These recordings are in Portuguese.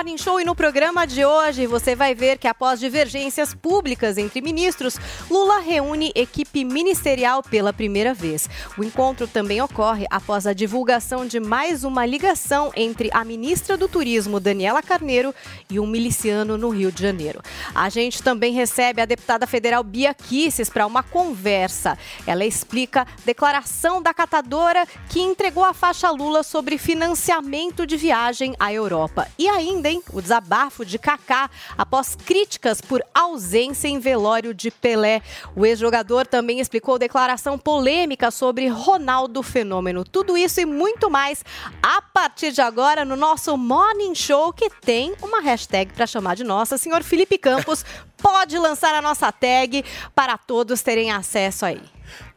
Morning Show e no programa de hoje você vai ver que após divergências públicas entre ministros, Lula reúne equipe ministerial pela primeira vez. O encontro também ocorre após a divulgação de mais uma ligação entre a ministra do Turismo, Daniela Carneiro, e um miliciano no Rio de Janeiro. A gente também recebe a deputada federal Bia Kisses para uma conversa. Ela explica declaração da catadora que entregou a faixa Lula sobre financiamento de viagem à Europa. E ainda, hein, o desabafo de Kaká após críticas por ausência em velório de Pelé. O ex-jogador também explicou declaração polêmica sobre Ronaldo Fenômeno. Tudo isso e muito mais a partir de agora no nosso Morning Show, que tem uma hashtag para chamar de nossa. Senhor Felipe Campos, pode lançar a nossa tag para todos terem acesso aí.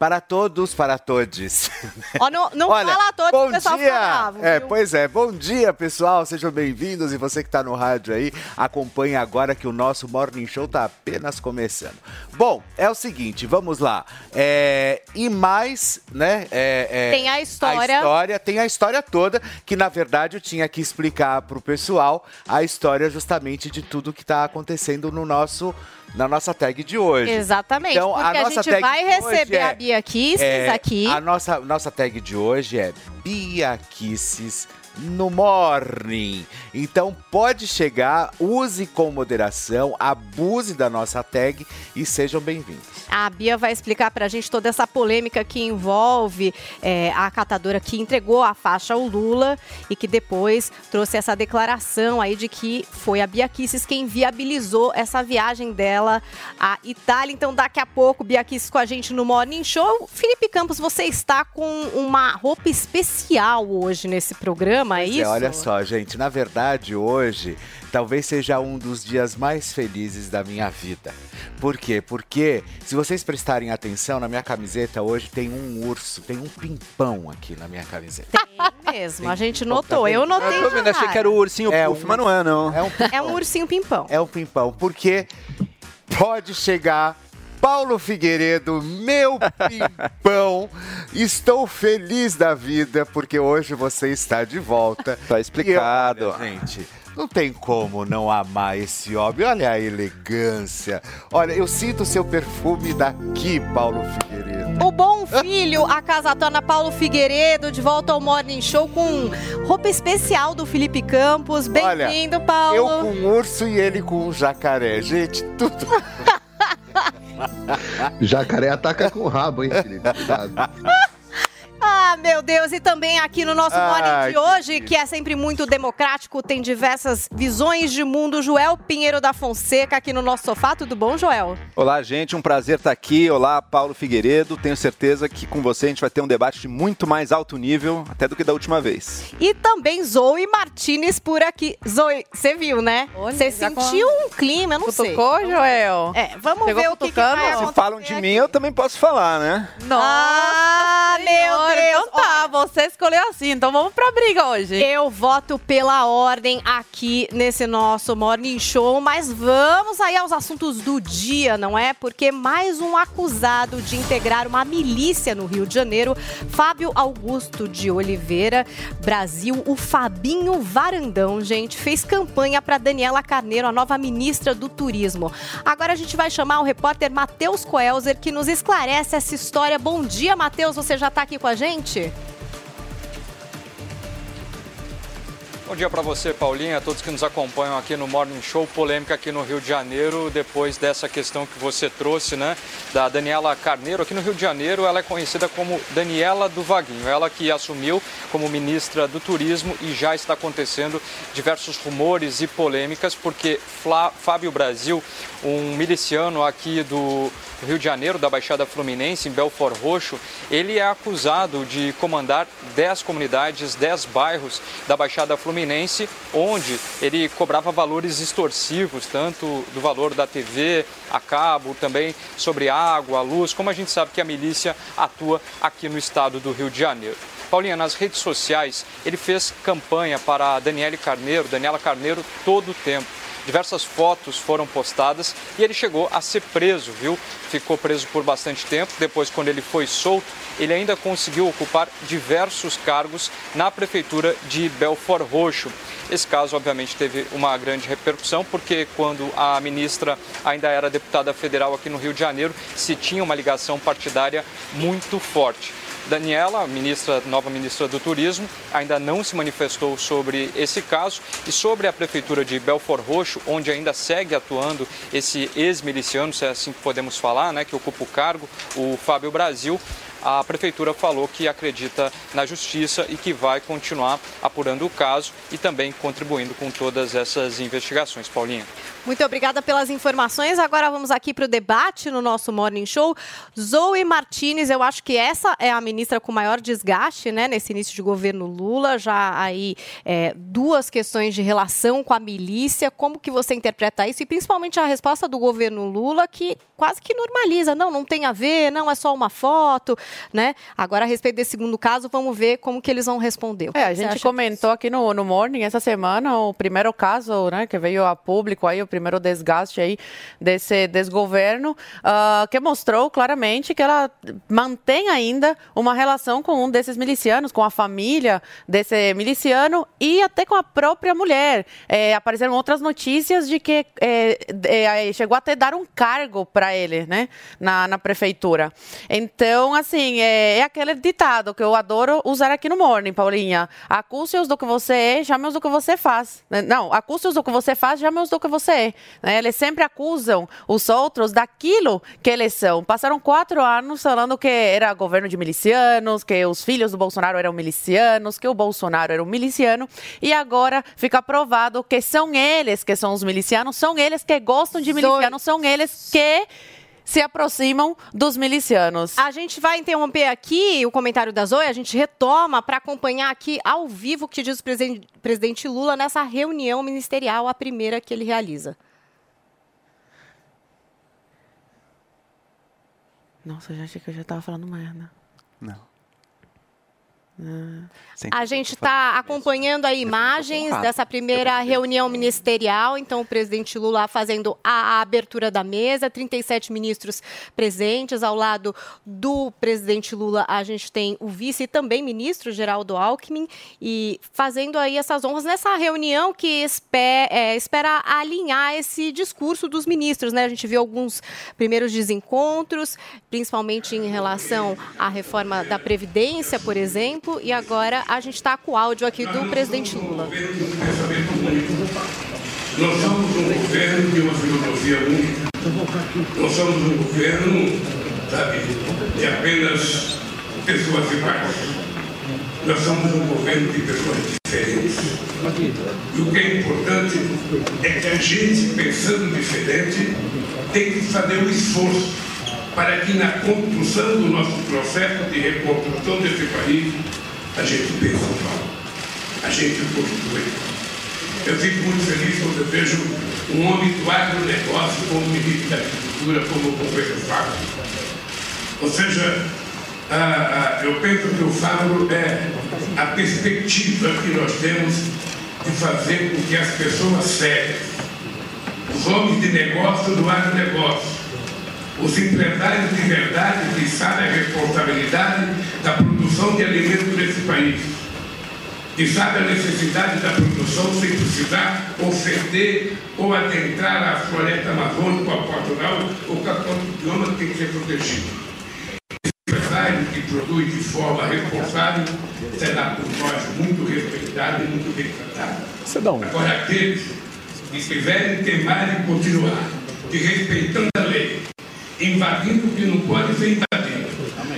Para todos, para todos. Ó, não não Olha, fala a todos, bom o pessoal dia. bravo. É, pois é. Bom dia, pessoal. Sejam bem-vindos. E você que está no rádio aí, acompanhe agora que o nosso Morning Show está apenas começando. Bom, é o seguinte, vamos lá. É, e mais, né? é, é, Tem a história. A história, tem a história toda, que na verdade eu tinha que explicar para o pessoal a história justamente de tudo que está acontecendo no nosso, na nossa tag de hoje. Exatamente, Então, a, nossa gente tag vai receber é- a Bia Kisses é, aqui. A nossa, nossa tag de hoje é Bia Kisses no Morning. Então pode chegar, use com moderação, abuse da nossa tag e sejam bem-vindos. A Bia vai explicar pra gente toda essa polêmica que envolve é, a catadora que entregou a faixa ao Lula e que depois trouxe essa declaração aí de que foi a Bia Kisses quem viabilizou essa viagem dela à Itália. Então, daqui a pouco, Bia Kisses com a gente no Morning Show. Felipe Campos, você está com uma roupa especial hoje nesse programa, é Pois é, isso? olha só, gente, na verdade hoje talvez seja um dos dias mais felizes da minha vida. Por quê? Porque se vocês prestarem atenção, na minha camiseta hoje tem um urso, tem um pimpão aqui na minha camiseta. Tem mesmo, a gente Tá notou. Eu notei Eu vendo, achei que era o ursinho É, puff, um- mas não é, não. É um É um ursinho pimpão. é um pimpão, porque pode chegar Paulo Figueiredo, meu pimpão. Estou feliz da vida porque hoje você está de volta. Tá explicado. E olha, gente, não tem como não amar esse homem. Olha a elegância. Olha, eu sinto o seu perfume daqui, Paulo Figueiredo. O bom filho, a casatona Paulo Figueiredo, de volta ao Morning Show com roupa especial do Felipe Campos. Bem-vindo, Paulo. Eu com um urso e ele com um jacaré. Gente, tudo. Jacaré ataca com o rabo, hein, Felipe? Cuidado. Meu Deus, e também aqui no nosso Ai, Morning de hoje, que é sempre muito democrático, tem diversas visões de mundo. Joel Pinheiro da Fonseca aqui no nosso sofá. Tudo bom, Joel? Olá, gente, um prazer estar aqui. Olá, Paulo Figueiredo. Tenho certeza que com você a gente vai ter um debate de muito mais alto nível, até do que da última vez. E também Zoe Martinez por aqui. Zoe, você viu, né? Você sentiu um clima, eu não sei. Cutucou, Joel? É, vamos Chegou ver o que, que vai Se acontecer Se falam de aqui. mim, eu também posso falar, né? Ah, meu Deus. Tá, você escolheu assim, então vamos pra briga hoje. Eu voto pela ordem aqui nesse nosso Morning Show, mas vamos aí aos assuntos do dia, não é? Porque mais um acusado de integrar uma milícia no Rio de Janeiro, Fábio Augusto de Oliveira, Brasil, o Fabinho Varandão, gente, fez campanha para Daniela Carneiro, a nova ministra do Turismo. Agora a gente vai chamar o repórter Matheus Coelzer, que nos esclarece essa história. Bom dia, Matheus, você já tá aqui com a gente? Namaste. Bom dia para você, Paulinha, a todos que nos acompanham aqui no Morning Show. Polêmica aqui no Rio de Janeiro, depois dessa questão que você trouxe, né, da Daniela Carneiro. Aqui no Rio de Janeiro, ela é conhecida como Daniela do Vaguinho. Ela que assumiu como ministra do Turismo e já está acontecendo diversos rumores e polêmicas, porque Flá, Fábio Brasil, um miliciano aqui do Rio de Janeiro, da Baixada Fluminense, em Belfort Roxo, ele é acusado de comandar 10 comunidades, 10 bairros da Baixada Fluminense, onde ele cobrava valores extorsivos, tanto do valor da TV, a cabo, também sobre água, luz, como a gente sabe que a milícia atua aqui no estado do Rio de Janeiro. Paulinha, nas redes sociais, ele fez campanha para Daniele Carneiro, Daniela Carneiro, todo o tempo. Diversas fotos foram postadas e ele chegou a ser preso, viu? Ficou preso por bastante tempo. Depois, quando ele foi solto, ele ainda conseguiu ocupar diversos cargos na prefeitura de Belfort Roxo. Esse caso, obviamente, teve uma grande repercussão, porque quando a ministra ainda era deputada federal aqui no Rio de Janeiro, se tinha uma ligação partidária muito forte. Daniela, ministra, nova ministra do Turismo, ainda não se manifestou sobre esse caso e sobre a prefeitura de Belfort Roxo, onde ainda segue atuando esse ex-miliciano, se é assim que podemos falar, né, que ocupa o cargo, o Fábio Brasil. A prefeitura falou que acredita na justiça e que vai continuar apurando o caso e também contribuindo com todas essas investigações. Paulinha. Muito obrigada pelas informações. Agora vamos aqui para o debate no nosso Morning Show. Zoe Martinez, eu acho que essa é a ministra com maior desgaste, né, nesse início de governo Lula. Já aí é, duas questões de relação com a milícia. Como que você interpreta isso? E principalmente a resposta do governo Lula, que quase que normaliza. Não, não tem a ver, não é só uma foto, né? Agora, a respeito desse segundo caso, vamos ver como que eles vão responder. É, a gente comentou aqui no, no Morning essa semana o primeiro caso, né, que veio a público aí, o primeiro desgaste aí desse desgoverno, ah, que mostrou claramente que ela mantém ainda uma relação com um desses milicianos, com a família desse miliciano e até com a própria mulher. É, apareceram outras notícias de que é, é, chegou até dar um cargo para ele, né, na, na prefeitura. Então, assim, é, é aquele ditado que eu adoro usar aqui no Morning, Paulinha. Acuse-os do que você é, chame-os do que você faz. né? Não, acuse-os do que você faz, chame-os do que você é. Né? Eles sempre acusam os outros daquilo que eles são. Passaram quatro anos falando que era governo de milicianos, que os filhos do Bolsonaro eram milicianos, que o Bolsonaro era um miliciano, e agora fica provado que são eles que são os milicianos, são eles que gostam de milicianos, são eles que se aproximam dos milicianos. A gente vai interromper aqui o comentário da Zoe, a gente retoma para acompanhar aqui ao vivo o que diz o presidente Lula nessa reunião ministerial, a primeira que ele realiza. Nossa, eu já achei que eu já estava falando merda. Não. A gente está acompanhando aí imagens dessa primeira reunião ministerial. Então, o presidente Lula fazendo a, abertura da mesa, 37 ministros presentes. Ao lado do presidente Lula, a gente tem o vice e também ministro Geraldo Alckmin. E fazendo aí essas honras nessa reunião que espe- é, espera alinhar esse discurso dos ministros. Né? A gente viu alguns primeiros desencontros, principalmente em relação à reforma da Previdência, por exemplo. E agora a gente está com o áudio aqui do presidente Lula. Nós somos um governo de uma filosofia única. Nós somos um governo, sabe, de apenas pessoas iguais. Nós somos um governo de pessoas diferentes. E o que é importante é que a gente, pensando diferente, tem que fazer um esforço para que na construção do nosso processo de reconstrução desse país, a gente pense igual. A gente construa eu fico muito feliz quando eu vejo um homem do agronegócio como ministro da Agricultura, como o governo Fábio. Ou seja, ah, ah, eu penso que o Fábio é a perspectiva que nós temos de fazer com que as pessoas sérias, os homens de negócio do agronegócio, os empresários de verdade que sabem a responsabilidade da produção de alimentos nesse país, que sabe a necessidade da produção sem precisar ofender ou adentrar a floresta amazônica, ou a Portugal, ou qualquer outro bioma que tem que ser protegido. Esse empresário que produz de forma responsável será por nós muito respeitado e muito bem tratado. Agora, aqueles que quiserem teimar e continuar desrespeitando a lei, invadindo o que não pode ser invadido,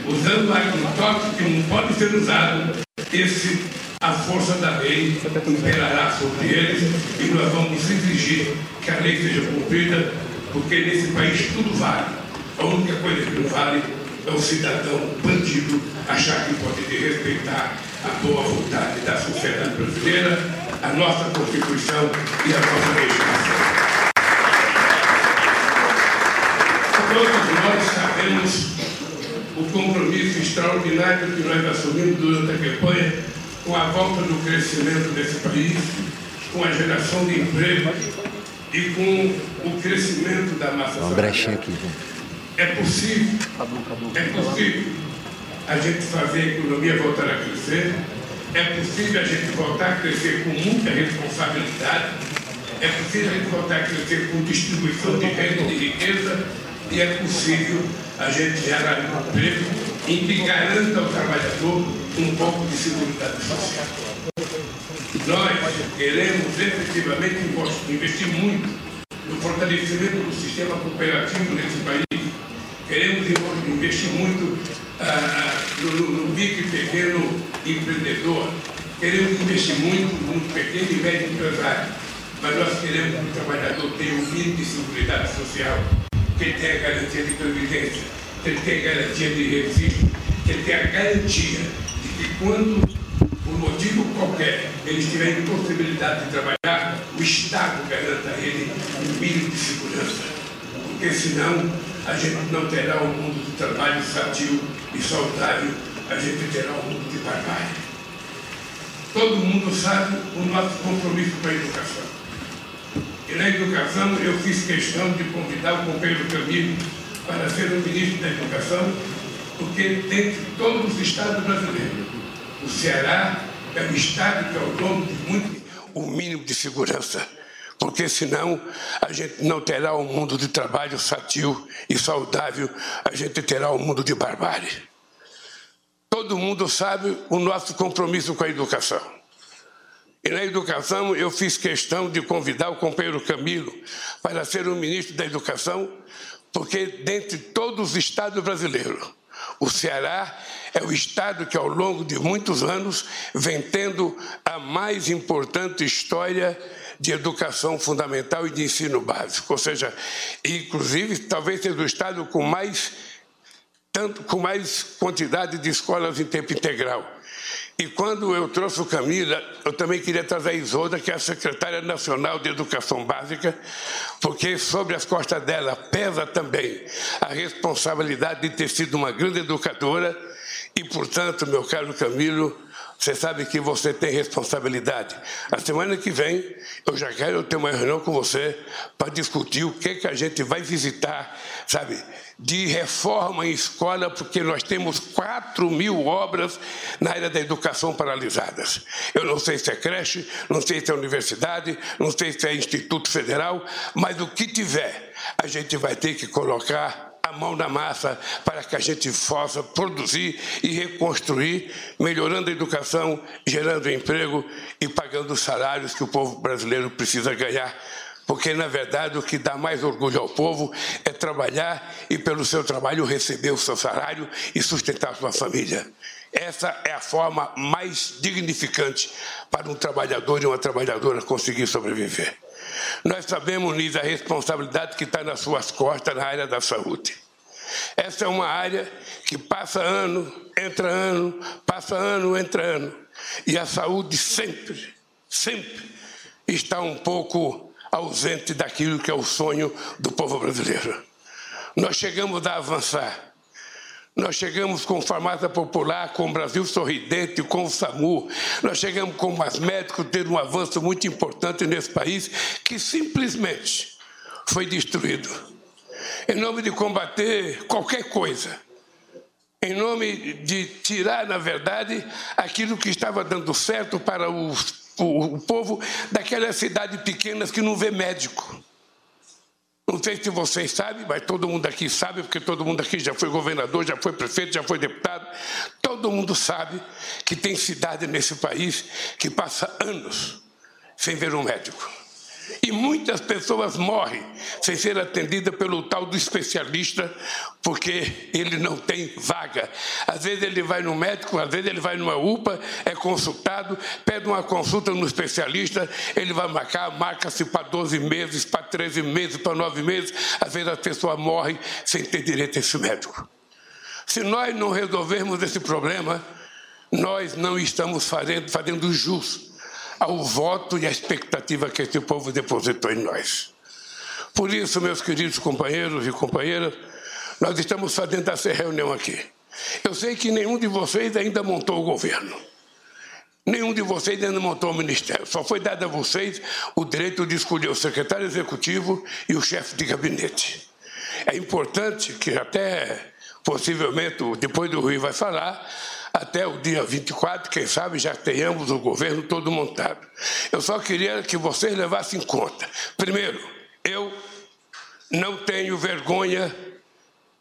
usando agrotóxicos que não pode ser usado, esse, a força da lei imperará sobre eles e nós vamos exigir que a lei seja cumprida, porque nesse país tudo vale. A única coisa que não vale é o cidadão bandido achar que pode desrespeitar a boa vontade da sociedade brasileira, a nossa Constituição e a nossa legislação. Todos nós sabemos o compromisso extraordinário que nós assumimos durante a campanha com a volta do crescimento desse país, com a geração de emprego e com o crescimento da massa salarial. É possível, é possível a gente fazer a economia voltar a crescer, é possível a gente voltar a crescer com muita responsabilidade, é possível a gente voltar a crescer com distribuição de renda e de riqueza, e é possível a gente gerar emprego em que garanta ao trabalhador um pouco de segurança social. Nós queremos efetivamente investir muito no fortalecimento do sistema cooperativo nesse país. Queremos investir muito ah, no, no, micro e pequeno empreendedor. Queremos investir muito no pequeno e médio empresário. Mas nós queremos que o trabalhador tenha um mínimo de segurança social, que ele tenha garantia de previdência, que ele tenha garantia de registro, que ele tenha garantia de que quando, por motivo qualquer, ele estiver impossibilidade de trabalhar, o Estado garanta a ele um mínimo de segurança. Porque senão a gente não terá um mundo de trabalho sadio e saudável, a gente terá um mundo de barbárie. Todo mundo sabe o nosso compromisso com a educação. E na educação eu fiz questão de convidar o companheiro Camilo para ser o ministro da Educação, porque dentre todos os estados brasileiros, o Ceará é o estado que ao longo de muito o mínimo de segurança. Porque senão a gente não terá um mundo de trabalho sadio e saudável, a gente terá um mundo de barbárie. Todo mundo sabe o nosso compromisso com a educação. E na educação eu fiz questão de convidar o companheiro Camilo para ser o ministro da Educação, porque dentre todos os estados brasileiros, o Ceará é o estado que ao longo de muitos anos vem tendo a mais importante história de educação fundamental e de ensino básico, ou seja, inclusive talvez seja o estado com mais tanto com mais quantidade de escolas em tempo integral. E quando eu trouxe o Camila, eu também queria trazer a Isolda, que é a secretária nacional de Educação Básica, porque sobre as costas dela pesa também a responsabilidade de ter sido uma grande educadora. E, portanto, meu caro Camilo, você sabe que você tem responsabilidade. A semana que vem, eu já quero ter uma reunião com você para discutir o que, que a gente vai visitar, sabe, de reforma em escola, porque nós temos 4 mil obras na área da educação paralisadas. Eu não sei se é creche, não sei se é universidade, não sei se é Instituto Federal, mas o que tiver, a gente vai ter que colocar a mão na massa para que a gente possa produzir e reconstruir, melhorando a educação, gerando emprego e pagando os salários que o povo brasileiro precisa ganhar. Porque, na verdade, o que dá mais orgulho ao povo é trabalhar e, pelo seu trabalho, receber o seu salário e sustentar a sua família. Essa é a forma mais dignificante para um trabalhador e uma trabalhadora conseguir sobreviver. Nós sabemos, Nis, a responsabilidade que está nas suas costas na área da saúde. Essa é uma área que passa ano, entra ano, passa ano, entra ano. E a saúde sempre, sempre está um pouco ausente daquilo que é o sonho do povo brasileiro. Nós chegamos a avançar. Nós chegamos com farmácia popular, com o Brasil sorridente, com o SAMU. Nós chegamos com os médicos ter um avanço muito importante nesse país que simplesmente foi destruído. Em nome de combater qualquer coisa. Em nome de tirar, na verdade, aquilo que estava dando certo para os o, o povo daquelas cidades pequenas que não vê médico. Não sei se vocês sabem, mas todo mundo aqui sabe, porque todo mundo aqui já foi governador, já foi prefeito, já foi deputado. Todo mundo sabe que tem cidade nesse país que passa anos sem ver um médico. E muitas pessoas morrem sem ser atendidas pelo tal do especialista, porque ele não tem vaga. Às vezes ele vai no médico, às vezes ele vai numa UPA, é consultado, pede uma consulta no especialista, ele vai marcar, marca-se para 12 meses, para 13 meses, para 9 meses. Às vezes a pessoa morre sem ter direito a esse médico. Se nós não resolvermos esse problema, nós não estamos fazendo, fazendo jus ao voto e à expectativa que esse povo depositou em nós. Por isso, meus queridos companheiros e companheiras, nós estamos fazendo essa reunião aqui. Eu sei que nenhum de vocês ainda montou o governo. Nenhum de vocês ainda montou o ministério. Só foi dado a vocês o direito de escolher o secretário executivo e o chefe de gabinete. É importante que até, possivelmente, depois do Rui vai falar, até o dia 24, quem sabe já tenhamos o governo todo montado. Eu só queria que vocês levassem em conta. Primeiro, eu não tenho vergonha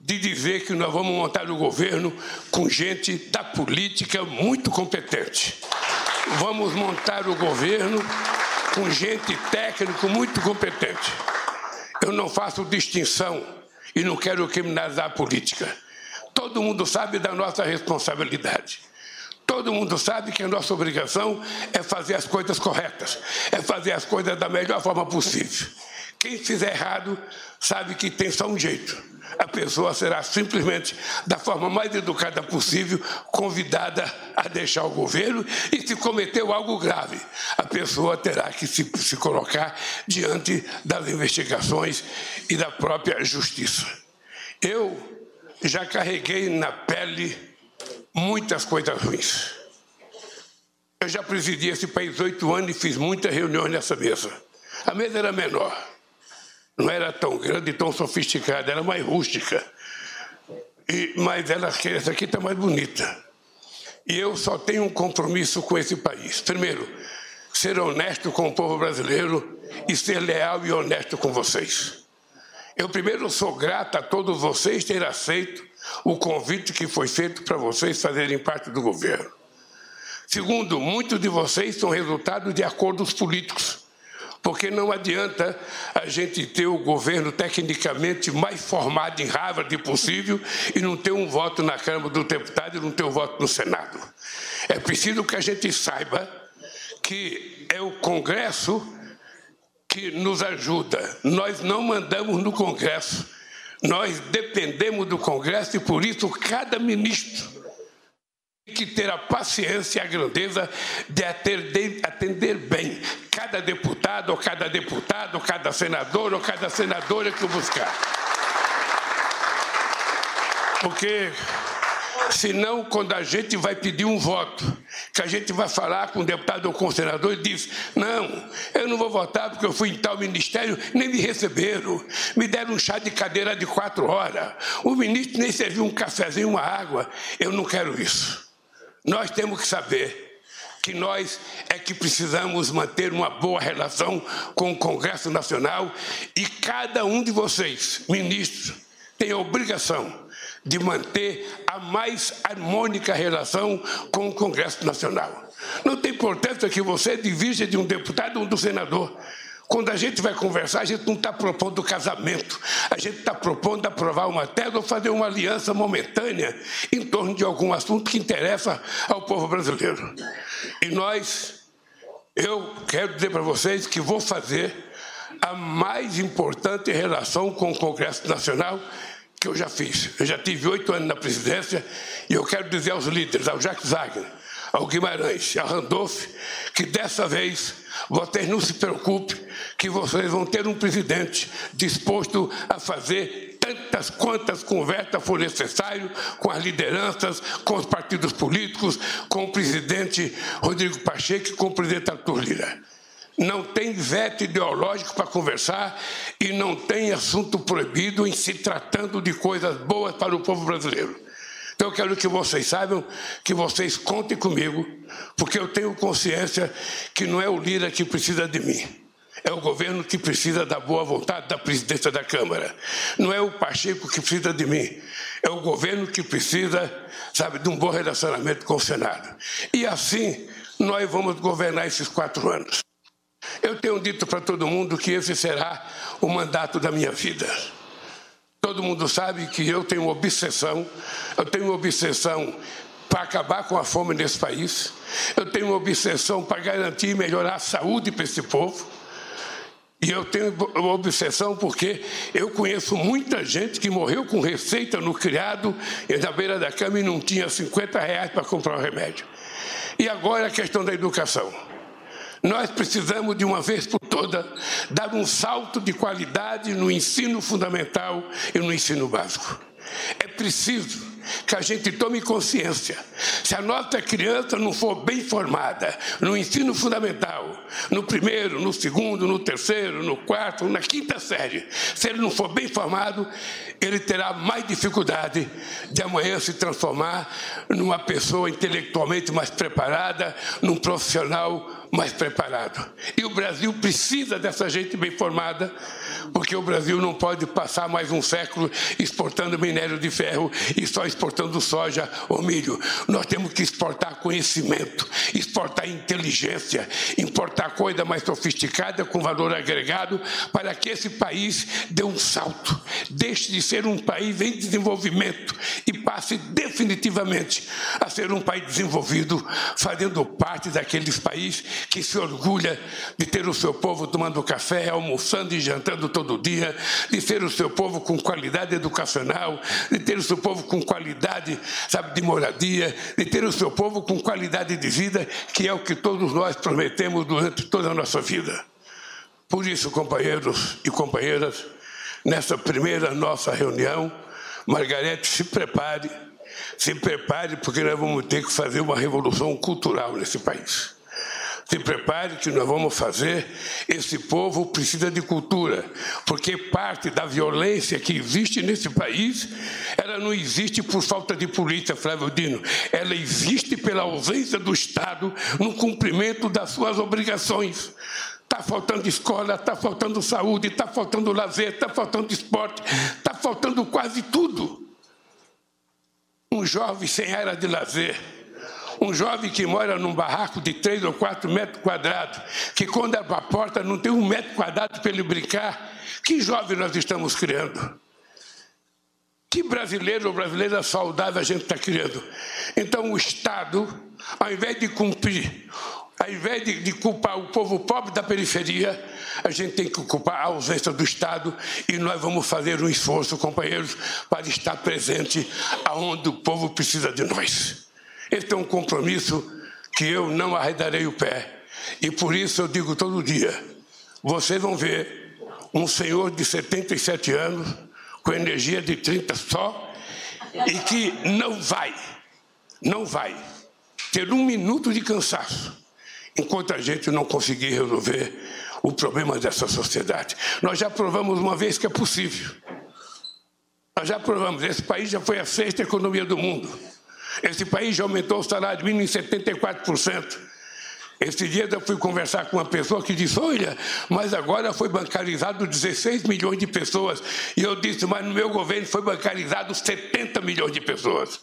de dizer que nós vamos montar o governo com gente da política muito competente. Vamos montar o governo com gente técnico muito competente. Eu não faço distinção e não quero criminalizar a política. Todo mundo sabe da nossa responsabilidade. Todo mundo sabe que a nossa obrigação é fazer as coisas corretas, é fazer as coisas da melhor forma possível. Quem fizer errado sabe que tem só um jeito. A pessoa será simplesmente, da forma mais educada possível, convidada a deixar o governo e, se cometeu algo grave, a pessoa terá que se, se colocar diante das investigações e da própria justiça. Eu já carreguei na pele muitas coisas ruins. Eu já presidi esse país oito anos e fiz muitas reuniões nessa mesa. A mesa era menor, não era tão grande e tão sofisticada, era mais rústica. E, mas ela, essa aqui está mais bonita. E eu só tenho um compromisso com esse país. Primeiro, ser honesto com o povo brasileiro e ser leal e honesto com vocês. Eu primeiro sou grato a todos vocês terem aceito o convite que foi feito para vocês fazerem parte do governo. Segundo, muitos de vocês são resultado de acordos políticos, porque não adianta a gente ter o governo tecnicamente mais formado em Harvard possível e não ter um voto na Câmara do Deputado e não ter um voto no Senado. É preciso que a gente saiba que é o Congresso que nos ajuda. Nós não mandamos no Congresso. Nós dependemos do Congresso e por isso cada ministro tem que ter a paciência e a grandeza de atender, atender bem cada deputado, ou cada deputado, ou cada senador, ou cada senadora que buscar. Porque Senão, quando a gente vai pedir um voto, que a gente vai falar com o deputado ou com o senador, ele diz: Não, eu não vou votar porque eu fui em tal ministério, nem me receberam. Me deram um chá de cadeira de quatro horas. O ministro nem serviu um cafezinho, uma água. Eu não quero isso. Nós temos que saber que nós é que precisamos manter uma boa relação com o Congresso Nacional e cada um de vocês, ministros, tem a obrigação de manter a mais harmônica relação com o Congresso Nacional. Não tem importância que você divija de um deputado ou do senador. Quando a gente vai conversar, a gente não está propondo casamento, a gente está propondo aprovar uma tese ou fazer uma aliança momentânea em torno de algum assunto que interessa ao povo brasileiro. E nós, eu quero dizer para vocês que vou fazer a mais importante relação com o Congresso Nacional que eu já fiz. Eu já tive oito anos na presidência e eu quero dizer aos líderes, ao Jacques Wagner, ao Guimarães, ao Randolph, que dessa vez vocês não se preocupem, que vocês vão ter um presidente disposto a fazer tantas quantas conversas for necessário com as lideranças, com os partidos políticos, com o presidente Rodrigo Pacheco e com o presidente Arthur Lira não tem veto ideológico para conversar e não tem assunto proibido em se tratando de coisas boas para o povo brasileiro. Então eu quero que vocês saibam que vocês contem comigo, porque eu tenho consciência que não é o Lira que precisa de mim. É o governo que precisa da boa vontade da presidência da Câmara. Não é o Pacheco que precisa de mim. É o governo que precisa, sabe, de um bom relacionamento com o Senado. E assim nós vamos governar esses quatro anos. Eu tenho dito para todo mundo que esse será o mandato da minha vida. Todo mundo sabe que eu tenho obsessão, eu tenho obsessão para acabar com a fome nesse país, eu tenho obsessão para garantir e melhorar a saúde para esse povo. E eu tenho obsessão porque eu conheço muita gente que morreu com receita no criado e na beira da cama e não tinha 50 reais para comprar o remédio. E agora a questão da educação. Nós precisamos, de uma vez por toda, dar um salto de qualidade no ensino fundamental e no ensino básico. É preciso que a gente tome consciência. Se a nossa criança não for bem formada no ensino fundamental, no primeiro, no segundo, no terceiro, no quarto, na quinta série, se ele não for bem formado, ele terá mais dificuldade de amanhã se transformar numa pessoa intelectualmente mais preparada, num profissional mais preparado. E o Brasil precisa dessa gente bem formada, porque o Brasil não pode passar mais um século exportando minério de ferro e só exportando soja ou milho. Nós temos que exportar conhecimento, exportar inteligência, importar coisa mais sofisticada com valor agregado para que esse país dê um salto, deixe de ser um país em desenvolvimento e passe definitivamente a ser um país desenvolvido, fazendo parte daqueles países que se orgulha de ter o seu povo tomando café, almoçando e jantando todo dia, de ter o seu povo com qualidade educacional, de ter o seu povo com qualidade, sabe, de moradia, de ter o seu povo com qualidade de vida, que é o que todos nós prometemos durante toda a nossa vida. Por isso, companheiros e companheiras, nessa primeira nossa reunião, Margarete, se prepare, se prepare, porque nós vamos ter que fazer uma revolução cultural nesse país. Se prepare que nós vamos fazer. Esse povo precisa de cultura, porque parte da violência que existe nesse país, ela não existe por falta de polícia, Flávio Dino. Ela existe pela ausência do Estado no cumprimento das suas obrigações. Está faltando escola, está faltando saúde, está faltando lazer, está faltando esporte, está faltando quase tudo. Um jovem sem área de lazer, um jovem que mora num barraco de 3 ou 4 metros quadrados, que quando abre a porta não tem um metro quadrado para ele brincar. Que jovem nós estamos criando? Que brasileiro ou brasileira saudável a gente está criando? Então o Estado, ao invés de cumprir, ao invés de, de culpar o povo pobre da periferia, a gente tem que culpar a ausência do Estado e nós vamos fazer um esforço, companheiros, para estar presente aonde o povo precisa de nós. Esse é um compromisso que eu não arredarei o pé. E por isso eu digo todo dia: vocês vão ver um senhor de 77 anos, com energia de 30 só, e que não vai, não vai ter um minuto de cansaço enquanto a gente não conseguir resolver o problema dessa sociedade. Nós já provamos uma vez que é possível. Nós já provamos, esse país já foi a sexta economia do mundo. Esse país já aumentou o salário mínimo em 74%. Esse dia eu fui conversar com uma pessoa que disse: Olha, mas agora foi bancarizado 16 milhões de pessoas. E eu disse: Mas no meu governo foi bancarizado 70 milhões de pessoas.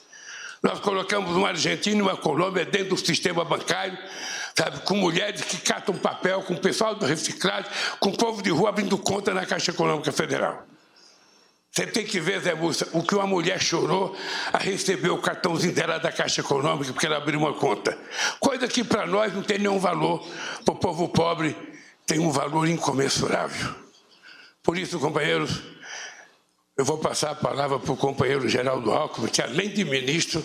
Nós colocamos uma Argentina e uma Colômbia dentro do sistema bancário, sabe, com mulheres que catam papel, com o pessoal do reciclagem, com o povo de rua abrindo conta na Caixa Econômica Federal. Você tem que ver, Zé Múcia, o que uma mulher chorou a receber o cartãozinho dela da Caixa Econômica porque ela abriu uma conta. Coisa que para nós não tem nenhum valor, para o povo pobre tem um valor incomensurável. Por isso, companheiros, eu vou passar a palavra para o companheiro Geraldo Alckmin, que além de ministro,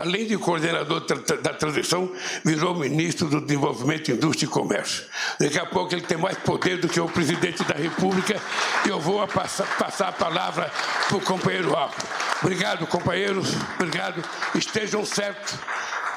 além de coordenador da transição, virou ministro do Desenvolvimento, Indústria e Comércio. Daqui a pouco ele tem mais poder do que o presidente da República e eu vou passar, passar a palavra para o companheiro Alckmin. Obrigado, companheiros. Obrigado. Estejam certos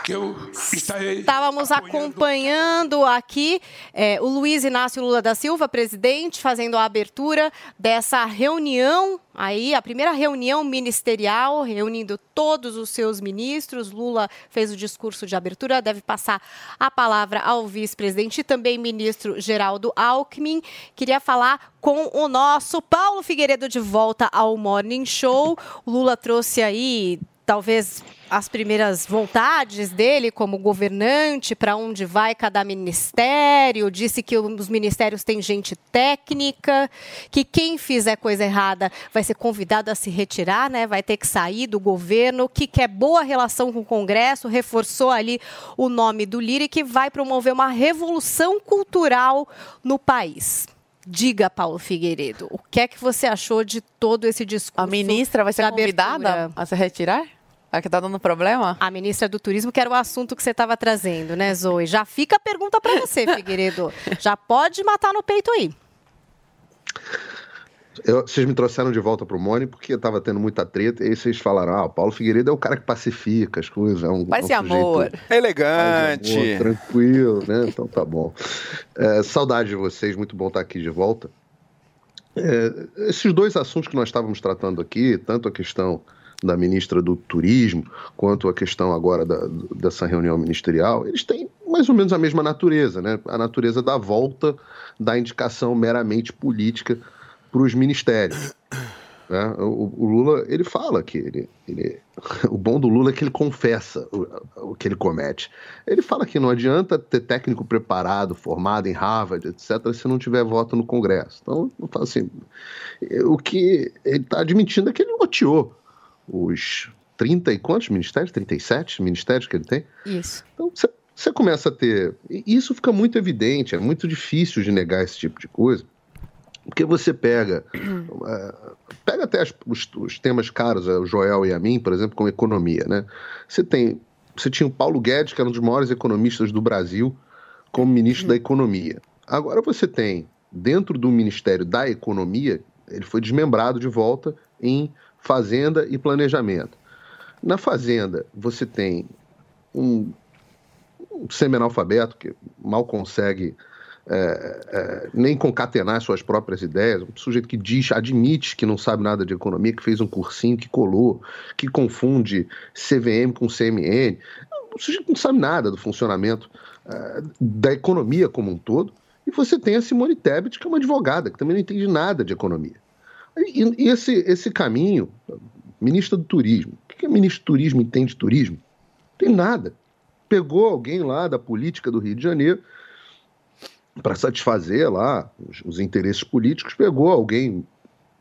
que eu estarei. Estávamos acompanhando aqui é, o Luiz Inácio Lula da Silva, presidente, fazendo a abertura dessa reunião aí, a primeira reunião ministerial, reunindo todos os seus ministros. Lula fez o discurso de abertura, deve passar a palavra ao vice-presidente e também ministro Geraldo Alckmin. Queria falar com o nosso Paulo Figueiredo de volta ao Morning Show. O Lula trouxe aí talvez as primeiras vontades dele como governante, para onde vai cada ministério, disse que os ministérios têm gente técnica, que quem fizer coisa errada vai ser convidado a se retirar, né? vai ter que sair do governo, que quer boa relação com o Congresso, reforçou ali o nome do Lira e que vai promover uma revolução cultural no país. Diga, Paulo Figueiredo, o que é que você achou de todo esse discurso? A ministra vai ser convidada a se retirar? A que está dando problema? A ministra do Turismo, que era o assunto que você estava trazendo, né, Zoe? Já fica a pergunta para você, Figueiredo. Já pode matar no peito aí. Eu- vocês me trouxeram de volta pro Mone porque eu tava tendo muita treta. E aí vocês falaram: ah, o Paulo Figueiredo é o cara que pacifica as coisas. É um, Paz é um amor. paz e amor, Elegante. tranquilo, né? Então tá bom. É, saudade de vocês, muito bom estar aqui de volta. É, esses dois assuntos que nós estávamos tratando aqui, tanto a questão da ministra do Turismo, quanto a questão agora da- dessa reunião ministerial, eles têm mais ou menos a mesma natureza, né? A natureza da volta da indicação meramente política para os ministérios. né? O, o Lula, ele fala que ele, ele- o bom do Lula é que ele confessa o, o que ele comete. Ele fala que não adianta ter técnico preparado, formado em Harvard, etc., se não tiver voto no Congresso. Então, eu falo assim, o que ele está admitindo é que ele loteou os 30 e quantos ministérios? 37 ministérios que ele tem? Isso. Então você, você começa a ter. E isso fica muito evidente, é muito difícil de negar esse tipo de coisa. Porque você pega. eh, pega até as- os, os temas caros, eh, o Joel e a mim, por exemplo, como economia, né? Você tem. Você tinha o Paulo Guedes, que era um dos maiores economistas do Brasil, como ministro da Economia. Agora você tem, dentro do Ministério da Economia, ele foi desmembrado de volta em Fazenda e Planejamento. Na Fazenda, você tem um, um semi-analfabeto que mal consegue é, é, nem concatenar suas próprias ideias, um sujeito que diz, admite que não sabe nada de economia, que fez um cursinho, que colou, que confunde CVM com CMN, um sujeito que não sabe nada do funcionamento é, da economia como um todo, e você tem a Simone Tebet, que é uma advogada, que também não entende nada de economia. E, esse, esse caminho, ministra do Turismo, o que, que a ministra do Turismo entende de turismo? Não tem nada. Pegou alguém lá da política do Rio de Janeiro para satisfazer lá os, os interesses políticos, pegou alguém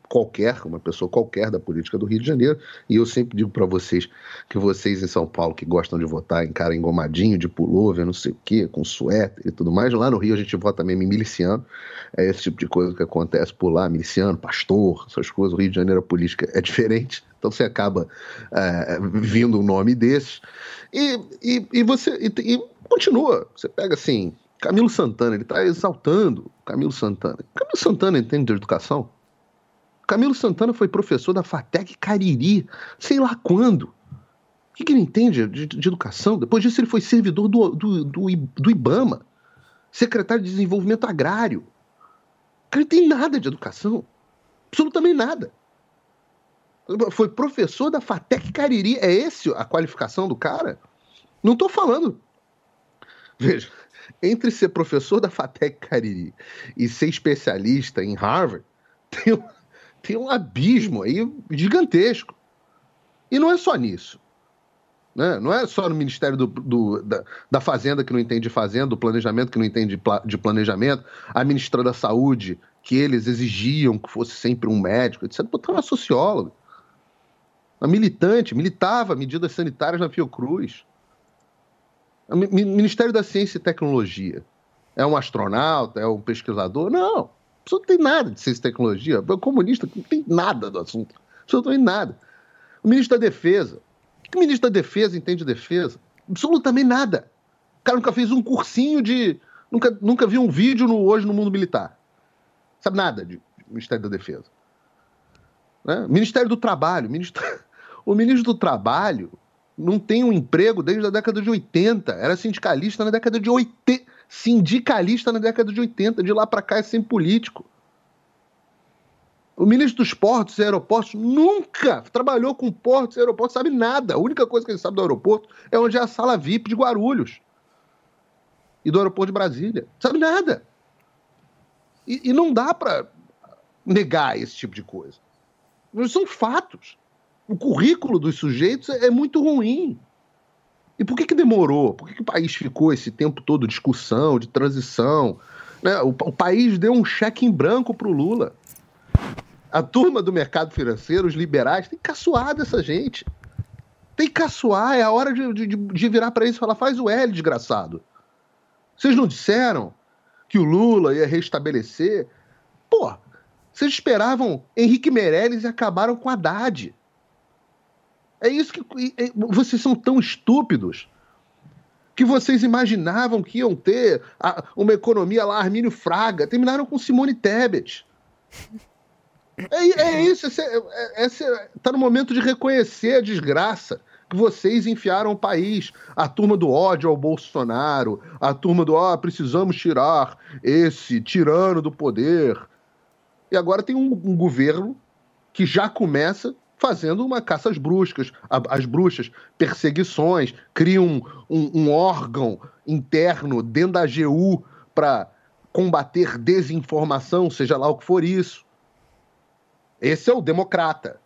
qualquer, uma pessoa qualquer da política do Rio de Janeiro, e eu sempre digo para vocês que vocês em São Paulo que gostam de votar em cara engomadinho, de pullover, não sei o quê, com suéter e tudo mais, lá no Rio a gente vota mesmo em miliciano, é esse tipo de coisa que acontece por lá, miliciano, pastor, essas coisas, o Rio de Janeiro a política é diferente, então você acaba é, vindo um nome desses, e, e, e você e, e continua, você pega assim, Camilo Santana, ele está exaltando Camilo Santana. Camilo Santana entende de educação? Camilo Santana foi professor da FATEC Cariri, sei lá quando. O que, que ele entende de, de educação? Depois disso, ele foi servidor do, do, do, do IBAMA, secretário de Desenvolvimento Agrário. O cara não tem nada de educação. Absolutamente nada. Foi professor da FATEC Cariri. É esse a qualificação do cara? Não estou falando. Veja, entre ser professor da FATEC Cariri e ser especialista em Harvard, tem um, tem um abismo aí gigantesco. E não é só nisso. Né? Não é só no Ministério do- do- da, da Fazenda que não entende de fazenda, do planejamento que não entende de, pla- de planejamento, a ministra da Saúde, que eles exigiam que fosse sempre um médico, etc. Botaram uma socióloga. Uma militante, militava medidas sanitárias na Fiocruz. O Mi- Mi- Ministério da Ciência e Tecnologia. É um astronauta? É um pesquisador? Não. A pessoa não tem nada de ciência e tecnologia. O comunista não tem nada do assunto. Absolutamente nada. O ministro da Defesa. O que o ministro da Defesa entende de defesa? Absolutamente nada. O cara nunca fez um cursinho de. Nunca, nunca viu um vídeo no Hoje no Mundo Militar. Sabe nada de Ministério da Defesa. Né? Ministério do Trabalho. Ministro... O ministro do Trabalho não tem um emprego desde a década de 80. Era sindicalista na década de 80. Sindicalista na década de 80. De lá para cá é sem político. O ministro dos Portos e Aeroportos nunca trabalhou com portos e aeroportos, sabe nada. A única coisa que ele sabe do aeroporto é onde é a sala VIP de Guarulhos e do aeroporto de Brasília. Sabe nada. E, e não dá para negar esse tipo de coisa. Mas são fatos. O currículo dos sujeitos é, é muito ruim. E por que, que demorou? Por que, que o país ficou esse tempo todo de discussão, de transição? Né? O, o país deu um cheque em branco para o Lula. A turma do mercado financeiro, os liberais, tem que caçoar dessa gente. Tem que caçoar, é a hora de, de, de virar para eles e falar: faz o L, desgraçado. Vocês não disseram que o Lula ia restabelecer? Pô, vocês esperavam Henrique Meirelles e acabaram com Haddad. É isso que. e- Vocês são tão estúpidos que vocês imaginavam que iam ter a- uma economia lá, Armínio Fraga. Terminaram com Simone Tebet. É, é isso, esse, é, esse tá no momento de reconhecer a desgraça que vocês enfiaram o país. A turma do ódio ao Bolsonaro, a turma do ah, precisamos tirar esse tirano do poder. E agora tem um, um governo que já começa fazendo uma caça às bruscas, a- às bruxas, perseguições, cria um, um- um órgão interno dentro da AGU para combater desinformação, seja lá o que for isso. Esse é o democrata.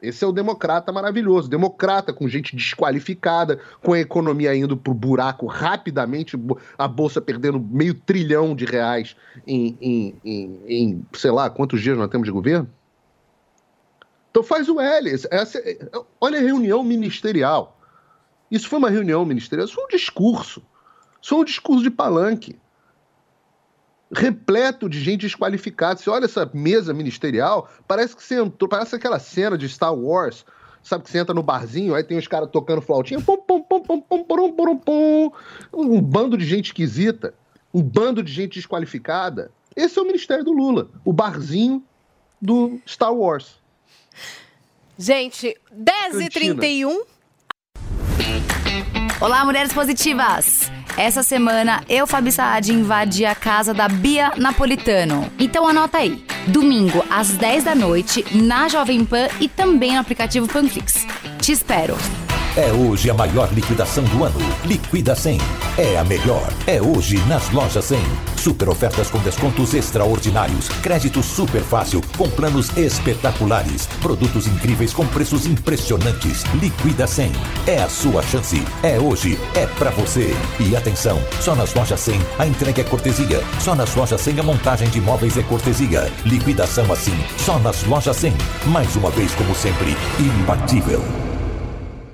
Esse é o democrata maravilhoso. Democrata com gente desqualificada, com a economia indo pro buraco rapidamente, a bolsa perdendo meio trilhão de reais em, em, em, em, sei lá, quantos dias nós temos de governo? Então faz o L. Essa, é- olha a reunião ministerial. Isso foi uma reunião ministerial, isso foi um discurso. Isso foi um discurso de palanque repleto de gente desqualificada. Você olha essa mesa ministerial, parece que você entrou, parece aquela cena de Star Wars. Sabe que você entra no barzinho, aí tem os caras tocando flautinha, pum, pum, pum, pum, pum, pum, pum, pum, um bando de gente esquisita, um bando de gente desqualificada. Esse é o ministério do Lula, o barzinho do Star Wars. Gente, 10h31. Olá, mulheres positivas! Essa semana, eu, Fabi Saad, invadi a casa da Bia Napolitano. Então anota aí. Domingo, às 10 da noite, na Jovem Pan e também no aplicativo Panflix. Te espero. É hoje a maior liquidação do ano. Liquida 100. É a melhor. É hoje nas lojas 100. Super ofertas com descontos extraordinários. Crédito super fácil com planos espetaculares. Produtos incríveis com preços impressionantes. Liquida 100. É a sua chance. É hoje. É pra você. E atenção, só nas lojas 100 a entrega é cortesia. Só nas lojas 100 a montagem de móveis é cortesia. Liquidação assim. Só nas lojas 100. Mais uma vez, como sempre, imbatível.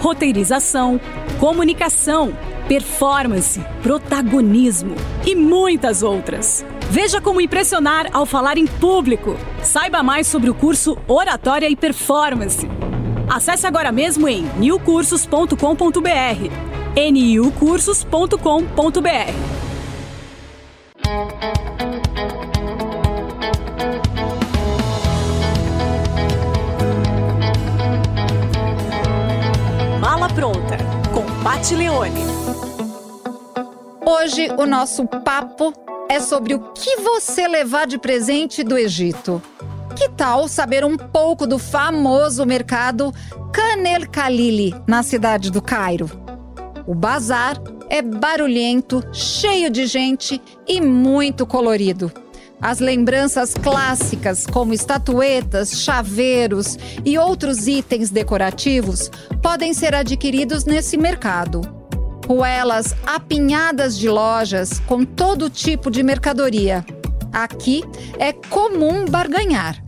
roteirização, comunicação, performance, protagonismo e muitas outras. Veja como impressionar ao falar em público. Saiba mais sobre o curso Oratória e Performance. Acesse agora mesmo em newcursos.com.br. niucursos.com.br. pronta com Pat Leone. Hoje o nosso papo é sobre o que você levar de presente do Egito. Que tal saber um pouco do famoso mercado Khan el Khalili, na cidade do Cairo? O bazar é barulhento, cheio de gente e muito colorido. As lembranças clássicas, como estatuetas, chaveiros e outros itens decorativos, podem ser adquiridos nesse mercado. Ruelas apinhadas de lojas com todo tipo de mercadoria. Aqui é comum barganhar.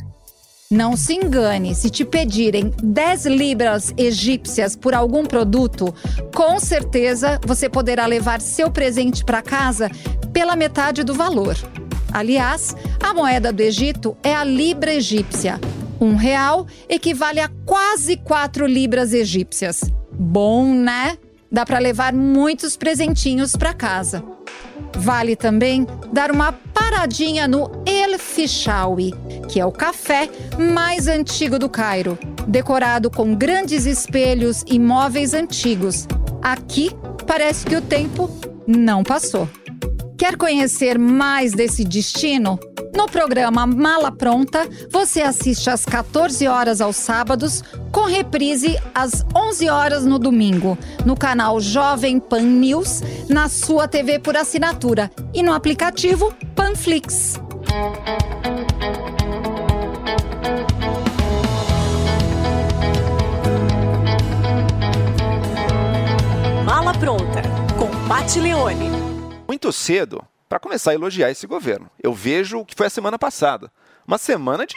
Não se engane, se te pedirem 10 libras egípcias por algum produto, com certeza você poderá levar seu presente para casa pela metade do valor. Aliás, a moeda do Egito é a libra egípcia. Um real equivale a quase 4 libras egípcias. Bom, né? Dá para levar muitos presentinhos para casa. Vale também dar uma paradinha no El Fishawi, que é o café mais antigo do Cairo, decorado com grandes espelhos e móveis antigos. Aqui parece que o tempo não passou. Quer conhecer mais desse destino? No programa Mala Pronta, você assiste às 14 horas aos sábados, com reprise às 11 horas no domingo, no canal Jovem Pan News, na sua TV por assinatura e no aplicativo Panflix. Mala Pronta, com Pat Leone. Muito cedo para começar a elogiar esse governo. Eu vejo o que foi a semana passada. Uma semana de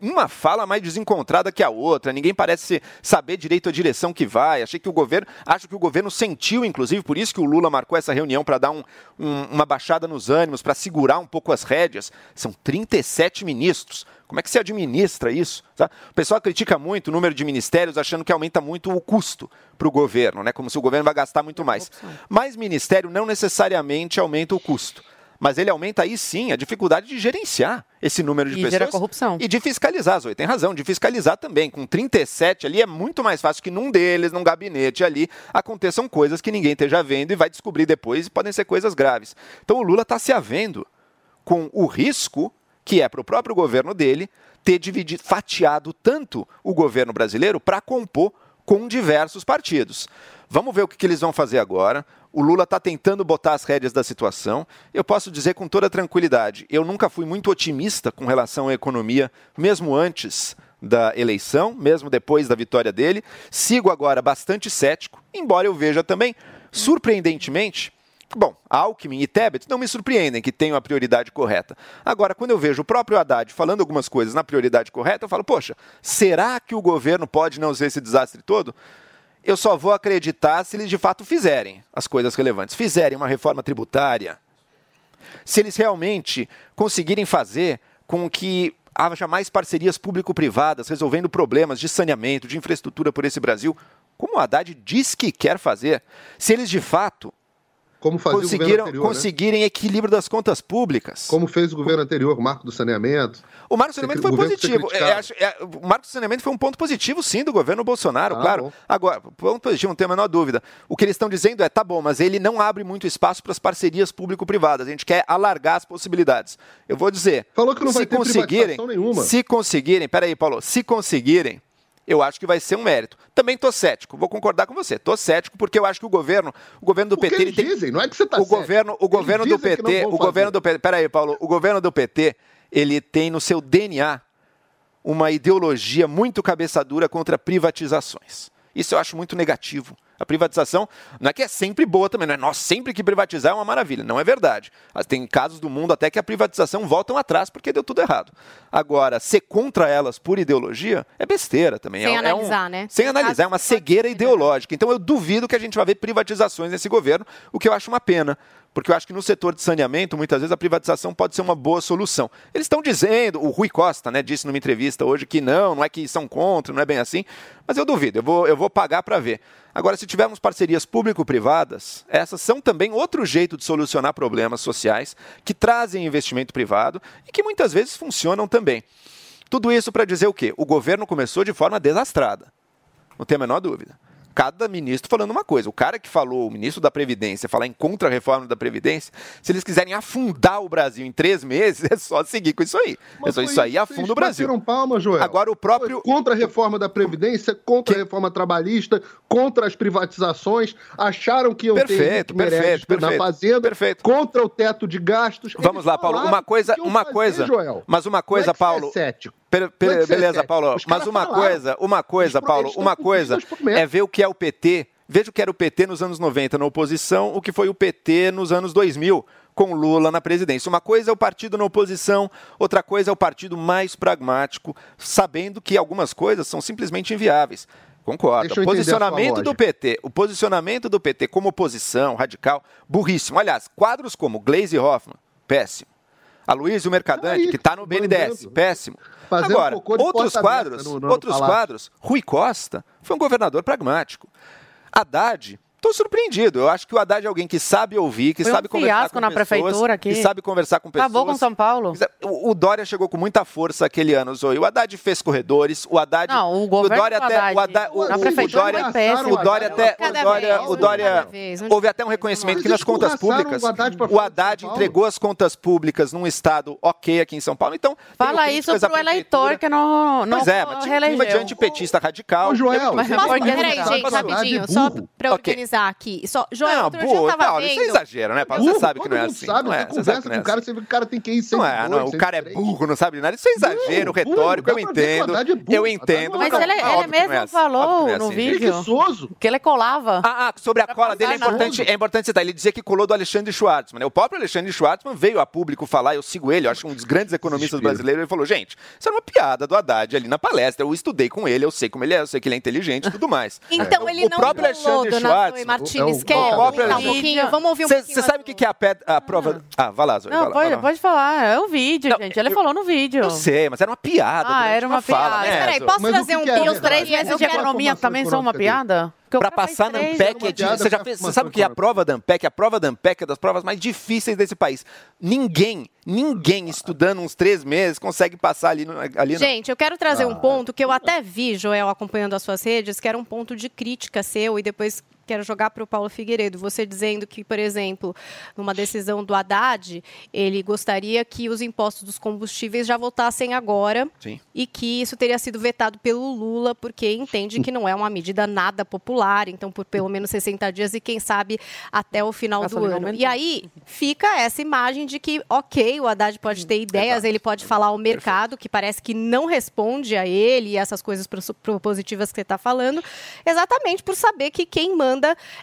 uma fala mais desencontrada que a outra, ninguém parece saber direito a direção que vai. Achei que o governo, acho que o governo sentiu, inclusive, por isso que o Lula marcou essa reunião para dar um, um, uma baixada nos ânimos, para segurar um pouco as rédeas. São 37 ministros. Como é que se administra isso? Tá? O pessoal critica muito o número de ministérios, achando que aumenta muito o custo para o governo, né? como se o governo vai gastar muito mais. Mas ministério não necessariamente aumenta o custo. Mas ele aumenta aí sim a dificuldade de gerenciar esse número de E pessoas. corrupção. E de fiscalizar, Zoe, tem razão, de fiscalizar também. Com 37 ali é muito mais fácil que num deles, num gabinete ali, aconteçam coisas que ninguém esteja vendo e vai descobrir depois e podem ser coisas graves. Então o Lula está se havendo com o risco que é para o próprio governo dele ter dividido, fatiado tanto o governo brasileiro para compor com diversos partidos. Vamos ver o que, que eles vão fazer agora. O Lula está tentando botar as rédeas da situação. Eu posso dizer com toda tranquilidade, eu nunca fui muito otimista com relação à economia, mesmo antes da eleição, mesmo depois da vitória dele. Sigo agora bastante cético, embora eu veja também, surpreendentemente, Bom, Alckmin e Tebet não me surpreendem que tenham a prioridade correta. Agora, quando eu vejo o próprio Haddad falando algumas coisas na prioridade correta, eu falo, poxa, será que o governo pode não ser esse desastre todo? Eu só vou acreditar se eles de fato fizerem as coisas relevantes. Fizerem uma reforma tributária, se eles realmente conseguirem fazer com que haja mais parcerias público-privadas resolvendo problemas de saneamento, de infraestrutura por esse Brasil, como o Haddad diz que quer fazer, se eles de fato Como fazia o conseguiram, governo anterior, né? conseguirem equilíbrio das contas públicas. Como fez o governo anterior, o marco do saneamento. O marco do saneamento O foi positivo. É, é, o marco do saneamento foi um ponto positivo, sim, do governo Bolsonaro, Ah, claro. bom. Agora, ponto positivo, não tem a menor dúvida. O que eles estão dizendo é, tá bom, mas ele não abre muito espaço para as parcerias público-privadas. A gente quer alargar as possibilidades. Eu vou dizer. Falou que não se vai ter conseguirem, nenhuma. Se conseguirem, peraí, Paulo, se conseguirem, eu acho que vai ser um mérito. Também tô cético, vou concordar com você. Tô cético porque eu acho que o governo, o governo do Porque PT, eles ele tem dizem, não é que você tá o cético. governo, o governo do PT, o governo do PT, peraí, Paulo, o governo do PT, ele tem no seu DNA uma ideologia muito cabeça dura contra privatizações. Isso eu acho muito negativo. A privatização não é que é sempre boa também, não é nós sempre que privatizar é uma maravilha. Não é verdade. Mas Tem casos do mundo até que a privatização voltam atrás porque deu tudo errado. Agora, ser contra elas por ideologia é besteira também. Sem é, é um- analisar, né? Sem analisar, é uma cegueira ideológica. Então eu duvido que a gente vai ver privatizações nesse governo, o que eu acho uma pena. Porque eu acho que no setor de saneamento, muitas vezes a privatização pode ser uma boa solução. Eles estão dizendo, o Rui Costa né, disse numa entrevista hoje que não, não é que são contra, não é bem assim. Mas eu duvido, eu vou, eu vou pagar para ver. Agora, se tivermos parcerias público-privadas, essas são também outro jeito de solucionar problemas sociais que trazem investimento privado e que muitas vezes funcionam também. Tudo isso para dizer o quê? O governo começou de forma desastrada. Não tem a menor dúvida. Cada ministro falando uma coisa. O cara que falou, o ministro da Previdência, falar em contra-reforma da Previdência, se eles quiserem afundar o Brasil em três meses, é só seguir com isso aí. é só isso aí afunda o Brasil. palma, Joel. Agora o próprio. Contra a reforma da Previdência, contra a reforma trabalhista, contra as privatizações, acharam que iam Perfeito, ter mérito perfeito, na perfeito, Fazenda, contra o teto de gastos. Vamos Eles lá, Paulo. Uma coisa, que uma fazer, coisa. Joel. Mas uma coisa, é que você é Paulo. é que você é beleza, cético. Paulo. Mas uma falaram. coisa, uma coisa, Paulo, uma coisa é ver o que é o PT. Veja o que era o PT nos anos 90 na oposição, o que foi o PT nos anos 2000 com Lula na presidência. Uma coisa é o partido na oposição, outra coisa é o partido mais pragmático, sabendo que algumas coisas são simplesmente inviáveis. Concordo. O posicionamento do. PT, o posicionamento do PT como oposição radical, burríssimo. Aliás, quadros como Glaze Hoffman, péssimo. Aloysio Mercadante, que está no BNDES, péssimo. Fazendo Agora, outros quadros, no- no outros palácio. quadros, Rui Costa foi um governador pragmático. Haddad, estou surpreendido. Eu acho que o Haddad é alguém que sabe ouvir, que Foi um sabe conversar com na pessoas, prefeitura aqui. que sabe conversar com pessoas. Acabou com São Paulo. O, o Dória chegou com muita força aquele ano, Zoe. O Haddad fez corredores, o Haddad... Não, o governo Dória do até... Haddad, O, Haddad, o, na o- o prefeitura Dória, foi péssimo. o Dória até... Cada O Dória, vez, o Dória vez, houve até um reconhecimento que nas contas públicas... o Haddad O entregou as contas públicas num estado ok aqui em São Paulo, então... Fala isso pro eleitor que não, não Pois é, mas tinha um clima de antipetista radical. Ô, Joel, Mas tá Peraí, gente, é rapidinho, só pra Ok. Organizar aqui. Só, Joel, Não, outro pô, tava Paulo, vendo... isso é exagero, né, Paulo? Você Burro, sabe que não é assim. Sabe, não é, você sabe que não é o cara, assim. você vê que o cara tem que ir Não é, não, o cara é burro, não sabe de nada. Isso é exagero, Burro, retórico, eu entendo. É Eu Haddad entendo. não Mas não, ele, óbvio ele não é mesmo assim, falou não é no assim, vídeo que ele colava. Ah, ah, sobre a cola dele é importante, é importante citar. Ele dizia que colou do Alexandre Schwartzman. né? O próprio Alexandre Schwartzman veio a público falar, eu sigo ele, eu acho um dos grandes economistas brasileiros. Ele falou: gente, isso era uma piada do Haddad ali na palestra. Eu estudei com ele, eu sei como ele é, eu sei que ele é inteligente e tudo mais. Então O- ele o não próprio colou, Alexandre dona Schwartzman. Zoe Martins. o- Quer aumentar um Alexandre- pouquinho? Vamos ouvir um pouquinho. Você sabe o que é a, ped- a prova. Ah, vai lá, Zoe. Não, vai pode, lá. pode falar. É o vídeo, Não, gente. Ele eu- falou no vídeo. Eu sei, mas era uma piada. Ah, era uma fala, piada. né, Mas peraí, Zoe? posso Mas trazer um é? E os três meses Eu de quero economia também são uma piada? Para passar na é é piada, você já é fez, você sabe que a prova da ANPEC, a prova da ANPEC é das provas mais difíceis desse país. Ninguém, ninguém estudando uns três meses consegue passar ali, no, ali Gente, eu quero trazer Ah. um ponto que eu até vi, Joel, acompanhando as suas redes, que era um ponto de crítica seu, e depois quero jogar para o Paulo Figueiredo. Você dizendo que, por exemplo, numa decisão do Haddad, ele gostaria que os impostos dos combustíveis já voltassem agora Sim. e que isso teria sido vetado pelo Lula, porque entende que não é uma medida nada popular, então por pelo menos 60 dias e quem sabe até o final do ano. aumentou. E aí fica essa imagem de que, ok, o Haddad pode ter ideias, ele pode falar ao mercado, que parece que não responde a ele e essas coisas propositivas que você está falando, exatamente por saber que quem manda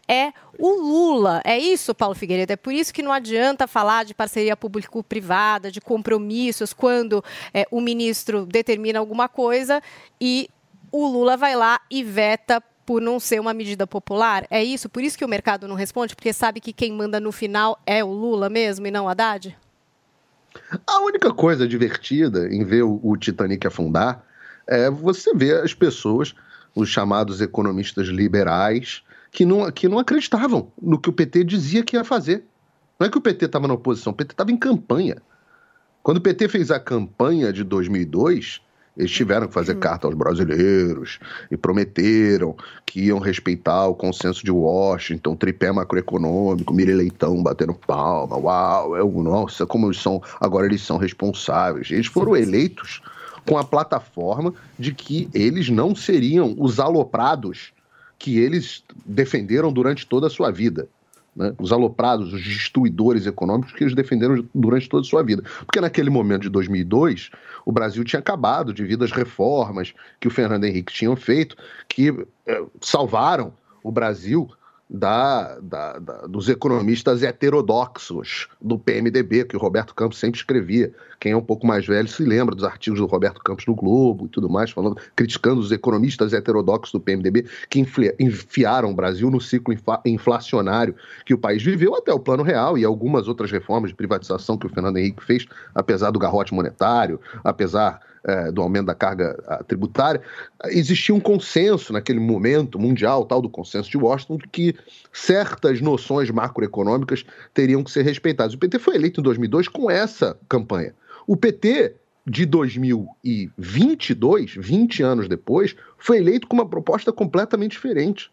é o Lula. É isso, Paulo Figueiredo? É por isso que não adianta falar de parceria público-privada, de compromissos, quando é, o ministro determina alguma coisa e o Lula vai lá e veta por não ser uma medida popular? É isso? Por isso que o mercado não responde? Porque sabe que quem manda no final é o Lula mesmo e não Haddad? A única coisa divertida em ver o Titanic afundar é você ver as pessoas, os chamados economistas liberais, que não, que não acreditavam no que o PT dizia que ia fazer. Não é que o PT estava na oposição, o PT estava em campanha. Quando o PT fez a campanha de 2002, eles tiveram que fazer carta aos brasileiros e prometeram que iam respeitar o consenso de Washington, tripé macroeconômico, Mira Leitão batendo palma, uau, é o- nossa, como eles são, agora eles são responsáveis. Eles foram eleitos com a plataforma de que eles não seriam os aloprados que eles defenderam durante toda a sua vida. né? Os aloprados, os destruidores econômicos que eles defenderam durante toda a sua vida. Porque naquele momento de 2002, o Brasil tinha acabado devido às reformas que o Fernando Henrique tinha feito, que eh, salvaram o Brasil da, da- da- dos economistas heterodoxos do PMDB, que o Roberto Campos sempre escrevia. Quem é um pouco mais velho se lembra dos artigos do Roberto Campos no Globo e tudo mais, falando, criticando os economistas heterodoxos do PMDB que enfiaram o Brasil no ciclo infla- inflacionário que o país viveu até o Plano Real e algumas outras reformas de privatização que o Fernando Henrique fez, apesar do garrote monetário, apesar eh, do aumento da carga tributária, existia um consenso naquele momento mundial, tal do consenso de Washington, de que certas noções macroeconômicas teriam que ser respeitadas. O PT foi eleito em 2002 com essa campanha. O PT de 2022, 20 anos depois, foi eleito com uma proposta completamente diferente.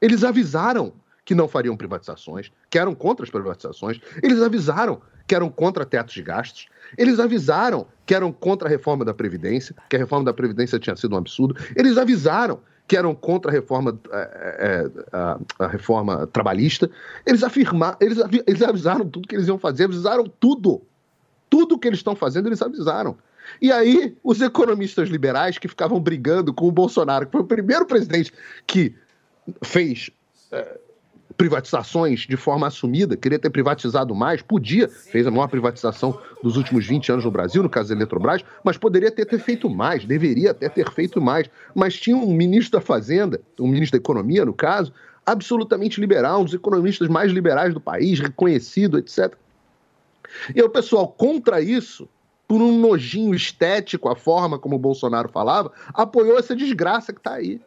Eles avisaram que não fariam privatizações, que eram contra as privatizações. Eles avisaram que eram contra tetos de gastos. Eles avisaram que eram contra a reforma da Previdência, que a reforma da Previdência tinha sido um absurdo. Eles avisaram que eram contra a reforma, é, é, a, a reforma trabalhista. Eles afirmaram, eles, eles avisaram tudo que eles iam fazer, avisaram tudo. Tudo que eles estão fazendo, eles avisaram. E aí, os economistas liberais que ficavam brigando com o Bolsonaro, que foi o primeiro presidente que fez é, privatizações de forma assumida, queria ter privatizado mais, podia, fez a maior privatização dos últimos 20 anos no Brasil, no caso da Eletrobras, mas poderia ter, ter feito mais, deveria até ter feito mais. Mas tinha um ministro da Fazenda, um ministro da Economia, no caso, absolutamente liberal, um dos economistas mais liberais do país, reconhecido, etc. E o pessoal, contra isso, por um nojinho estético, a forma como o Bolsonaro falava, apoiou essa desgraça que está aí.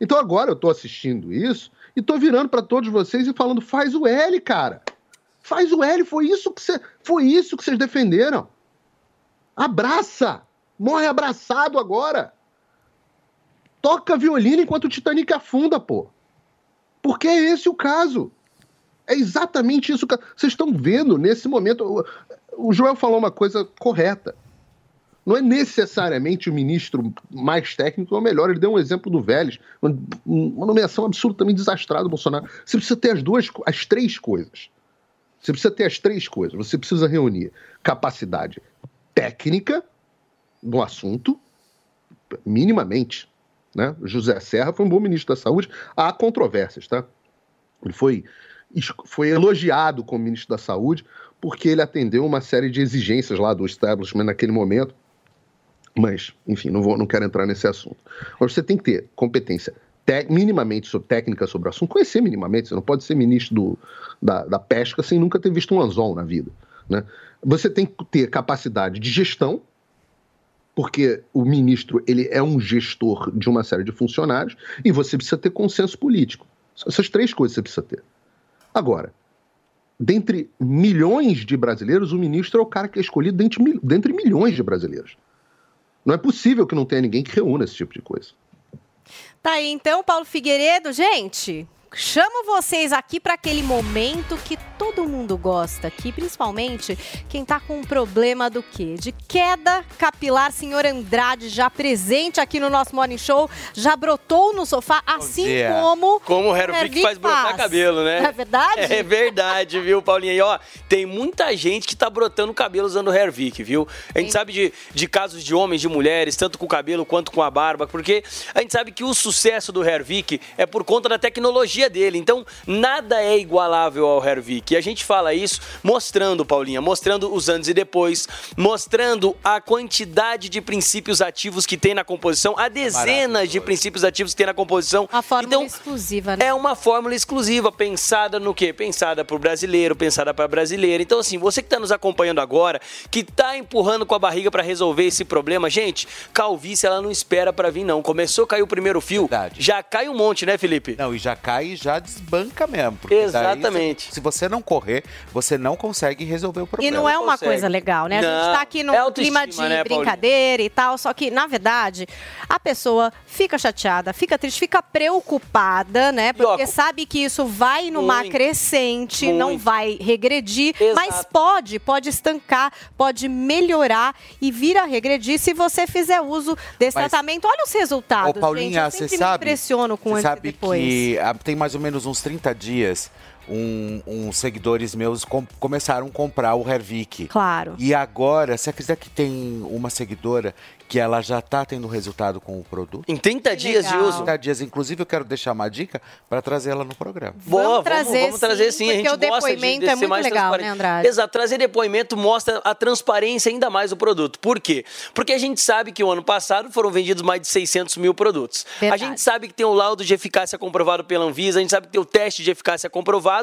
Então agora eu estou assistindo isso e estou virando para todos vocês e falando: faz o L, cara. Faz o L, foi isso que você, foi isso que vocês defenderam. Abraça, morre abraçado agora. Toca violino enquanto o Titanic afunda, pô. Porque é esse o caso. É exatamente isso que vocês estão vendo nesse momento. O Joel falou uma coisa correta. Não é necessariamente o ministro mais técnico ou melhor. Ele deu um exemplo do Vélez, uma, nomeação absolutamente desastrada do Bolsonaro. Você precisa ter as duas, as três coisas. Você precisa ter as três coisas. Você precisa reunir capacidade técnica do assunto, minimamente. Né? José Serra foi um bom ministro da Saúde. Há controvérsias, tá? Ele foi, foi elogiado como ministro da Saúde porque ele atendeu uma série de exigências lá do establishment naquele momento. Mas, enfim, não, vou, não quero entrar nesse assunto. Mas você tem que ter competência te- minimamente sobre, técnica sobre o assunto, conhecer minimamente. Você não pode ser ministro do, da, da pesca sem nunca ter visto um anzol na vida. Né? Você tem que ter capacidade de gestão, porque o ministro ele é um gestor de uma série de funcionários, e você precisa ter consenso político. Essas três coisas você precisa ter. Agora, dentre milhões de brasileiros, o ministro é o cara que é escolhido dentre, dentre milhões de brasileiros. Não é possível que não tenha ninguém que reúna esse tipo de coisa. Tá aí então, Paulo Figueiredo. Gente, chamo vocês aqui para aquele momento que todo mundo gosta aqui, principalmente quem tá com um problema do quê? De queda capilar. Senhor Andrade, já presente aqui no nosso Morning Show, já brotou no sofá, assim dia. como... Como o Hervik faz brotar cabelo, né? É verdade? É verdade, viu, Paulinha? E ó, tem muita gente que tá brotando cabelo usando o Hervik, viu? A gente sabe de, de casos de homens, de mulheres, tanto com o cabelo quanto com a barba, porque a gente sabe que o sucesso do Hervik é por conta da tecnologia dele. Então, nada é igualável ao Hervik. E a gente fala isso mostrando, Paulinha, mostrando os antes e depois, mostrando a quantidade de princípios ativos que tem na composição, a dezenas de princípios ativos que tem na composição. Uma fórmula exclusiva, né? É uma fórmula exclusiva, pensada no quê? Pensada por brasileiro, pensada para brasileira. Então, assim, você que está nos acompanhando agora, que está empurrando com a barriga para resolver esse problema, gente, calvície ela não espera para vir, não. Começou a cair o primeiro fio, já cai um monte, né, Felipe? Não, e já cai e já desbanca mesmo. porque daí, Exatamente. se, se você não correr, você não consegue resolver o E problema. não é uma coisa legal, né? A gente tá aqui num É clima autoestima, de né, Paulinho? brincadeira e tal, só que, na verdade, a pessoa fica chateada, fica triste, fica preocupada, né? Porque sabe que isso vai numa Muito, crescente, não muito. vai regredir, mas pode, pode estancar, pode melhorar e vir a regredir se você fizer uso desse Mas- tratamento. Olha os resultados, Ô, Paulinha, gente. Eu você sempre me sabe, impressiono com antes e depois. que ah, tem mais ou menos uns 30 dias, um, uns seguidores meus com- começaram a comprar o Hervik. Claro. E agora, você acredita que tem uma seguidora que ela já tá tendo resultado com o produto? Em 30 Que dias de legal. uso. 30 dias. Inclusive, eu quero deixar uma dica para trazer ela no programa. Boa, trazer, vamos, trazer sim. A porque gente o gosta de, depoimento de é muito legal, né, Andrade? Exato, trazer depoimento mostra a transparência ainda mais do produto. Por quê? Porque a gente sabe que o ano passado foram vendidos mais de 600 mil produtos. Verdade. A gente sabe que tem o laudo de eficácia comprovado pela Anvisa, a gente sabe que tem o teste de eficácia comprovado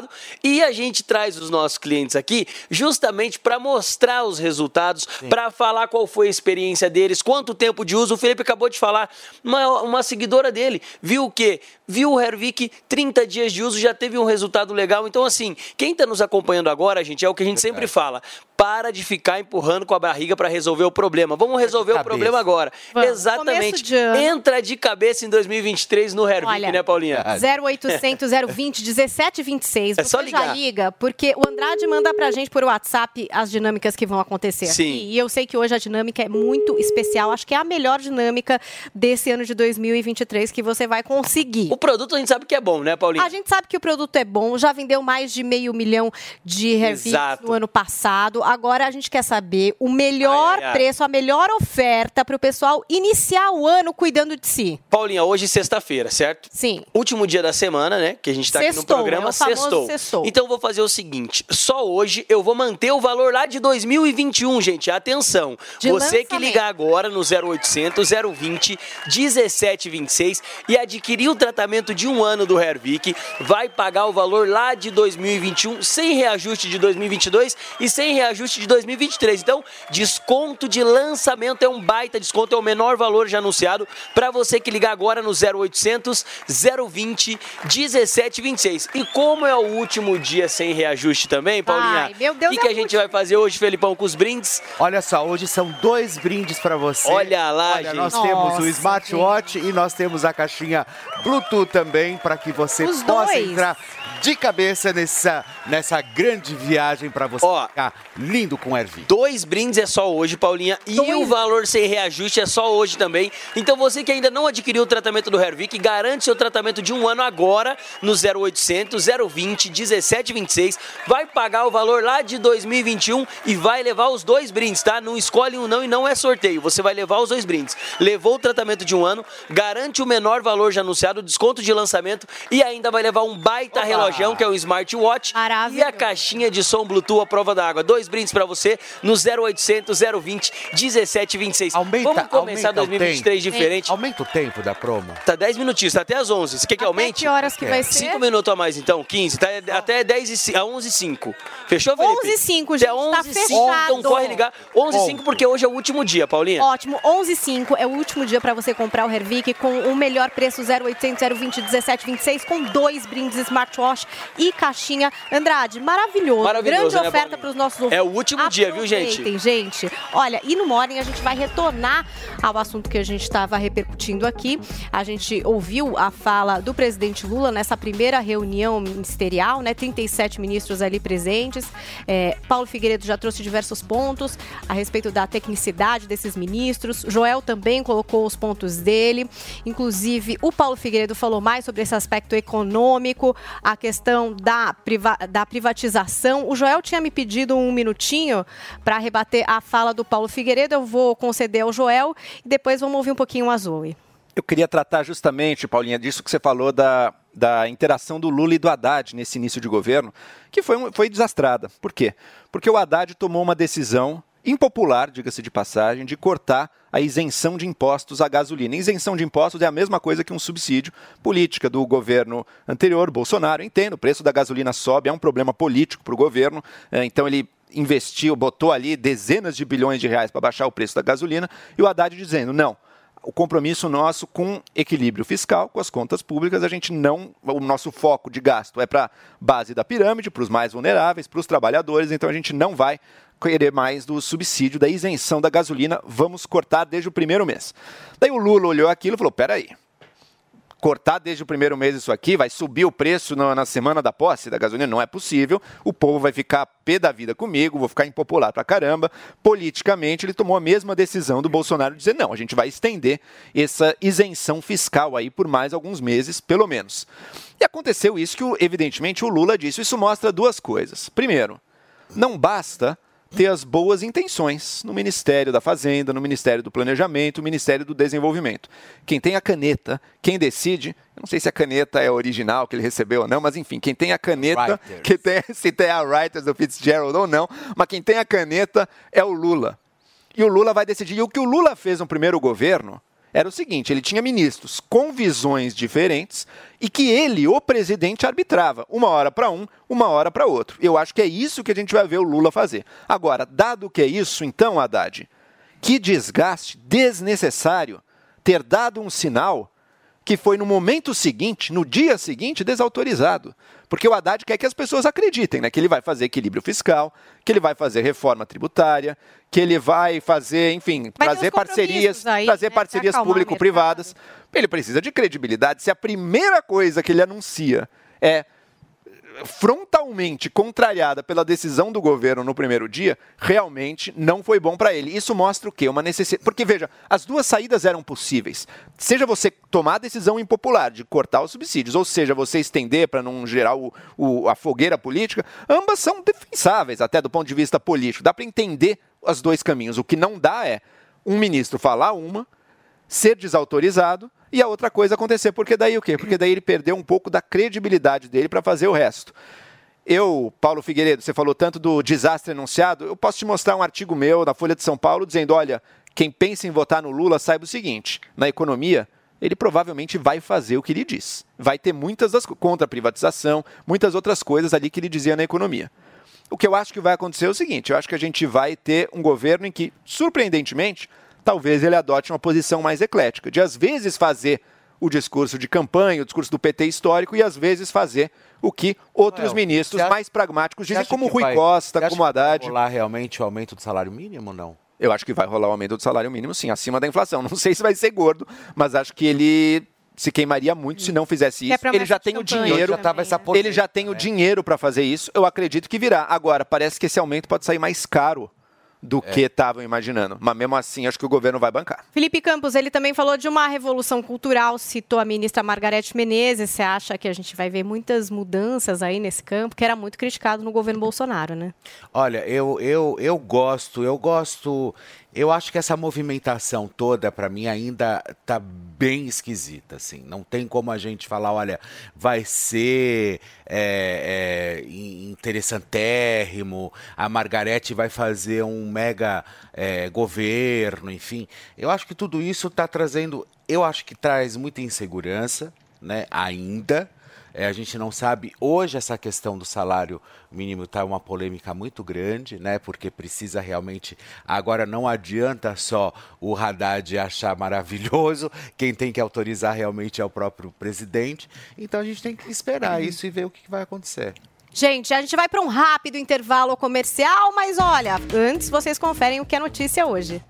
e a gente traz os nossos clientes aqui justamente para mostrar os resultados, para falar qual foi a experiência deles, quanto tempo de uso. O Felipe acabou de falar, uma, uma seguidora dele viu o quê? Viu o Hervik 30 dias de uso, já teve um resultado legal. Então, assim, quem está nos acompanhando agora, gente, é o que a gente sempre fala. Para de ficar empurrando com a barriga para resolver o problema. Vamos resolver o problema agora. Vamos. Exatamente. De ano. Entra de cabeça em 2023 no Hervik, Olha, né, Paulinha? 0800 020 1726. É só Você já ligar. liga, porque o Andrade manda pra gente por WhatsApp as dinâmicas que vão acontecer Sim. aqui. E eu sei que hoje a dinâmica é muito especial. Acho que é a melhor dinâmica desse ano de 2023 que você vai conseguir. O produto a gente sabe que é bom, né, Paulinha? A gente sabe que o produto é bom, já vendeu mais de meio milhão de Exato. no ano passado. Agora a gente quer saber o melhor preço, a melhor oferta para o pessoal iniciar o ano cuidando de si. Paulinha, hoje é sexta-feira, certo? Sim. Último dia da semana, né? Que a gente tá aqui no Sextou, programa, é sextou. sextou. Então eu vou fazer o seguinte: só hoje eu vou manter o valor lá de 2021, gente. Atenção. De Você que lançamento. ligar agora no 0800 020 1726 e adquirir o tratamento de um ano do Hervik, vai pagar o valor lá de 2021 sem reajuste de 2022 e sem reajuste de 2023. Então, desconto de lançamento é um baita desconto, é o menor valor já anunciado para você que ligar agora no 0800 020 1726. E como é o último dia sem reajuste também, Paulinha? Ai, meu Deus, o que, que é a gente vai fazer hoje, Felipão, com os brindes? Olha só, hoje são dois brindes pra você. Olha lá, Olha, gente. nós temos Nossa, o smartwatch e nós temos a caixinha Bluetooth também para que você Os possa dois. entrar de cabeça nessa, nessa grande viagem para você Ó. ficar lindo com Ervi. Dois brindes é só hoje, Paulinha. E o valor sem reajuste é só hoje também. Então você que ainda não adquiriu o tratamento do Hervik, garante seu tratamento de um ano agora no 0800 020 1726. Vai pagar o valor lá de 2021 e vai levar os dois brindes, tá? Não escolhe um não e não é sorteio. Você vai levar os dois brindes. Levou o tratamento de um ano, garante o menor valor já anunciado, desconto de lançamento e ainda vai levar um baita relojão, que é o smartwatch. E a caixinha de som Bluetooth à prova da água. Dois brindes pra você no 0800 020 1726. Aumenta, Vamos começar aumenta o 2023 tempo. diferente. Aumenta o tempo da promo. Tá 10 minutinhos, tá até as 11. Você quer que aumente? que horas que vai ser? 5 minutos a mais então, 15. Tá até 10 e, a 11 e 5. Fechou, Felipe? 11 e 5, Até gente, 11 tá e 5, fechado. Então corre ligar. 11 e 5 porque hoje é o último dia, Paulinha. Ótimo, 11,5 é o último dia para você comprar o Hervik com o melhor preço 0800 020 1726 com dois brindes smartwatch e caixinha Andrade. Maravilhoso. Maravilhoso, Grande né, oferta para os nossos É ouvintes. o último dia, viu, gente? Gente. Olha, e no Morning a gente vai retornar ao assunto que a gente estava repercutindo aqui. A gente ouviu a fala do presidente Lula nessa primeira reunião ministerial, né? 37 ministros ali presentes. É, Paulo Figueiredo já trouxe diversos pontos a respeito da tecnicidade desses ministros. Joel também colocou os pontos dele. Inclusive, o Paulo Figueiredo falou mais sobre esse aspecto econômico, a questão da, priva- da privatização. O Joel tinha me pedido um minutinho para rebater a fala do Paulo Figueiredo. Eu vou conceder ao Joel e depois vamos ouvir um pouquinho a Zoe. Eu queria tratar justamente, Paulinha, disso que você falou da, da interação do Lula e do Haddad nesse início de governo, que foi, um- foi desastrada. Por quê? Porque o Haddad tomou uma decisão impopular, diga-se de passagem, de cortar a isenção de impostos à gasolina. Isenção de impostos é a mesma coisa que um subsídio política do governo anterior, Bolsonaro. Entendo, o preço da gasolina sobe, é um problema político para o governo, eh, então ele investiu, botou ali dezenas de bilhões de reais para baixar o preço da gasolina, e o Haddad dizendo, não, o compromisso nosso com equilíbrio fiscal, com as contas públicas, a gente não. O nosso foco de gasto é para a base da pirâmide, para os mais vulneráveis, para os trabalhadores, então a gente não vai querer mais do subsídio, da isenção da gasolina, vamos cortar desde o primeiro mês. Daí o Lula olhou aquilo e falou: peraí. Cortar desde o primeiro mês isso aqui, vai subir o preço na, na semana da posse da gasolina? Não é possível. O povo vai ficar pé da vida comigo, vou ficar impopular pra caramba. Politicamente, ele tomou a mesma decisão do Bolsonaro de dizer: não, a gente vai estender essa isenção fiscal aí por mais alguns meses, pelo menos. E aconteceu isso que, evidentemente, o Lula disse. Isso mostra duas coisas. Primeiro, não basta ter as boas intenções no Ministério da Fazenda, no Ministério do Planejamento, no Ministério do Desenvolvimento. Quem tem a caneta, quem decide, eu não sei se a caneta é original que ele recebeu ou não, mas enfim, quem tem a caneta, que tem, se tem a Writers do Fitzgerald ou não, mas quem tem a caneta é o Lula. E o Lula vai decidir. E o que o Lula fez no primeiro governo era o seguinte: ele tinha ministros com visões diferentes e que ele, o presidente, arbitrava. Uma hora para um, uma hora para outro. Eu acho que é isso que a gente vai ver o Lula fazer. Agora, dado que é isso, então, Haddad, que desgaste desnecessário ter dado um sinal que foi no momento seguinte, no dia seguinte, desautorizado. Porque o Haddad quer que as pessoas acreditem né, que ele vai fazer equilíbrio fiscal, que ele vai fazer reforma tributária, que ele vai fazer, enfim, Vai trazer parcerias, aí, trazer né, parcerias público-privadas. Ele precisa de credibilidade. Se a primeira coisa que ele anuncia é frontalmente contrariada pela decisão do governo no primeiro dia, realmente não foi bom para ele. Isso mostra o quê? Uma necessidade. Porque, veja, as duas saídas eram possíveis. Seja você tomar a decisão impopular de cortar os subsídios, ou seja, você estender para não gerar o, o- a fogueira política, ambas são defensáveis, até do ponto de vista político. Dá para entender os dois caminhos. O que não dá é um ministro falar uma, ser desautorizado e a outra coisa acontecer. Porque daí o quê? Porque daí ele perdeu um pouco da credibilidade dele para fazer o resto. Eu, Paulo Figueiredo, você falou tanto do desastre anunciado, eu posso te mostrar um artigo meu na Folha de São Paulo dizendo, olha, quem pensa em votar no Lula saiba o seguinte, na economia, ele provavelmente vai fazer o que ele diz. Vai ter muitas das contra a privatização, muitas outras coisas ali que ele dizia na economia. O que eu acho que vai acontecer é o seguinte: eu acho que a gente vai ter um governo em que, surpreendentemente, talvez ele adote uma posição mais eclética, de às vezes fazer o discurso de campanha, o discurso do PT histórico, e às vezes fazer o que outros Noel, ministros acha- mais pragmáticos dizem, como Rui vai- Costa, como que vai Haddad. rolar realmente o aumento do salário mínimo ou não? Eu acho que vai rolar o aumento do salário mínimo, sim, acima da inflação. Não sei se vai ser gordo, mas acho que ele se queimaria muito se não fizesse é isso. promessa ele já tem o campanha dinheiro, também, Já tava essa né? ele já tem o dinheiro para fazer isso. Eu acredito que virá. Agora, parece que esse aumento pode sair mais caro do É. que estavam imaginando. Mas mesmo assim, acho que o governo vai bancar. Felipe Campos, ele também falou de uma revolução cultural, citou a ministra Margarete Menezes. Você acha que a gente vai ver muitas mudanças aí nesse campo, que era muito criticado no governo Bolsonaro, né? Olha, eu, eu, eu gosto, eu gosto. Eu acho que essa movimentação toda, para mim, ainda tá bem esquisita, assim. Não tem como a gente falar, olha, vai ser é, é, in- interessantérrimo, a Margarete vai fazer um mega é, governo, enfim. Eu acho que tudo isso está trazendo. Eu acho que traz muita insegurança, né? Ainda. É, a gente não sabe. Hoje, essa questão do salário mínimo está uma polêmica muito grande, né? Porque precisa realmente. Agora, não adianta só o Haddad achar maravilhoso. Quem tem que autorizar realmente é o próprio presidente. Então, a gente tem que esperar isso e ver o que vai acontecer. Gente, a gente vai para um rápido intervalo comercial, mas olha, antes vocês conferem o que é notícia hoje.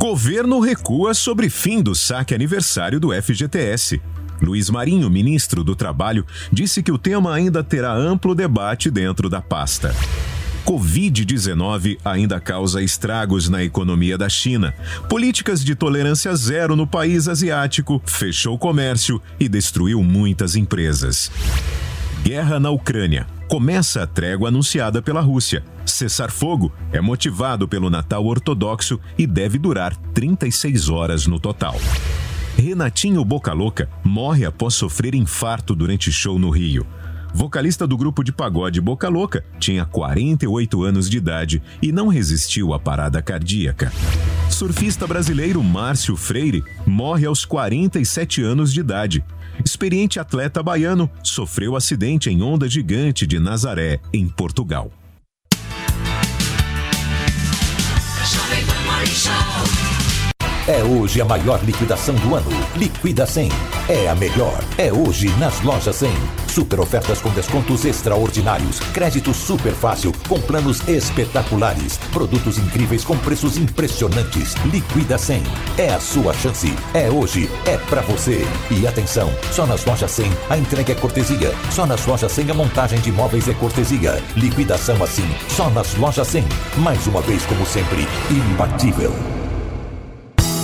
Governo recua sobre fim do saque aniversário do FGTS. Luiz Marinho, ministro do Trabalho, disse que o tema ainda terá amplo debate dentro da pasta. Covid-19 ainda causa estragos na economia da China. Políticas de tolerância zero no país asiático fechou o comércio e destruiu muitas empresas. Guerra na Ucrânia. Começa a trégua anunciada pela Rússia. Cessar fogo é motivado pelo Natal ortodoxo e deve durar 36 horas no total. Renatinho Boca Louca morre após sofrer infarto durante show no Rio. Vocalista do grupo de pagode Boca Louca tinha 48 anos de idade e não resistiu à parada cardíaca. Surfista brasileiro Márcio Freire morre aos 47 anos de idade. Experiente atleta baiano sofreu acidente em onda gigante de Nazaré, em Portugal. É hoje a maior liquidação do ano. Liquida 100. É a melhor. É hoje nas lojas 100. Super ofertas com descontos extraordinários. Crédito super fácil com planos espetaculares. Produtos incríveis com preços impressionantes. Liquida 100. É a sua chance. É hoje. É pra você. E atenção, só nas lojas 100 a entrega é cortesia. Só nas lojas 100 a montagem de móveis é cortesia. Liquidação assim, só nas lojas 100. Mais uma vez, como sempre, imbatível.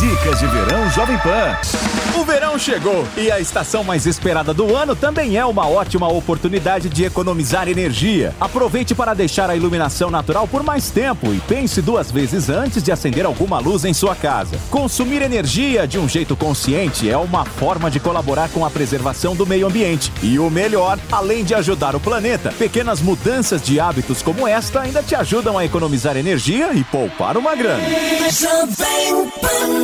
Dicas de verão Jovem Pan. O verão chegou e a estação mais esperada do ano também é uma ótima oportunidade de economizar energia. Aproveite para deixar a iluminação natural por mais tempo e pense duas vezes antes de acender alguma luz em sua casa. Consumir energia de um jeito consciente é uma forma de colaborar com a preservação do meio ambiente. E o melhor, além de ajudar o planeta, pequenas mudanças de hábitos como esta ainda te ajudam a economizar energia e poupar uma grana. Jovem Pan.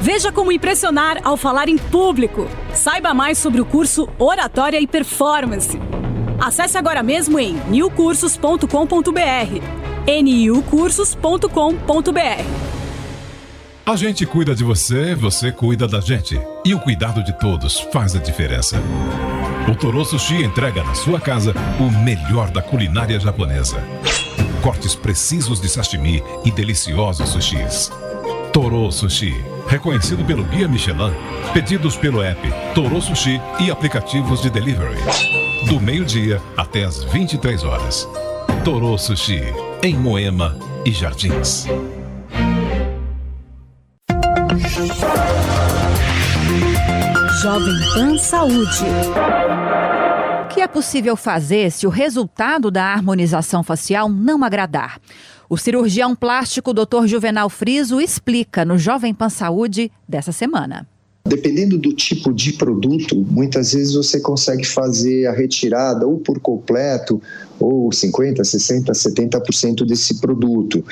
Veja como impressionar ao falar em público. Saiba mais sobre o curso Oratória e Performance. Acesse agora mesmo em newcursos.com.br. niucursos.com.br. A gente cuida de você, você cuida da gente. E o cuidado de todos faz a diferença. O Toro Sushi entrega na sua casa o melhor da culinária japonesa. Cortes precisos de sashimi e deliciosos sushis. Toro Sushi, reconhecido pelo Guia Michelin, pedidos pelo app Toro Sushi e aplicativos de delivery. Do meio-dia até as 23 horas. Toro Sushi, em Moema e Jardins. Jovem Pan Saúde. O que é possível fazer se o resultado da harmonização facial não agradar? O cirurgião plástico Dr. Juvenal Friso explica no Jovem Pan Saúde dessa semana. Dependendo do tipo de produto, muitas vezes você consegue fazer a retirada ou por completo, ou 50%, 60%, 70% desse produto.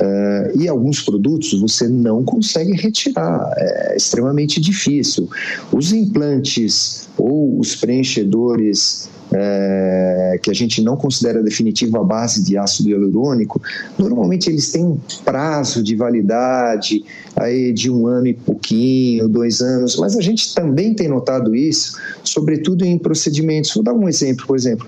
Eh, e alguns produtos você não consegue retirar, é extremamente difícil. Os implantes ou os preenchedores é, que a gente não considera definitivo a base de ácido hialurônico, normalmente eles têm um prazo de validade aí de um ano e pouquinho, dois anos, mas a gente também tem notado isso, sobretudo em procedimentos. Vou dar um exemplo, por exemplo,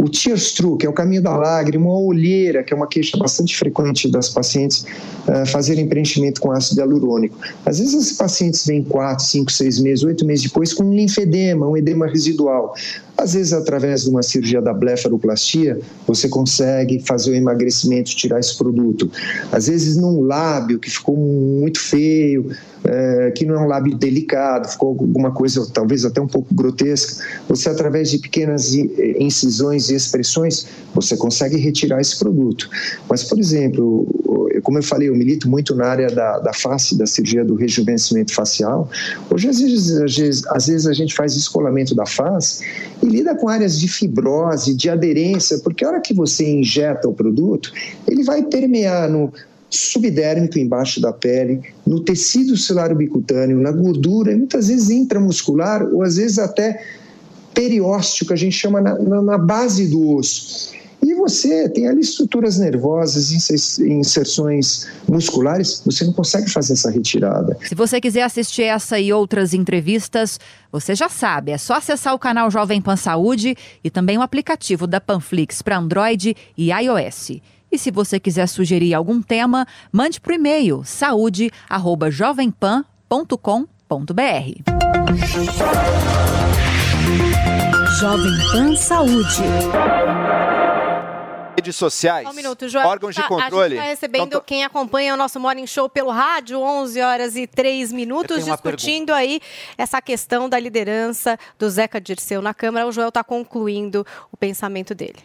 o tears through, que é o caminho da lágrima, a olheira, que é uma queixa bastante frequente das pacientes uh, fazerem preenchimento com ácido hialurônico. Às vezes esses pacientes vêm 4, 5, 6 meses, 8 meses depois com um linfedema, um edema residual. Às vezes, através de uma cirurgia da blefaroplastia, você consegue fazer o emagrecimento, tirar esse produto. Às vezes, num lábio que ficou muito feio, é, que não é um lábio delicado, ficou alguma coisa talvez até um pouco grotesca, você, através de pequenas incisões e expressões, você consegue retirar esse produto. Mas, por exemplo, como eu falei, eu milito muito na área da, da face, da cirurgia do rejuvenescimento facial. Hoje, às vezes, às vezes, às vezes a gente faz escolamento da face e lida com áreas de fibrose, de aderência, porque a hora que você injeta o produto, ele vai permear no subdérmico embaixo da pele, no tecido celular bicutâneo, na gordura, muitas vezes intramuscular ou às vezes até periósteo, que a gente chama na, na, na base do osso. E você tem ali estruturas nervosas, inserções musculares, você não consegue fazer essa retirada. Se você quiser assistir essa e outras entrevistas, você já sabe, é só acessar o canal Jovem Pan Saúde e também o aplicativo da Panflix para Android e iOS. E se você quiser sugerir algum tema, mande para o e-mail saúde@jovempan.com.br. Jovem Pan Saúde. Redes sociais, um minuto, Joel. órgãos de Tá, controle. A gente está recebendo Então, quem acompanha o nosso Morning Show pelo rádio, 11 horas e 3 minutos, discutindo aí essa questão da liderança do Zeca Dirceu na Câmara. O Joel está concluindo o pensamento dele.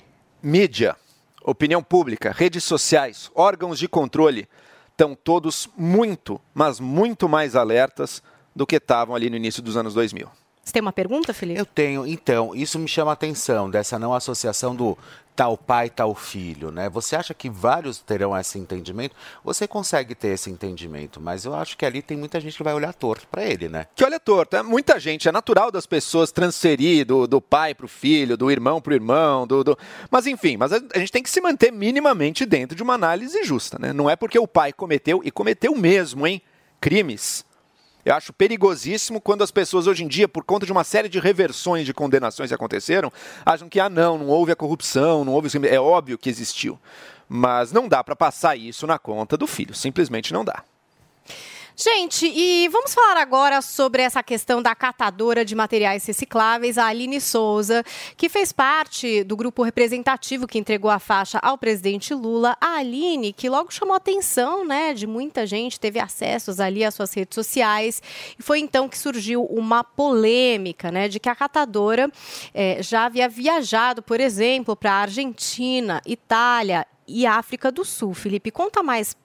mídia, opinião pública, redes sociais, órgãos de controle estão todos muito, mas muito mais alertas do que estavam ali no início dos anos 2000. Você tem uma pergunta, Felipe? Eu tenho. Então, isso me chama a atenção, dessa não associação do tal pai, tal filho, né? Você acha que vários terão esse entendimento? Você consegue ter esse entendimento, mas eu acho que ali tem muita gente que vai olhar torto para ele, né? Que olha torto, é muita gente, é natural das pessoas transferir do, do pai pro filho, do irmão pro irmão, do, do... Mas enfim, mas a, a gente tem que se manter minimamente dentro de uma análise justa, né? Não é porque o pai cometeu, e cometeu mesmo, hein, crimes. Eu acho perigosíssimo quando as pessoas hoje em dia, por conta de uma série de reversões de condenações que aconteceram, acham que, ah, não, não houve a corrupção, não houve. É óbvio que existiu. Mas não dá para passar isso na conta do filho. Simplesmente não dá. Gente, e vamos falar agora sobre essa questão da catadora de materiais recicláveis, a Aline Souza, que fez parte do grupo representativo que entregou a faixa ao presidente Lula. A Aline, que logo chamou a atenção, né, de muita gente, teve acessos ali às suas redes sociais, e foi então que surgiu uma polêmica, né, de que a catadora eh, já havia viajado, por exemplo, para a Argentina, Itália e África do Sul. Felipe, conta mais É,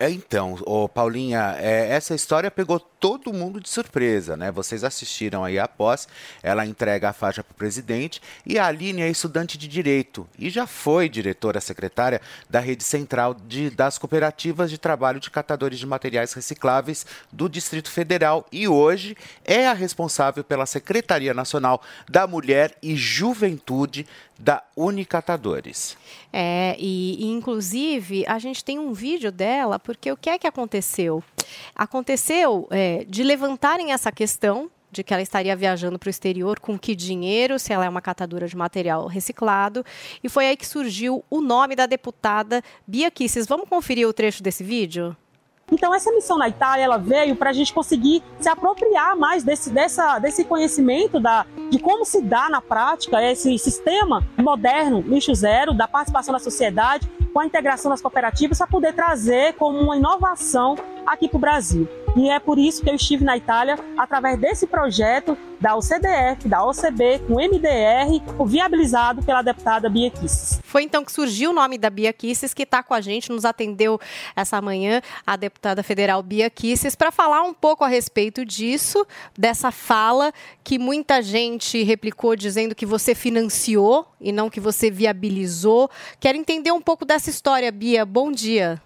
então, ô, Paulinha, é, essa história pegou todo mundo de surpresa, né? Vocês assistiram aí após, ela entrega a faixa para o presidente e a Aline é estudante de Direito e já foi diretora secretária da Rede Central de- das Cooperativas de Trabalho de Catadores de Materiais Recicláveis do Distrito Federal e hoje é a responsável pela Secretaria Nacional da Mulher e Juventude da Unicatadores. É, e, inclusive a gente tem um vídeo dela, porque o que é que aconteceu? Aconteceu é, de levantarem essa questão de que ela estaria viajando para o exterior com que dinheiro, se ela é uma catadora de material reciclado, e foi aí que surgiu o nome da deputada Bia Kisses. Vamos conferir o trecho desse vídeo? Então, essa missão na Itália, ela veio para a gente conseguir se apropriar mais desse, dessa, desse conhecimento da, de como se dá na prática esse sistema moderno, lixo zero, da participação da sociedade, com a integração das cooperativas, para poder trazer como uma inovação aqui para o Brasil. E é por isso que eu estive na Itália, através desse projeto da OCDF, da OCB, com MDR, viabilizado pela deputada Bia Kisses. Foi então que surgiu o nome da Bia Kisses, que está com a gente, nos atendeu essa manhã, a deputada federal Bia Kisses, para falar um pouco a respeito disso, dessa fala que muita gente replicou dizendo que você financiou e não que você viabilizou. Quero entender um pouco dessa história, Bia. Bom dia.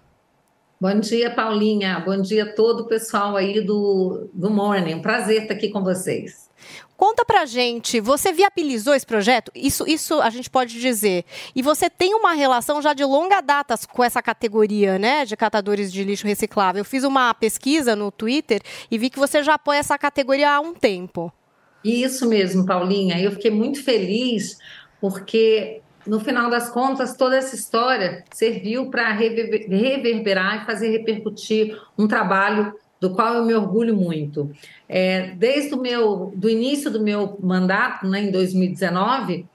Bom dia, Paulinha. Bom dia a todo o pessoal aí do, do Morning. Um prazer estar aqui com vocês. Conta pra gente, você viabilizou esse projeto? Isso, isso a gente pode dizer. E você tem uma relação já de longa data com essa categoria, né, de catadores de lixo reciclável. Eu fiz uma pesquisa no Twitter e vi que você já apoia essa categoria há um tempo. Isso mesmo, Paulinha. Eu fiquei muito feliz porque no final das contas, toda essa história serviu para reverberar e fazer repercutir um trabalho do qual eu me orgulho muito. É, desde o meu, do início do meu mandato, né, em 2019,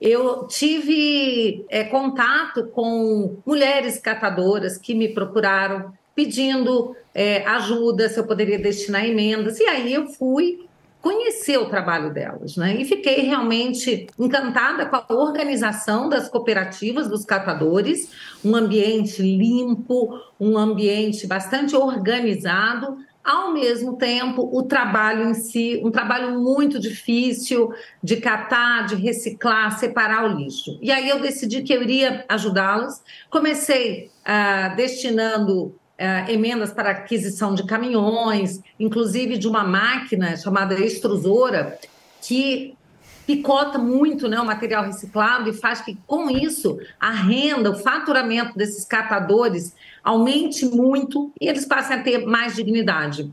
eu tive é, contato com mulheres catadoras que me procuraram pedindo é, ajuda, se eu poderia destinar emendas, e aí eu fui conhecer o trabalho delas, né? E fiquei realmente encantada com a organização das cooperativas dos catadores, um ambiente limpo, um ambiente bastante organizado, ao mesmo tempo o trabalho em si, um trabalho muito difícil de catar, de reciclar, separar o lixo. E aí eu decidi que eu iria ajudá-los. Comecei ah, destinando eh, emendas para aquisição de caminhões, inclusive de uma máquina chamada extrusora, que picota muito né, o material reciclado e faz que, com isso, a renda, o faturamento desses catadores aumente muito e eles passem a ter mais dignidade.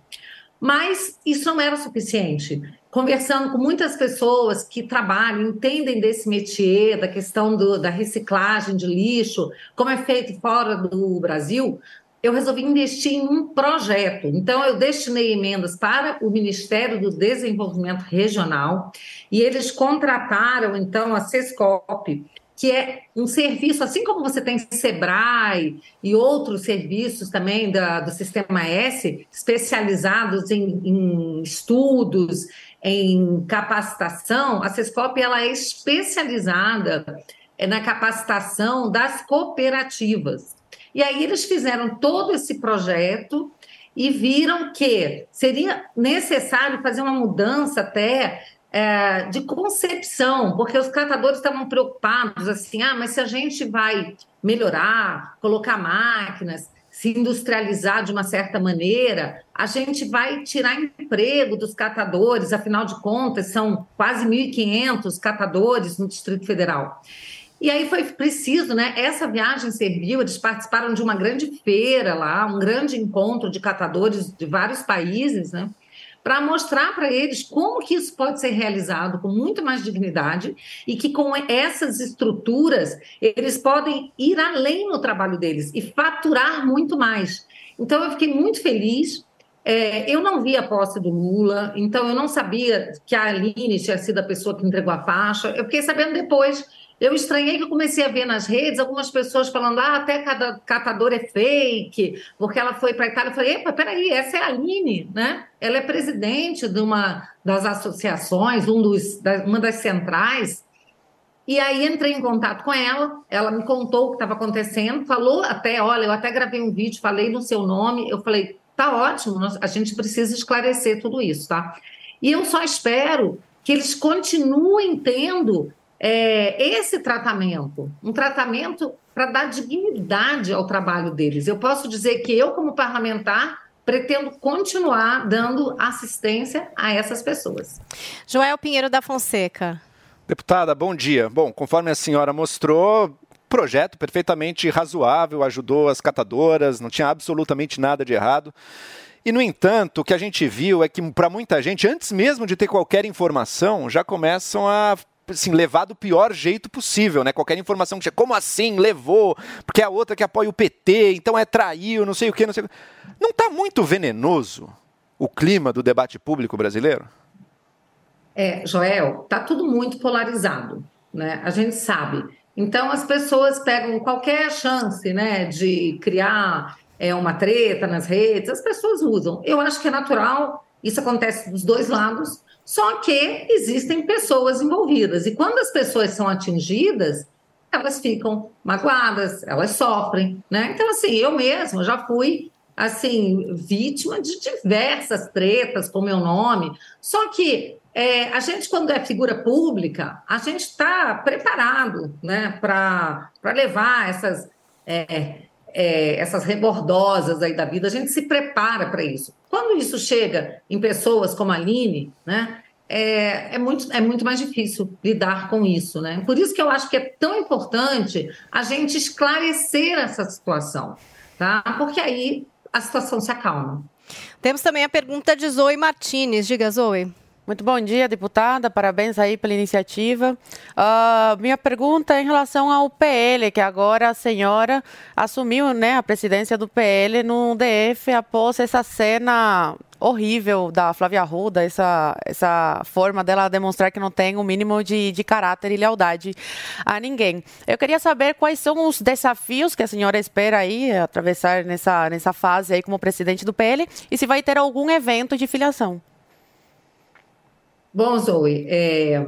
Mas isso não era suficiente. Conversando com muitas pessoas que trabalham, entendem desse métier, da questão do, da reciclagem de lixo, como é feito fora do Brasil, eu resolvi investir em um projeto. Então, eu destinei emendas para o Ministério do Desenvolvimento Regional e eles contrataram, então, a SESCOP, que é um serviço, assim como você tem Sebrae e outros serviços também da, do Sistema S, especializados em, em estudos, em capacitação, a SESCOP ela é especializada é, na capacitação das cooperativas. E aí eles fizeram todo esse projeto e viram que seria necessário fazer uma mudança até é, de concepção, porque os catadores estavam preocupados assim, ah, mas se a gente vai melhorar, colocar máquinas, se industrializar de uma certa maneira, a gente vai tirar emprego dos catadores, afinal de contas, são quase 1.500 catadores no Distrito Federal. E aí foi preciso, né? Essa viagem serviu, eles participaram de uma grande feira lá, um grande encontro de catadores de vários países, né? Para mostrar para eles como que isso pode ser realizado com muito mais dignidade e que com essas estruturas eles podem ir além no trabalho deles e faturar muito mais. Então eu fiquei muito feliz. É, eu não vi a posse do Lula, então eu não sabia que a Aline tinha sido a pessoa que entregou a faixa. Eu fiquei sabendo depois eu estranhei que eu comecei a ver nas redes algumas pessoas falando, ah, até cada catador é fake, porque ela foi para a Itália. Eu falei, epa, peraí, essa é a Aline, né? Ela é presidente de uma das associações, um dos, da, uma das centrais. E aí entrei em contato com ela, ela me contou o que estava acontecendo, falou até, olha, eu até gravei um vídeo, falei no seu nome, eu falei, tá ótimo, a gente precisa esclarecer tudo isso, tá? E eu só espero que eles continuem tendo é, esse tratamento, um tratamento para dar dignidade ao trabalho deles. Eu posso dizer que eu, como parlamentar, pretendo continuar dando assistência a essas pessoas. Joel Pinheiro da Fonseca. Deputada, bom dia. Bom, conforme a senhora mostrou, projeto perfeitamente razoável, ajudou as catadoras, não tinha absolutamente nada de errado. E, no entanto, o que a gente viu é que, para muita gente, antes mesmo de ter qualquer informação, já começam a assim, levar do pior jeito possível, né? Qualquer informação que chega, como assim levou? Porque é a outra que apoia o PT, então é traiu, não sei o quê, não sei o quê. Não está muito venenoso o clima do debate público brasileiro? É, Joel, tá tudo muito polarizado, né? A gente sabe. Então as pessoas pegam qualquer chance, né, de criar é, uma treta nas redes, as pessoas usam. Eu acho que é natural, isso acontece dos dois lados. Só que existem pessoas envolvidas. E quando as pessoas são atingidas, elas ficam magoadas, elas sofrem, né? Então, assim, eu mesma já fui, assim, vítima de diversas tretas com meu nome. Só que é, a gente, quando é figura pública, a gente está preparado, né, para levar essas... É, é, essas rebordosas aí da vida, a gente se prepara para isso. Quando isso chega em pessoas como a Aline, né, é, é, muito, é muito mais difícil lidar com isso. Né? Por isso que eu acho que é tão importante a gente esclarecer essa situação, tá? porque aí a situação se acalma. Temos também a pergunta de Zoe Martinez. Diga, Zoe. Muito bom dia, deputada. Parabéns aí pela iniciativa. Uh, minha pergunta é em relação ao PL, que agora a senhora assumiu né, a presidência do PL no DF após essa cena horrível da Flávia Arruda, essa, essa forma dela demonstrar que não tem o um mínimo de, de caráter e lealdade a ninguém. Eu queria saber quais são os desafios que a senhora espera aí atravessar nessa, nessa fase aí como presidente do PL e se vai ter algum evento de filiação. Bom, Zoe, é,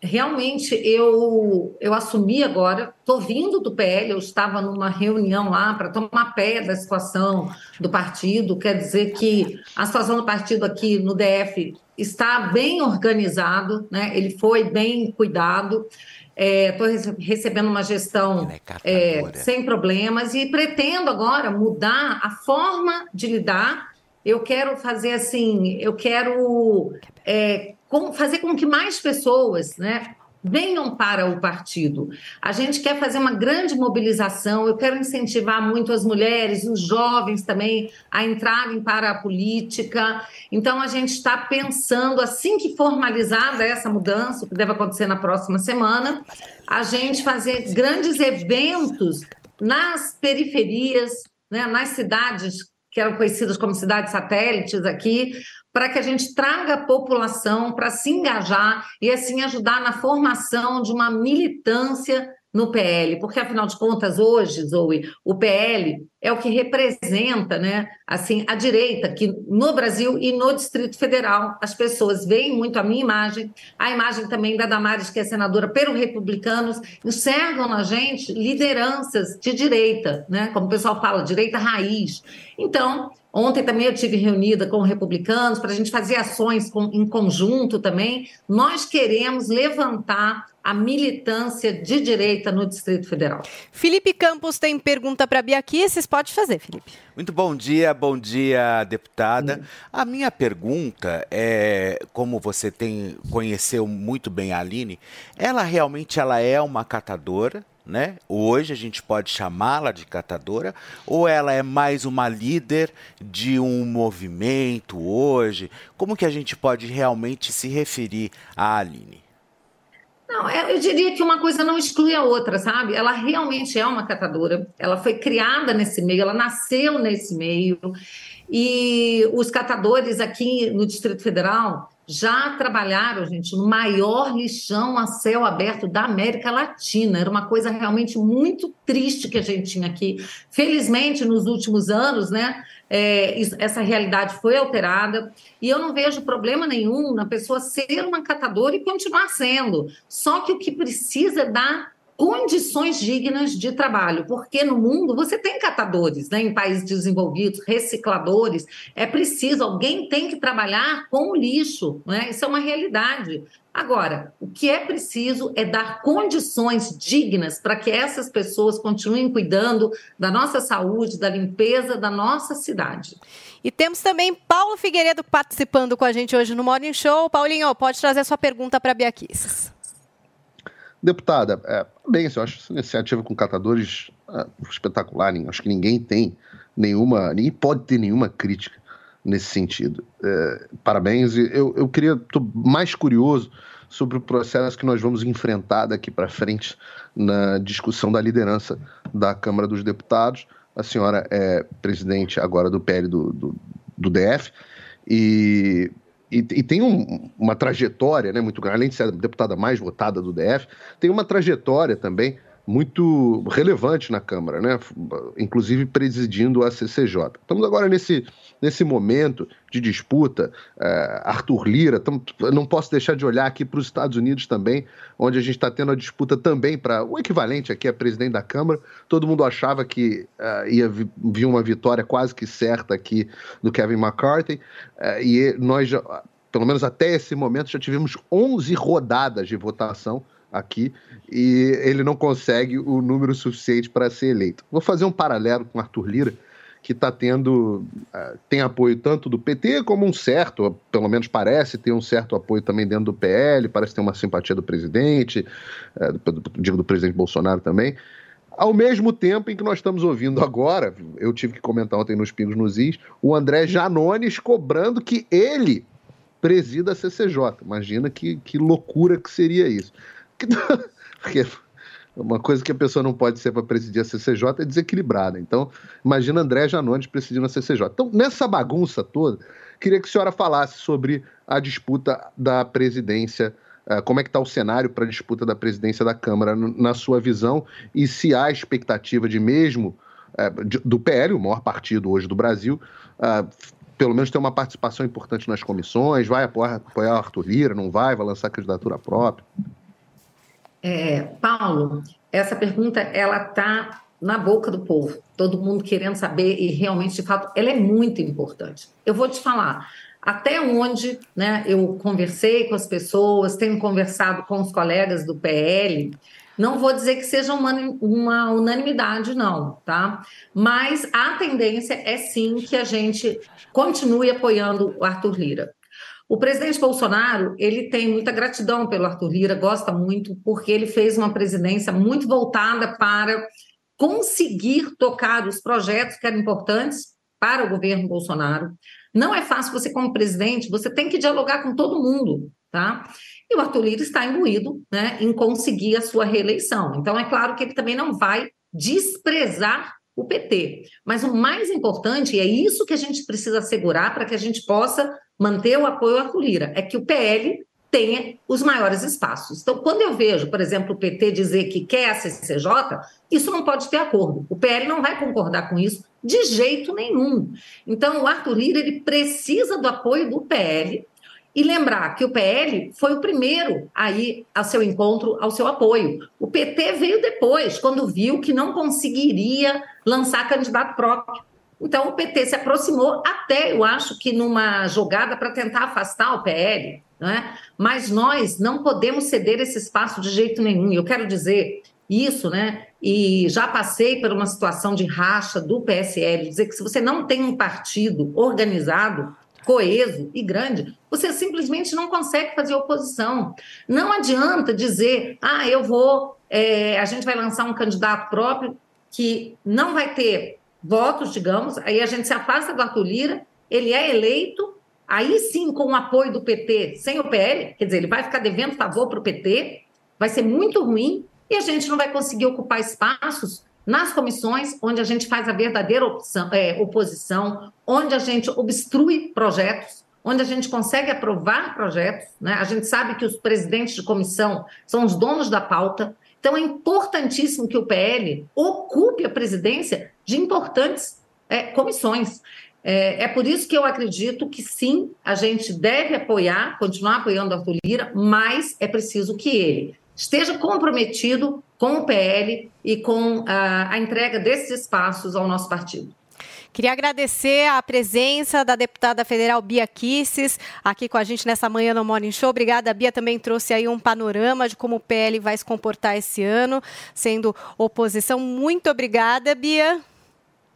realmente eu, eu assumi agora, estou vindo do PL, eu estava numa reunião lá para tomar pé da situação do partido, quer dizer que a situação do partido aqui no DF está bem organizado, né? ele foi bem cuidado. Estou é, recebendo uma gestão é, sem problemas e pretendo agora mudar a forma de lidar. Eu quero fazer assim, eu quero é, com, fazer com que mais pessoas né, venham para o partido. A gente quer fazer uma grande mobilização, eu quero incentivar muito as mulheres, os jovens também a entrarem para a política. Então, a gente está pensando, assim que formalizada essa mudança, que deve acontecer na próxima semana, a gente fazer grandes eventos nas periferias, né, nas cidades que eram conhecidas como cidades satélites aqui, para que a gente traga a população para se engajar e assim ajudar na formação de uma militância no PL, porque afinal de contas hoje, Zoe, o PL é o que representa, né, assim, a direita que no Brasil e no Distrito Federal as pessoas veem muito a minha imagem, a imagem também da Damares, que é senadora pelos republicanos, enxergam na gente lideranças de direita, né, como o pessoal fala, direita raiz. Então, Ontem também eu tive reunida com republicanos para a gente fazer ações com- em conjunto também. Nós queremos levantar a militância de direita no Distrito Federal. Felipe Campos tem pergunta para Bia Kicis. Pode fazer, Felipe. Muito bom dia, bom dia, deputada. A minha pergunta é, como você tem conheceu muito bem a Aline, ela realmente ela é uma catadora, né? Hoje a gente pode chamá-la de catadora, ou ela é mais uma líder de um movimento hoje? Como que a gente pode realmente se referir à Aline? Não, é- eu diria que uma coisa não exclui a outra, sabe? Ela realmente é uma catadora, ela foi criada nesse meio, ela nasceu nesse meio. E os catadores aqui no Distrito Federal já trabalharam, gente, no maior lixão a céu aberto da América Latina. Era uma coisa realmente muito triste que a gente tinha aqui. Felizmente, nos últimos anos, né, é, essa realidade foi alterada e eu não vejo problema nenhum na pessoa ser uma catadora e continuar sendo. Só que o que precisa é dar condições dignas de trabalho, porque no mundo você tem catadores, né, em países desenvolvidos, recicladores, é preciso, alguém tem que trabalhar com o lixo, né? Isso é uma realidade. Agora, o que é preciso é dar condições dignas para que essas pessoas continuem cuidando da nossa saúde, da limpeza da nossa cidade. E temos também Paulo Figueiredo participando com a gente hoje no Morning Show. Paulinho, pode trazer sua pergunta para Bia Kicis. Deputada, é, bem, eu acho essa iniciativa com catadores é, espetacular. nem- Acho que ninguém tem nenhuma, ninguém pode ter nenhuma crítica nesse sentido. É, parabéns. Eu, eu queria, estou mais curioso sobre o processo que nós vamos enfrentar daqui para frente na discussão da liderança da Câmara dos Deputados. A senhora é presidente agora do PL do, do, do DF e, e, e tem um- uma trajetória né, muito grande, além de ser a deputada mais votada do DF, tem uma trajetória também muito relevante na Câmara, né? inclusive presidindo a CCJ. Estamos agora nesse, nesse momento de disputa. eh, Arthur Lira, tamo- não posso deixar de olhar aqui para os Estados Unidos também, onde a gente está tendo a disputa também para o equivalente aqui a presidente da Câmara. Todo mundo achava que eh, ia vi- vir uma vitória quase que certa aqui do Kevin McCarthy, eh, e nós já, pelo menos até esse momento, já tivemos 11 rodadas de votação aqui e ele não consegue o número suficiente para ser eleito. Vou fazer um paralelo com Arthur Lira, que está tendo ah, tem apoio tanto do PT como um certo, pelo menos parece ter um certo apoio também dentro do PL, parece ter uma simpatia do presidente, do- digo do presidente Bolsonaro também. Ao mesmo tempo em que nós estamos ouvindo agora, eu tive que comentar ontem nos Pingos nos Is, o André Janones cobrando que ele presida a CCJ. Imagina que, que loucura que seria isso. Porque uma coisa que a pessoa não pode ser para presidir a CCJ é desequilibrada. Então, imagina André Janones presidindo a CCJ. Então, nessa bagunça toda, queria que a senhora falasse sobre a disputa da presidência. eh, Como é que está o cenário para a disputa da presidência da Câmara, na sua visão, e se há expectativa de mesmo eh, do PL, o maior partido hoje do Brasil, f- pelo menos ter uma participação importante nas comissões, vai apoiar, apoiar o Arthur Lira, não vai, vai lançar candidatura própria. É, Paulo, essa pergunta ela está na boca do povo, todo mundo querendo saber e realmente, de fato, ela é muito importante. Eu vou te falar, até onde né, eu conversei com as pessoas, tenho conversado com os colegas do PL, não vou dizer que seja uma, uma unanimidade, não, tá? Mas a tendência é sim que a gente continue apoiando o Arthur Lira. O presidente Bolsonaro, ele tem muita gratidão pelo Arthur Lira, gosta muito, porque ele fez uma presidência muito voltada para conseguir tocar os projetos que eram importantes para o governo Bolsonaro. Não é fácil você, como presidente, você tem que dialogar com todo mundo, tá? E o Arthur Lira está imbuído né, em conseguir a sua reeleição. Então, é claro que ele também não vai desprezar o PT. Mas o mais importante, e é isso que a gente precisa assegurar para que a gente possa manter o apoio Arthur Lira, é que o PL tenha os maiores espaços. Então, quando eu vejo, por exemplo, o PT dizer que quer a CCJ, isso não pode ter acordo. O PL não vai concordar com isso de jeito nenhum. Então, o Arthur Lira ele precisa do apoio do PL e lembrar que o PL foi o primeiro a ir ao seu encontro, ao seu apoio. O PT veio depois, quando viu que não conseguiria lançar candidato próprio. Então, o PT se aproximou, até eu acho que numa jogada para tentar afastar o PL, né? mas nós não podemos ceder esse espaço de jeito nenhum. Eu quero dizer isso, né? E já passei por uma situação de racha do PSL, dizer que se você não tem um partido organizado, coeso e grande, você simplesmente não consegue fazer oposição. Não adianta dizer, ah, eu vou, é, a gente vai lançar um candidato próprio que não vai ter votos, digamos, aí a gente se afasta do Arthur Lira, ele é eleito, aí sim com o apoio do PT, sem o PL, quer dizer, ele vai ficar devendo favor para o PT, vai ser muito ruim, e a gente não vai conseguir ocupar espaços nas comissões onde a gente faz a verdadeira opção- é, oposição, onde a gente obstrui projetos, onde a gente consegue aprovar projetos. Né? A gente sabe que os presidentes de comissão são os donos da pauta. Então, é importantíssimo que o PL ocupe a presidência de importantes é, comissões. É, é por isso que eu acredito que sim, a gente deve apoiar, continuar apoiando Arthur Lira, mas é preciso que ele esteja comprometido com o PL e com a, a entrega desses espaços ao nosso partido. Queria agradecer a presença da deputada federal Bia Kisses aqui com a gente nessa manhã no Morning Show. Obrigada, a Bia também trouxe aí um panorama de como o PL vai se comportar esse ano, sendo oposição. Muito obrigada, Bia.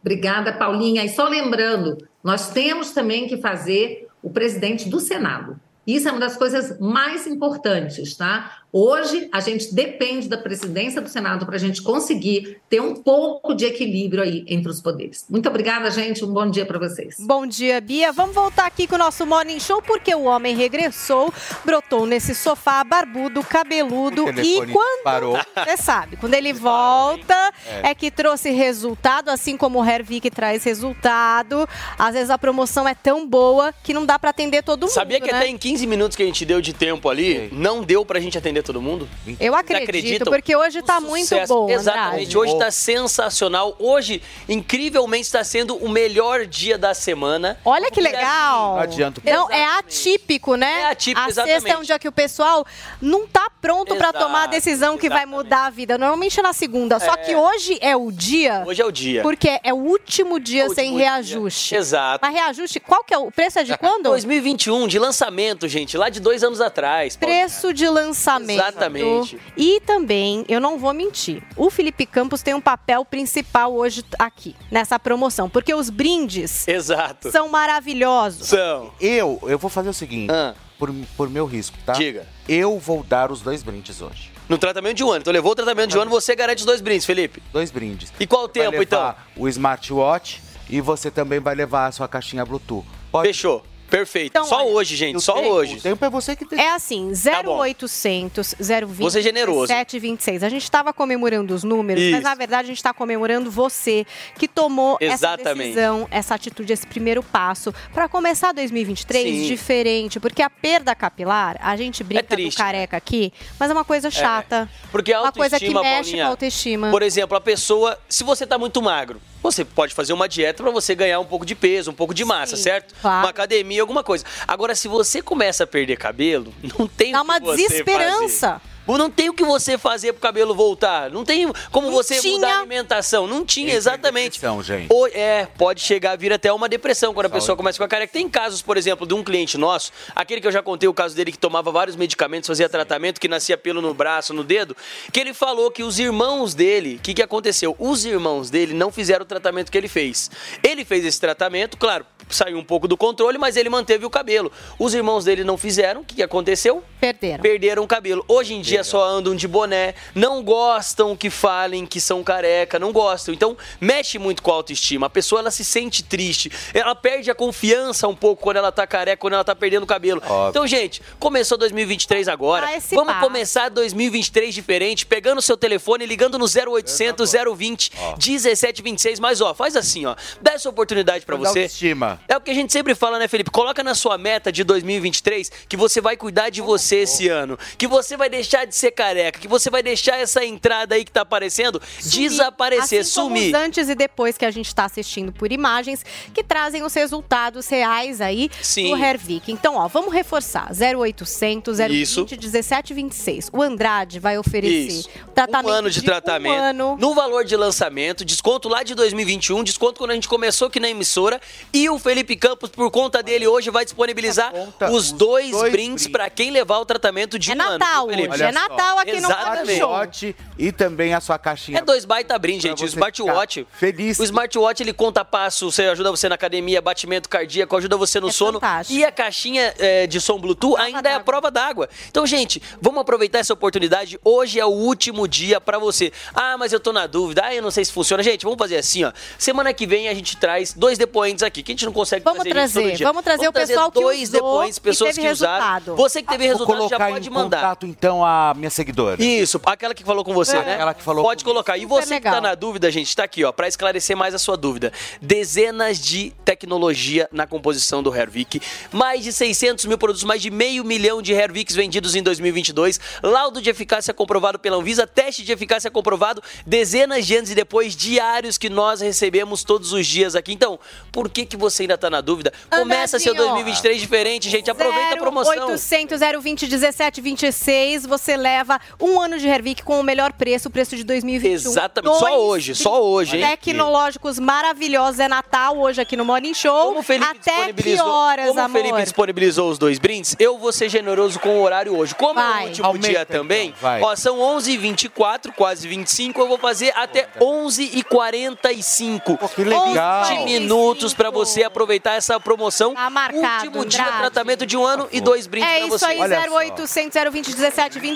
Obrigada, Paulinha. E só lembrando, nós temos também que fazer o presidente do Senado. Isso é uma das coisas mais importantes, tá? Hoje, a gente depende da presidência do Senado para a gente conseguir ter um pouco de equilíbrio aí entre os poderes. Muito obrigada, gente. Um bom dia para vocês. Bom dia, Bia. Vamos voltar aqui com o nosso Morning Show, porque o homem regressou, brotou nesse sofá barbudo, cabeludo O e quando. parou. Você sabe, quando ele volta, É. é. que trouxe resultado, assim como o Hervik traz resultado. Às vezes a promoção é tão boa que não dá para atender todo mundo. Sabia que né? até em 15 minutos que a gente deu de tempo ali, não deu pra gente atender todo mundo? Eu acredito, acreditam? porque hoje tá muito bom, Exatamente. Andrade. Hoje está sensacional. Hoje, incrivelmente, está sendo o melhor dia da semana. Olha que legal. Não adianta. Não, é atípico, né? É atípico, a sexta é exatamente. um dia que o pessoal não tá pronto para tomar a decisão que vai mudar a vida. Normalmente é na segunda. Só É. que hoje é o dia. Hoje é o dia. Porque é o último dia É o sem último dia. reajuste. Exato. Mas reajuste, qual que é o preço? É de quando? 2021, de lançamento, gente, lá de dois anos atrás. Preço de lançamento. Exatamente. E também, eu não vou mentir, o Felipe Campos tem um papel principal hoje aqui, nessa promoção. Porque os brindes Exato. são maravilhosos. São. Eu, eu vou fazer o seguinte, por, por meu risco, tá? Diga. Eu vou dar os dois brindes hoje. No tratamento de um ano. Então levou o tratamento de um ano, você garante os dois brindes, Felipe. Dois brindes. E qual o Vai tempo, então? levar O smartwatch e você também vai levar a sua caixinha Bluetooth. Pode... Fechou. Perfeito. Então, Só olha, hoje, gente, o só tempo- hoje. O tempo é você que tem. É assim, Tá bom. 0800 020 Vou ser generoso. 726. A gente estava comemorando os números, mas Isso. na verdade a gente está comemorando você que tomou essa Exatamente. decisão, essa atitude, esse primeiro passo para começar 2023 Sim. diferente, porque a perda capilar, a gente brinca do triste, né? careca aqui, mas é uma coisa chata. Porque a uma coisa que autoestima, mexe Paulinha, com a autoestima. Por exemplo, a pessoa, se você tá muito magro, você pode fazer uma dieta pra você ganhar um pouco de peso, um pouco de massa, certo? claro. Uma academia, alguma coisa. Agora, se você começa a perder cabelo, não tem Dá uma desesperança. fazer. Não tem o que você fazer pro cabelo voltar. Não tem como você tinha. mudar a alimentação. Não tinha, exatamente. depressão, gente. Ou- é, pode chegar a vir até uma depressão quando a pessoa começa com a careca. Tem casos, por exemplo, de um cliente nosso, aquele que eu já contei o caso dele que tomava vários medicamentos, fazia tratamento, que nascia pelo no braço, no dedo, que ele falou que os irmãos dele, o que, que aconteceu? Os irmãos dele não fizeram o tratamento que ele fez. Ele fez esse tratamento, claro, saiu um pouco do controle, mas ele manteve o cabelo. Os irmãos dele não fizeram, o que, que aconteceu? Perderam. Perderam o cabelo. Hoje em dia só andam de boné, não gostam que falem que são careca, não gostam. Então, mexe muito com a autoestima. A pessoa ela se sente triste, ela perde a confiança um pouco quando ela tá careca, quando ela tá perdendo o cabelo. Então, gente, começou 2023 agora. Esse Vamos passo. começar 2023 diferente, pegando o seu telefone, ligando no 0800 020 1726. Mas ó, faz assim, ó. Dá essa oportunidade pra Dá você. autoestima. É o que a gente sempre fala, né, Felipe? Coloca na sua meta de 2023 que você vai cuidar de você esse ano. Que você vai deixar de ser careca, que você vai deixar essa entrada aí que tá aparecendo desaparecer, assim como sumir. os antes e depois que a gente está assistindo por imagens que trazem os resultados reais aí Sim. do Hervik. Então, ó, vamos reforçar. 0800 Isso. 020 1726. O Andrade vai oferecer Isso. tratamento um ano de, tratamento. Um ano. No valor de lançamento, desconto lá de 2021, desconto quando a gente começou aqui na emissora. E o Felipe Campos, por conta dele, hoje vai disponibilizar os dois, brindes para quem levar o tratamento de É um ano. Natal Felipe? hoje, é Natal aqui no Exatamente. Show. E também a sua caixinha. É dois baita brinde, gente. O smartwatch. feliz. O smartwatch ele conta passo, você ajuda você na academia, batimento cardíaco, ajuda você no sono. E a caixinha é, de som Bluetooth ainda é a prova d'água. Então, gente, vamos aproveitar essa oportunidade. Hoje é o último dia pra você. Ah, mas eu tô na dúvida. Ah, eu não sei se funciona. Gente, vamos fazer assim, ó. Semana que vem a gente traz dois depoentes aqui, que a gente não consegue Vamos trazer trazer, dia. vamos trazer o pessoal que dois usou depoentes, e pessoas teve que usaram. resultado. Você que teve Vou resultado já colocar pode em mandar. contato, então, a minha seguidora. Isso, aquela que falou com você, É, né? aquela que falou Pode colocar. E você legal. que tá na dúvida, gente, tá aqui, ó, para esclarecer mais a sua dúvida. Dezenas de tecnologia na composição do Hervik, mais de 600 mil produtos, mais de meio milhão de Herviks vendidos em 2022, laudo de eficácia comprovado pela Anvisa, teste de eficácia comprovado, dezenas de anos e depois diários que nós recebemos todos os dias aqui. Então, por que que você ainda tá na dúvida? Começa seu Andradinho. 2023 diferente, gente. Aproveita a promoção. 800 020 1726. Você leva um ano de Hervik com o melhor preço, o preço de 2021. Exatamente, só hoje, só hoje, hein? Tecnológicos maravilhosos. É Natal hoje aqui no Morning Show. Até que horas, como amor? o Felipe disponibilizou os dois brindes, eu vou ser generoso com o horário hoje. Como é Vai. o último Aumenta, dia também, então, vai. ó, são 11h24, quase 25, eu vou fazer até 11h45. que legal. 20 minutos pra você aproveitar essa promoção. Tá marcado, último dia, Andrade. tratamento de um ano e dois brindes É pra isso você. aí, 0800 020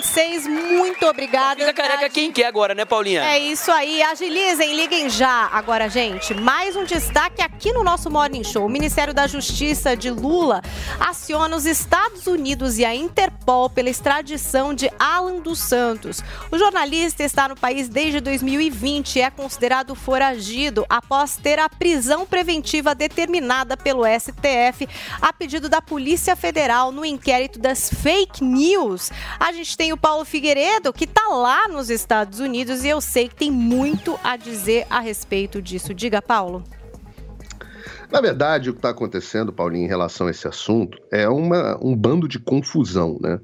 1726. Muito obrigada. Fica careca quem quer agora, né, Paulinha? É isso aí, agilizem, liguem já. Agora, gente, mais um destaque aqui no nosso Morning Show. O Ministério da Justiça de Lula aciona os Estados Unidos e a Interpol pela extradição de Alan dos Santos. O jornalista está no país desde 2020 e é considerado foragido após ter a prisão preventiva determinada pelo STF a pedido da Polícia Federal no inquérito das fake news. A gente tem o Paulo Figueiredo, que está lá nos Estados Unidos e eu sei que tem muito a dizer a respeito disso. Diga, Paulo. Na verdade, o que está acontecendo, Paulinho, em relação a esse assunto, é uma, um bando de confusão, né?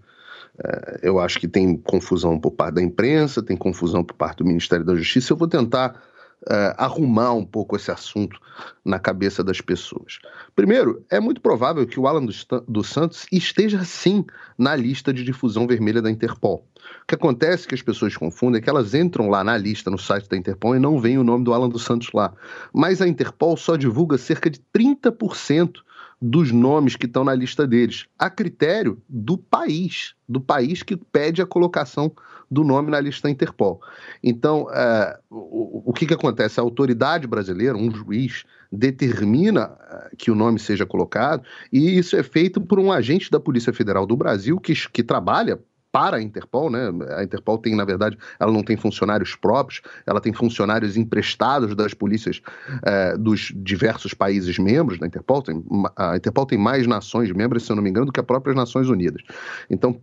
É, eu acho que tem confusão por parte da imprensa, tem confusão por parte do Ministério da Justiça. Eu vou tentar é, arrumar um pouco esse assunto na cabeça das pessoas. Primeiro, é muito provável que o Alan dos, dos Santos esteja sim na lista de difusão vermelha da Interpol. O que acontece que as pessoas confundem é que elas entram lá na lista, no site da Interpol, e não veem o nome do Alan dos Santos lá. Mas a Interpol só divulga cerca de 30% dos nomes que estão na lista deles, a critério do país, do país que pede a colocação do nome na lista Interpol. Então, eh, o, o que, que acontece? A autoridade brasileira, um juiz, determina eh, que o nome seja colocado, e isso é feito por um agente da Polícia Federal do Brasil que, que trabalha para a Interpol, né? A Interpol tem, na verdade, ela não tem funcionários próprios, ela tem funcionários emprestados das polícias eh, dos diversos países membros da Interpol. Tem, a Interpol tem mais nações membros, se eu não me engano, do que as próprias Nações Unidas. Então,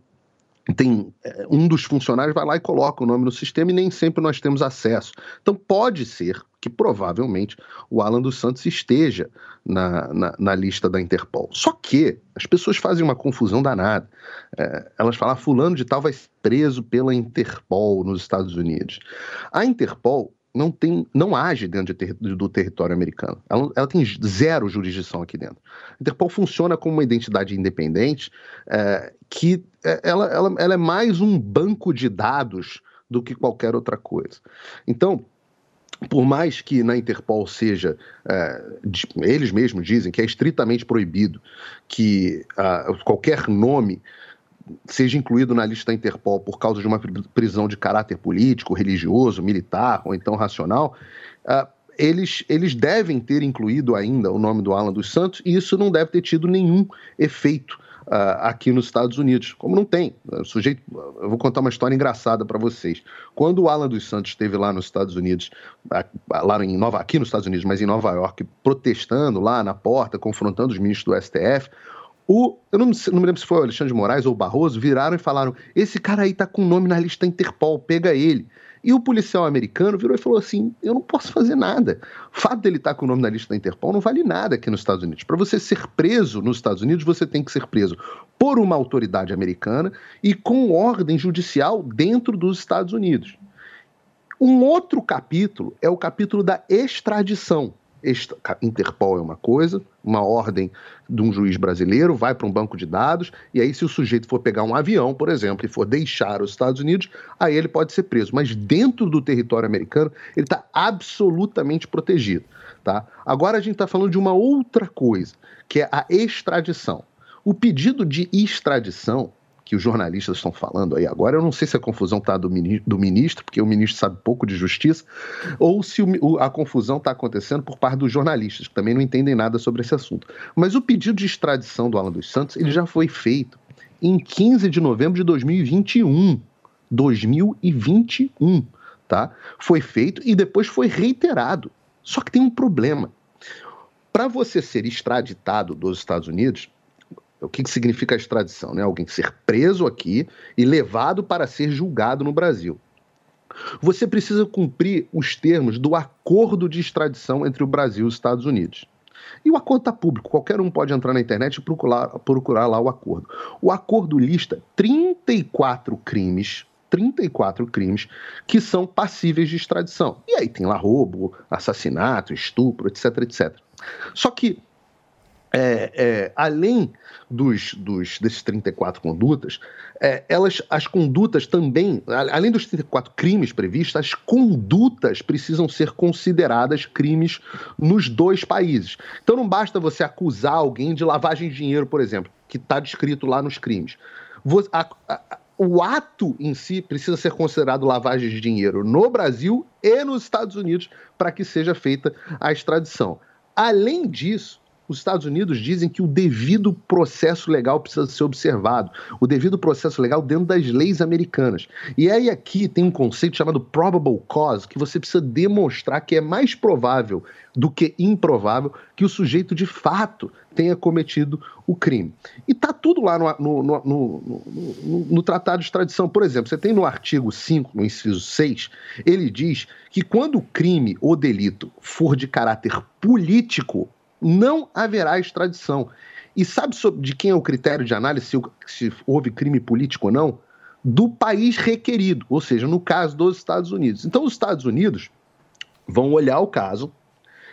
tem eh, um dos funcionários vai lá e coloca o nome no sistema e nem sempre nós temos acesso. Então pode ser que provavelmente o Alan dos Santos esteja na, na, na lista da Interpol. Só que as pessoas fazem uma confusão danada. Eh, elas falam, "Ah, fulano de tal vai ser preso pela Interpol nos Estados Unidos. A Interpol não tem, não age dentro de ter- do território americano. Ela, ela tem zero jurisdição aqui dentro. A Interpol funciona como uma identidade independente eh, que eh, ela, ela, ela é mais um banco de dados do que qualquer outra coisa. Então, por mais que na Interpol seja, de- eles mesmos dizem que é estritamente proibido que ah, qualquer nome seja incluído na lista da Interpol por causa de uma pri- prisão de caráter político, religioso, militar ou então racional, ah, eles, eles devem ter incluído ainda o nome do Alan dos Santos e isso não deve ter tido nenhum efeito aqui nos Estados Unidos, como não tem. O sujeito, eu vou contar uma história engraçada para vocês. Quando o Alan dos Santos esteve lá nos Estados Unidos, lá em Nova, aqui nos Estados Unidos, mas em Nova York, protestando lá na porta, confrontando os ministros do STF, O, eu não, não me lembro se foi o Alexandre de Moraes ou o Barroso, viraram e falaram: esse cara aí tá com nome na lista Interpol, pega ele. E o policial americano virou e falou assim: eu não posso fazer nada. O fato dele estar com o nome na lista da Interpol não vale nada aqui nos Estados Unidos. Para você ser preso nos Estados Unidos, você tem que ser preso por uma autoridade americana e com ordem judicial dentro dos Estados Unidos. Um outro capítulo é o capítulo da extradição. Interpol é uma coisa, uma ordem de um juiz brasileiro vai para um banco de dados, e aí, se o sujeito for pegar um avião, por exemplo, e for deixar os Estados Unidos, aí ele pode ser preso. Mas dentro do território americano, ele está absolutamente protegido. Tá? Agora a gente está falando de uma outra coisa, que é a extradição. O pedido de extradição que os jornalistas estão falando aí agora, eu não sei se a confusão está do, do ministro, porque o ministro sabe pouco de justiça, ou se o- a confusão está acontecendo por parte dos jornalistas, que também não entendem nada sobre esse assunto. Mas o pedido de extradição do Alan dos Santos, ele já foi feito em 15 de novembro de 2021. 2021, tá? Foi feito e depois foi reiterado. Só que tem um problema. Para você ser extraditado dos Estados Unidos, o que, que significa a extradição? Né? Alguém ser preso aqui e levado para ser julgado no Brasil. Você precisa cumprir os termos do acordo de extradição entre o Brasil e os Estados Unidos. E o acordo está público, qualquer um pode entrar na internet e procurar, procurar lá o acordo. O acordo lista 34 crimes, 34 crimes que são passíveis de extradição. E aí tem lá roubo, assassinato, estupro, etc, etc. Só que é, é, além dos, dos, desses 34 condutas, é, elas, as condutas também, além dos 34 crimes previstos, as condutas precisam ser consideradas crimes nos dois países. Então não basta você acusar alguém de lavagem de dinheiro, por exemplo, que está descrito lá nos crimes. Vo- a- a- o ato em si precisa ser considerado lavagem de dinheiro no Brasil e nos Estados Unidos para que seja feita a extradição. Além disso, os Estados Unidos dizem que o devido processo legal precisa ser observado, o devido processo legal dentro das leis americanas. E aí aqui tem um conceito chamado probable cause, que você precisa demonstrar que é mais provável do que improvável que o sujeito de fato tenha cometido o crime. E tá tudo lá no, no- no- no Tratado de Extradição. Por exemplo, você tem no artigo 5, no inciso 6, ele diz que quando o crime ou delito for de caráter político, não haverá extradição. E sabe sobre, de quem é o critério de análise se, se houve crime político ou não? Do país requerido, ou seja, no caso dos Estados Unidos. Então, os Estados Unidos vão olhar o caso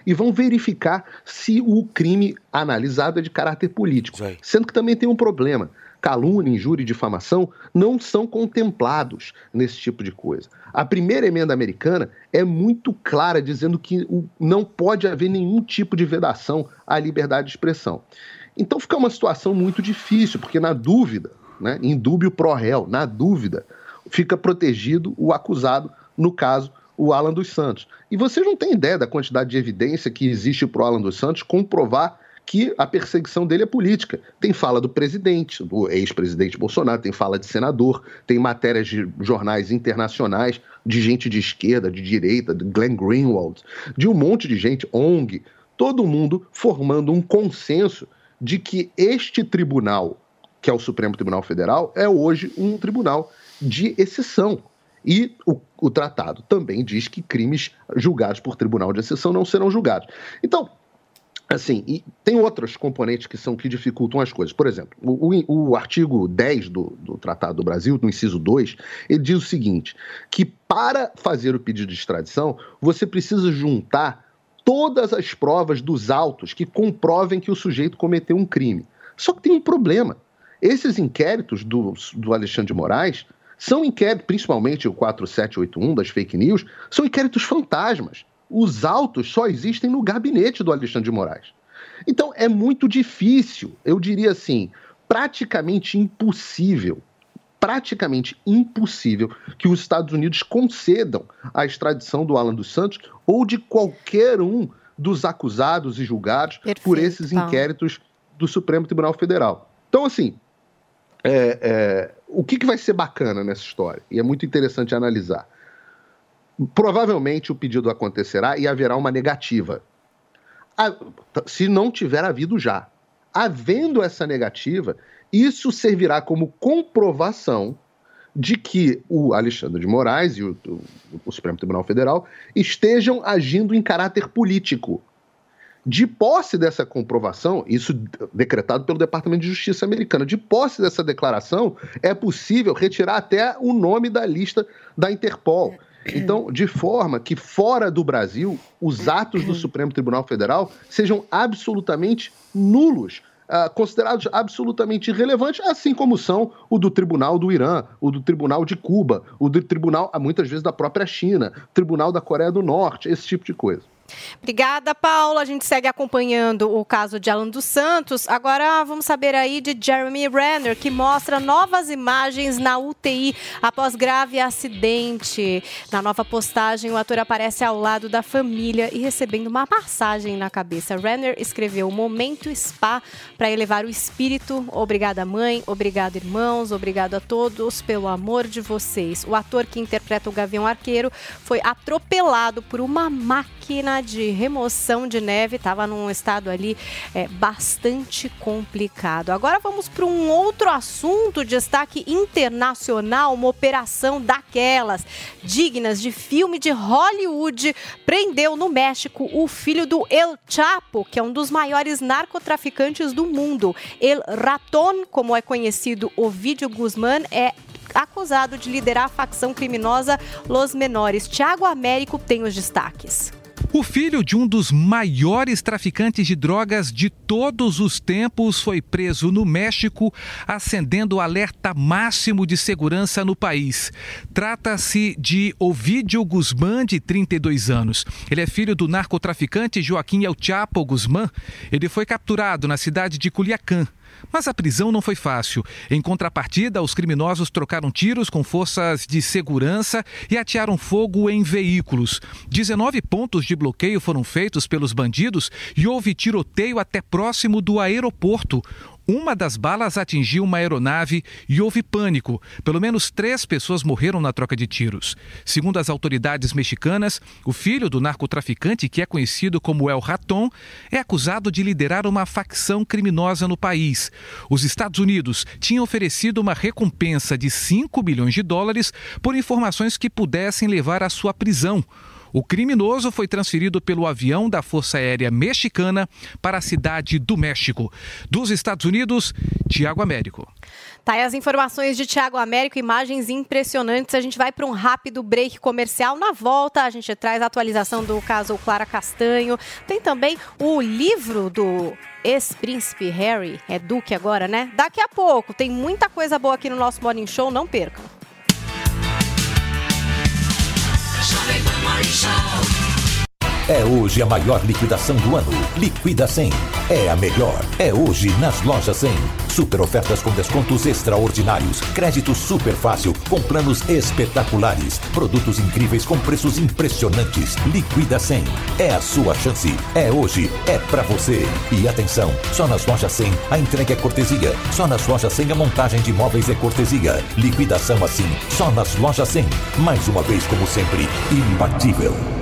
e vão verificar se o crime analisado é de caráter político. Sendo que também tem um problema. Calúnia, injúria e difamação não são contemplados nesse tipo de coisa. A primeira emenda americana é muito clara, dizendo que não pode haver nenhum tipo de vedação à liberdade de expressão. Então fica uma situação muito difícil, porque na dúvida, né, em dúbio pro réu, na dúvida, fica protegido o acusado, no caso, o Alan dos Santos. E vocês não têm ideia da quantidade de evidência que existe para o Alan dos Santos comprovar que a perseguição dele é política. Tem fala do presidente, do ex-presidente Bolsonaro, tem fala de senador, tem matérias de jornais internacionais, de gente de esquerda, de direita, de Glenn Greenwald, de um monte de gente, ONG, todo mundo formando um consenso de que este tribunal, que é o Supremo Tribunal Federal, é hoje um tribunal de exceção. E o, o tratado também diz que crimes julgados por tribunal de exceção não serão julgados. Então, assim, e tem outros componentes que são que dificultam as coisas. Por exemplo, o, o- o artigo 10 do, do Tratado do Brasil, no inciso 2, ele diz o seguinte: que para fazer o pedido de extradição, você precisa juntar todas as provas dos autos que comprovem que o sujeito cometeu um crime. Só que tem um problema. Esses inquéritos do, do Alexandre de Moraes são inquéritos, principalmente o 4781 das fake news, são inquéritos fantasmas. Os autos só existem no gabinete do Alexandre de Moraes. Então é muito difícil, eu diria assim, praticamente impossível, praticamente impossível que os Estados Unidos concedam a extradição do Alan dos Santos ou de qualquer um dos acusados e julgados por esses inquéritos do Supremo Tribunal Federal. Então, assim, é, é, o que, que vai ser bacana nessa história? E é muito interessante analisar. Provavelmente o pedido acontecerá e haverá uma negativa. Se não tiver havido já. havendo essa negativa, isso servirá como comprovação de que o Alexandre de Moraes e o, o- o Supremo Tribunal Federal estejam agindo em caráter político. De posse dessa comprovação, isso decretado pelo Departamento de Justiça americano, de posse dessa declaração, é possível retirar até o nome da lista da Interpol. Então, de forma que fora do Brasil, os atos do Supremo Tribunal Federal sejam absolutamente nulos, ah, considerados absolutamente irrelevantes, assim como são o do Tribunal do Irã, o do Tribunal de Cuba, o do Tribunal, ah, muitas vezes, da própria China, Tribunal da Coreia do Norte, esse tipo de coisa. Obrigada, Paula. A gente segue acompanhando o caso de Alan dos Santos. Agora vamos saber aí de Jeremy Renner, que mostra novas imagens na UTI após grave acidente. Na nova postagem, o ator aparece ao lado da família e recebendo uma massagem na cabeça. Renner escreveu Momento Spa para elevar o espírito. Obrigada, mãe. Obrigado, irmãos. Obrigado a todos pelo amor de vocês. O ator que interpreta o Gavião Arqueiro foi atropelado por uma máquina de remoção de neve. Estava num estado ali é, bastante complicado. Agora vamos para um outro assunto, destaque internacional, uma operação daquelas dignas de filme de Hollywood prendeu no México o filho do El Chapo, que é um dos maiores narcotraficantes do mundo. El Raton, como é conhecido, Ovidio Guzmán, é acusado de liderar a facção criminosa Los Menores. Tiago Américo tem os destaques. O filho de um dos maiores traficantes de drogas de todos os tempos foi preso no México, acendendo o alerta máximo de segurança no país. Trata-se de Ovidio Guzmán, de 32 anos. Ele é filho do narcotraficante Joaquim El Chapo Guzmán. Ele foi capturado na cidade de Culiacán. Mas a prisão não foi fácil. Em contrapartida, os criminosos trocaram tiros com forças de segurança e atearam fogo em veículos. 19 pontos de bloqueio foram feitos pelos bandidos e houve tiroteio até próximo do aeroporto. Uma das balas atingiu uma aeronave e houve pânico. Pelo menos três pessoas morreram na troca de tiros. Segundo as autoridades mexicanas, o filho do narcotraficante, que é conhecido como El Raton, é acusado de liderar uma facção criminosa no país. Os Estados Unidos tinham oferecido uma recompensa de 5 bilhões de dólares por informações que pudessem levar à sua prisão. O criminoso foi transferido pelo avião da Força Aérea Mexicana para a cidade do México. Dos Estados Unidos, Tiago Américo. Tá aí as informações de Tiago Américo, imagens impressionantes. A gente vai para um rápido break comercial. Na volta, a gente traz a atualização do caso Clara Castanho. Tem também o livro do ex-príncipe Harry, é Duque agora, né? Daqui a pouco. Tem muita coisa boa aqui no nosso Morning Show, não percam. Jovem Pan Morning Show. É hoje a maior liquidação do ano. Liquida 100. É a melhor. É hoje nas lojas 100. Super ofertas com descontos extraordinários. Crédito super fácil com planos espetaculares. Produtos incríveis com preços impressionantes. Liquida 100. É a sua chance. É hoje. É pra você. E atenção, só nas lojas 100 a entrega é cortesia. Só nas lojas 100 a montagem de móveis é cortesia. Liquidação assim. Só nas lojas 100. Mais uma vez, como sempre, imbatível.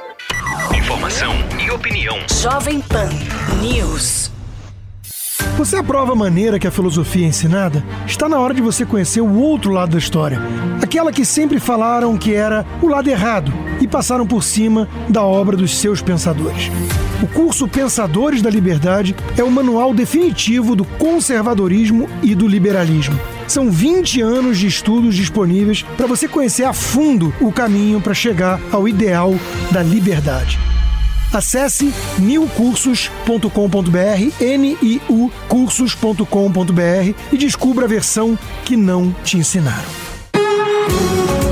Informação e opinião. Jovem Pan News. Você aprova a maneira que a filosofia é ensinada? Está na hora de você conhecer o outro lado da história. Aquela que sempre falaram que era o lado errado e passaram por cima da obra dos seus pensadores. O curso Pensadores da Liberdade é o manual definitivo do conservadorismo e do liberalismo. São 20 anos de estudos disponíveis para você conhecer a fundo o caminho para chegar ao ideal da liberdade. Acesse niucursos.com.br, N-I-U cursos.com.br e descubra a versão que não te ensinaram.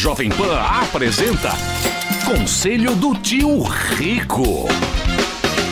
Jovem Pan apresenta Conselho do Tio Rico.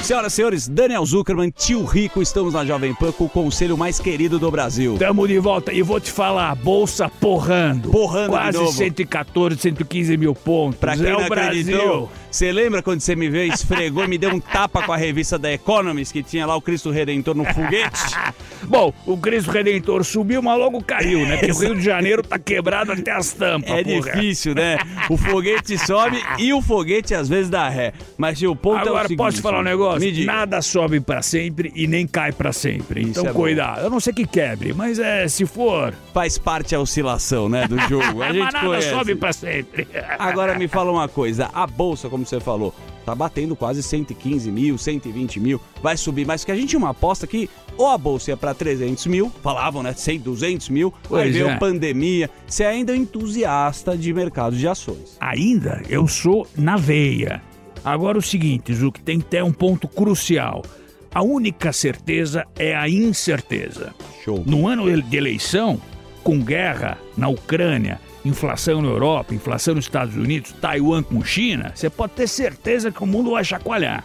Senhoras e senhores, Daniel Zuckerman, tio Rico, estamos na Jovem Pan com o conselho mais querido do Brasil. Tamo de volta e vou te falar, a bolsa porrando. Porrando de Quase novo. 114, 115 mil pontos. Pra quem é não o Brasil. você lembra quando você me veio, esfregou e me deu um tapa com a revista da Economist, que tinha lá o Cristo Redentor no foguete? Bom, o Cristo Redentor subiu, mas logo caiu, né? Porque o Rio de Janeiro tá quebrado até as tampas, É porra. difícil, né? O foguete sobe e o foguete às vezes dá ré. Mas o ponto é o Agora, seguinte, posso te falar um negócio? Nada sobe pra sempre e nem cai pra sempre. Então, é bom. cuidado. Eu não sei que quebre, mas é, se for... Faz parte a oscilação, né, do jogo. A mas gente nada conhece. sobe pra sempre. Agora me fala uma coisa, a bolsa, como você falou, tá batendo quase 115 mil, 120 mil, vai subir mais, porque a gente tinha uma aposta que ou a bolsa ia pra 300 mil, falavam, né, 100, 200 mil, aí Pois veio é. pandemia, você ainda é entusiasta de mercado de ações. Ainda eu sou na veia. Agora o seguinte, Zuc, tem que ter um ponto crucial. A única certeza é a incerteza. Show. No ano de eleição, com guerra na Ucrânia, inflação na Europa, inflação nos Estados Unidos, Taiwan com China, você pode ter certeza que o mundo vai chacoalhar.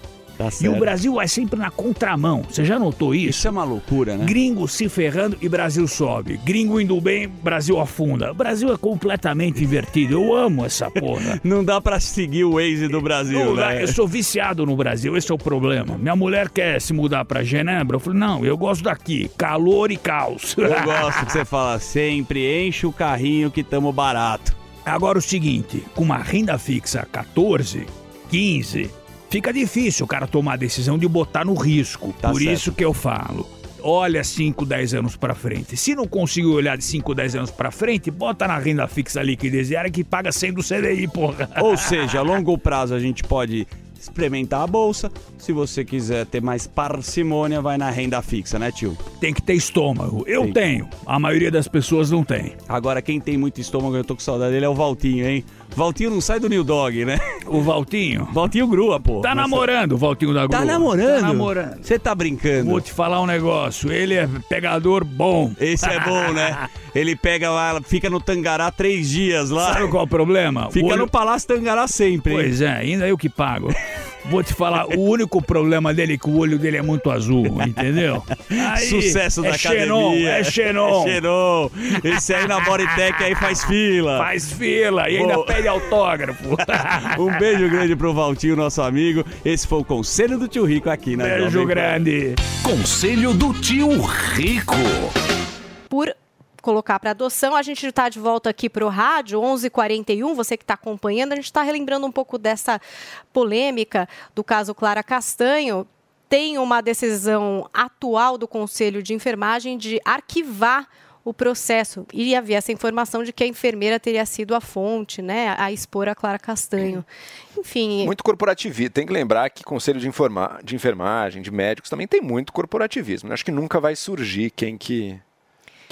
Tá E o Brasil vai sempre na contramão. Você já notou isso? Isso é uma loucura, né? Gringo se ferrando e Brasil sobe. Gringo indo bem, Brasil afunda. O Brasil é completamente invertido. Eu amo essa porra. Não dá pra seguir o Waze do Brasil, Não né? Eu sou viciado no Brasil, esse é o problema. Minha mulher quer se mudar pra Genebra. Eu falei, não, eu gosto daqui. Calor e caos. Eu gosto que você fala sempre, enche o carrinho que tamo barato. Agora o seguinte, com uma renda fixa 14, 15, fica difícil o cara tomar a decisão de botar no risco. Tá Por certo. isso que eu falo. Olha 5, 10 anos pra frente. Se não conseguir olhar de 5, 10 anos pra frente, bota na renda fixa liquidez diária que paga 100 do CDI, porra. Ou seja, a longo prazo a gente pode experimentar a bolsa. Se você quiser ter mais parcimônia, vai na renda fixa, né, tio? Tem que ter estômago. Eu Tem. tenho. A maioria das pessoas não tem. Agora, quem tem muito estômago, eu tô com saudade dele, é o Valtinho, hein? Valtinho não sai do New Dog, né? O Valtinho? Valtinho grua, pô. Tá namorando o Valtinho da Grua. Tá namorando? Tá namorando. Você tá brincando? Vou te falar um negócio. Ele é pegador bom. Esse é bom, né? Ele pega lá, fica no Tangará três dias lá. Sabe qual é o problema? Fica olho- no Palácio Tangará sempre, hein? Pois é, ainda eu que pago. Vou te falar, o único problema dele é que o olho dele é muito azul, entendeu? Aí, Sucesso da é Xenon, academia. é Xenon. É Xenon. Esse aí na Bodytech aí faz fila. Faz fila e ainda Bom. pede autógrafo. Um beijo grande pro Valtinho, nosso amigo. Esse foi o Conselho do Tio Rico aqui na Beijo Jovem grande. Conselho do Tio Rico. Colocar para adoção. A gente está de volta aqui para o rádio, 11h41, você que está acompanhando, a gente está relembrando um pouco dessa polêmica do caso Clara Castanho. Tem uma decisão atual do Conselho de Enfermagem de arquivar o processo. E havia essa informação de que a enfermeira teria sido a fonte, né, a expor a Clara Castanho. Enfim, Muito corporativismo. Tem que lembrar que conselho de, informa- de enfermagem, de médicos, também tem muito corporativismo. Acho que nunca vai surgir quem que,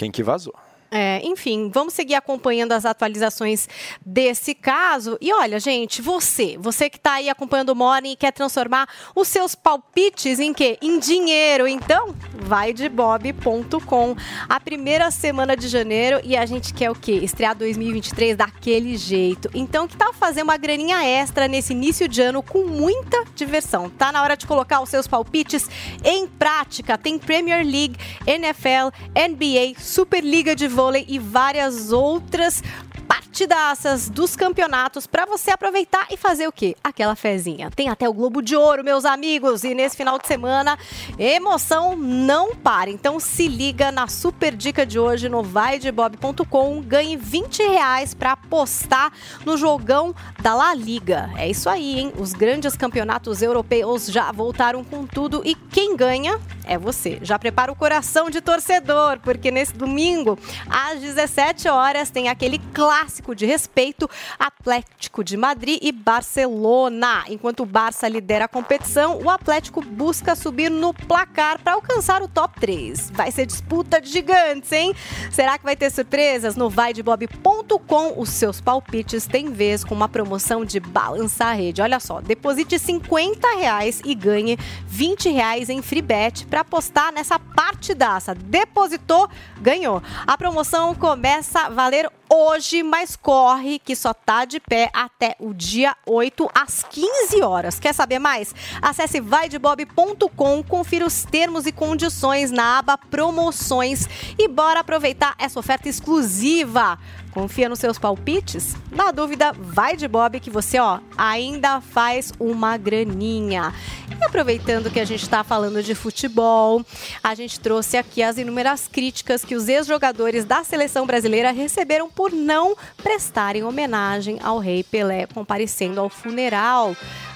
quem que vazou. É, enfim, vamos seguir acompanhando as atualizações desse caso. E olha, gente, você, você que está aí acompanhando o Morning e quer transformar os seus palpites em quê? Em dinheiro. Então, vai de bob.com. A primeira semana de janeiro e a gente quer o quê? Estrear 2023 daquele jeito. Então, que tal fazer uma graninha extra nesse início de ano com muita diversão? Tá na hora de colocar os seus palpites em prática. Tem Premier League, NFL, NBA, Superliga de vôlei e várias outras partidaças dos campeonatos para você aproveitar e fazer o quê? Aquela fezinha. Tem até o Globo de Ouro, meus amigos, e nesse final de semana, emoção não para. Então se liga na super dica de hoje no vaidebob.com, ganhe 20 reais para apostar no jogão da La Liga. É isso aí, hein? Os grandes campeonatos europeus já voltaram com tudo e quem ganha é você. Já prepara o coração de torcedor, porque nesse domingo, às 17 horas, tem aquele clássico de respeito Atlético de Madrid e Barcelona. Enquanto o Barça lidera a competição, o Atlético busca subir no placar para alcançar o top 3. Vai ser disputa de gigantes, hein? Será que vai ter surpresas? No vaidebob.com, os seus palpites têm vez com uma promoção de balançar a rede. Olha só, deposite 50 reais e ganhe 20 reais em free bet para apostar nessa partidaça. Depositou, ganhou. A promoção começa a valer hoje, mas corre que só tá de pé até o dia 8 às 15 horas. Quer saber mais? Acesse vaidebob.com, confira os termos e condições na aba promoções e bora aproveitar essa oferta exclusiva. Confia nos seus palpites? Na dúvida, vai de Bob que você, ó, ainda faz uma graninha. E aproveitando que a gente está falando de futebol, a gente trouxe aqui as inúmeras críticas que os ex-jogadores da seleção brasileira receberam por não prestarem homenagem ao rei Pelé comparecendo ao funeral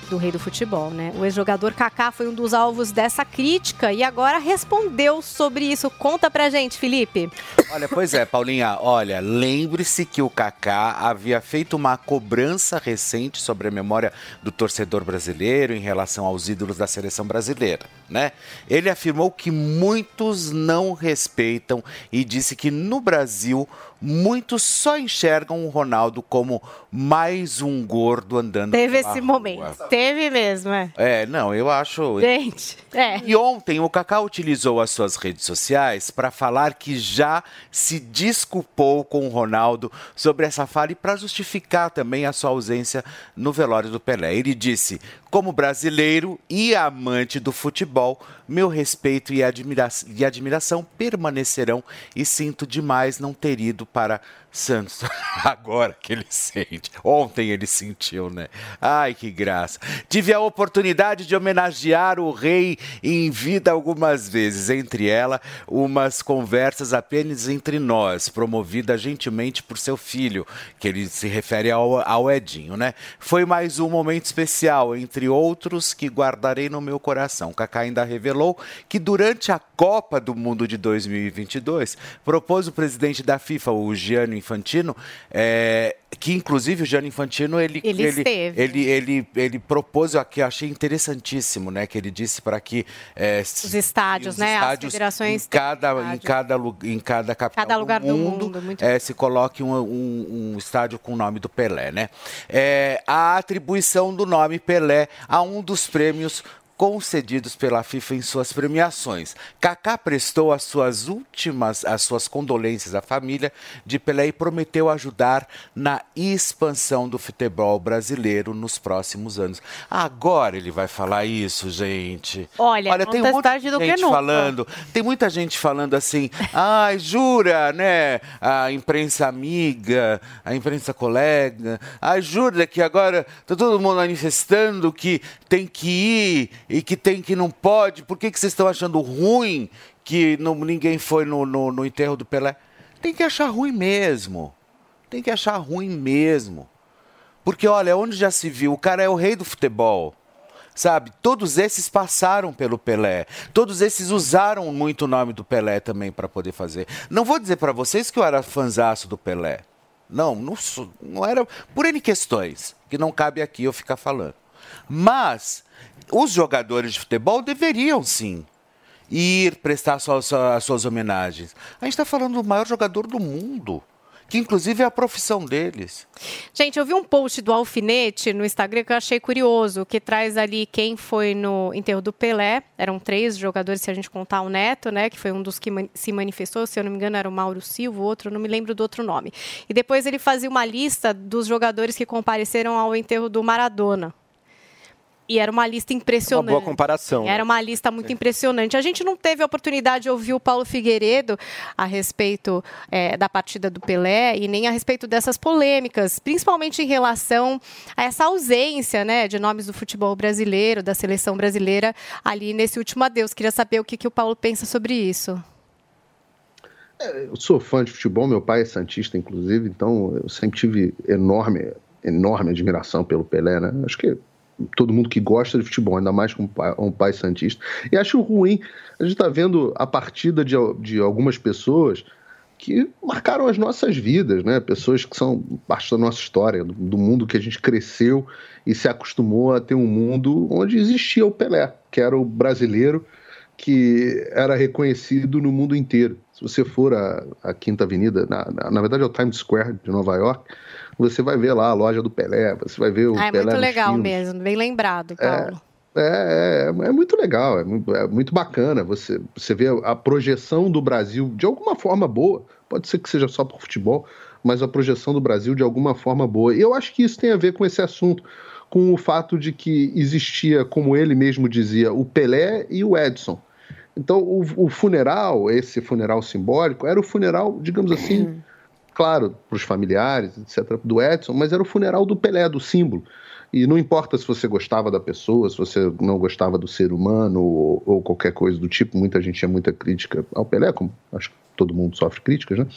do rei do futebol, né? O ex-jogador Kaká foi um dos alvos dessa crítica e agora respondeu sobre isso. Conta pra gente, Felipe. Olha, pois é, Paulinha, olha, lembre-se que o Kaká havia feito uma cobrança recente sobre a memória do torcedor brasileiro em relação aos ídolos da seleção brasileira, né? Ele afirmou que muitos não respeitam e disse que no Brasil muitos só enxergam o Ronaldo como mais um gordo andando Teve esse rua. momento. Teve mesmo, é. É, não, eu acho. Gente, é. E ontem o Kaká utilizou as suas redes sociais para falar que já se desculpou com o Ronaldo sobre essa fala e para justificar também a sua ausência no velório do Pelé. Ele disse: como brasileiro e amante do futebol, meu respeito e, admira e admiração permanecerão e sinto demais não ter ido para Santos. Agora que ele sente. Ontem ele sentiu, né? Ai, que graça. Tive a oportunidade de homenagear o rei em vida algumas vezes. Entre ela, umas conversas apenas entre nós, promovida gentilmente por seu filho, que ele se refere ao, ao Edinho, né? Foi mais um momento especial, entre outros, que guardarei no meu coração. Kaká ainda revelou que durante a Copa do Mundo de 2022, propôs o presidente da FIFA, o Gianni Infantino, é, que inclusive o Gianni Infantino ele Ele ele, ele, ele, ele propôs aqui, eu achei interessantíssimo, né, que ele disse para que é, Os estádios, os né? estádios As federações. em cada em cada em cada capital Cada lugar do do mundo, mundo, muito é, se coloque um, um- um estádio com o nome do Pelé, né? É, a atribuição do nome Pelé a um dos prêmios concedidos pela FIFA em suas premiações. Kaká prestou as suas últimas, as suas condolências à família de Pelé e prometeu ajudar na expansão do futebol brasileiro nos próximos anos. Agora ele vai falar isso, gente. Olha, tem um de do que gente falando, tem muita gente falando assim, ai, jura, né? A imprensa amiga, a imprensa colega, ai, jura que agora tá todo mundo manifestando que tem que ir e que tem que não pode. Por que, que vocês estão achando ruim que não- ninguém foi no, no, no enterro do Pelé? Tem que achar ruim mesmo. Tem que achar ruim mesmo. Porque, olha, onde já se viu, o cara é o rei do futebol. Sabe, todos esses passaram pelo Pelé. Todos esses usaram muito o nome do Pelé também para poder fazer. Não vou dizer para vocês que eu era fanzaço do Pelé. Não, não, não era por N questões, que não cabe aqui eu ficar falando. Mas os jogadores de futebol deveriam sim ir prestar suas, as suas homenagens. A gente está falando do maior jogador do mundo, que inclusive é a profissão deles. Gente, eu vi um post do Alfinete no Instagram que eu achei curioso, que traz ali quem foi no enterro do Pelé. Eram três jogadores, se a gente contar o Neto, né? Que foi um dos que man- se manifestou, se eu não me engano, era o Mauro Silva, o outro, não me lembro do outro nome. E depois ele fazia uma lista dos jogadores que compareceram ao enterro do Maradona. E era uma lista impressionante. Uma boa comparação. Era uma lista muito impressionante. A gente não teve a oportunidade de ouvir o Paulo Figueiredo a respeito é, da partida do Pelé e nem a respeito dessas polêmicas, principalmente em relação a essa ausência né, de nomes do futebol brasileiro, da seleção brasileira, ali nesse último adeus. Queria saber o que, que o Paulo pensa sobre isso. Eu sou fã de futebol, meu pai é santista, inclusive, então eu sempre tive enorme, enorme admiração pelo Pelé, né? Acho que todo mundo que gosta de futebol, ainda mais com pai, um pai santista. E acho ruim, a gente está vendo a partida de, de algumas pessoas que marcaram as nossas vidas, né? Pessoas que são parte da nossa história, do, do mundo que a gente cresceu e se acostumou a ter um mundo onde existia o Pelé, que era o brasileiro que era reconhecido no mundo inteiro. Se você for à, à Quinta Avenida, na, na, na verdade é o Times Square de Nova York, você vai ver lá a loja do Pelé, você vai ver o Ah, é Pelé muito nos legal filmes. mesmo, bem lembrado, Paulo. É, é, é muito legal, é, é muito bacana você, você vê a projeção do Brasil de alguma forma boa. Pode ser que seja só por futebol, mas a projeção do Brasil de alguma forma boa. E eu acho que isso tem a ver com esse assunto, com o fato de que existia, como ele mesmo dizia, o Pelé e o Edson. Então, o, o funeral, esse funeral simbólico, era o funeral, digamos assim, claro, para os familiares, etc., do Edson, mas era o funeral do Pelé, do símbolo. E não importa se você gostava da pessoa, se você não gostava do ser humano ou, ou qualquer coisa do tipo, muita gente tinha muita crítica ao Pelé, como acho que todo mundo sofre críticas, né?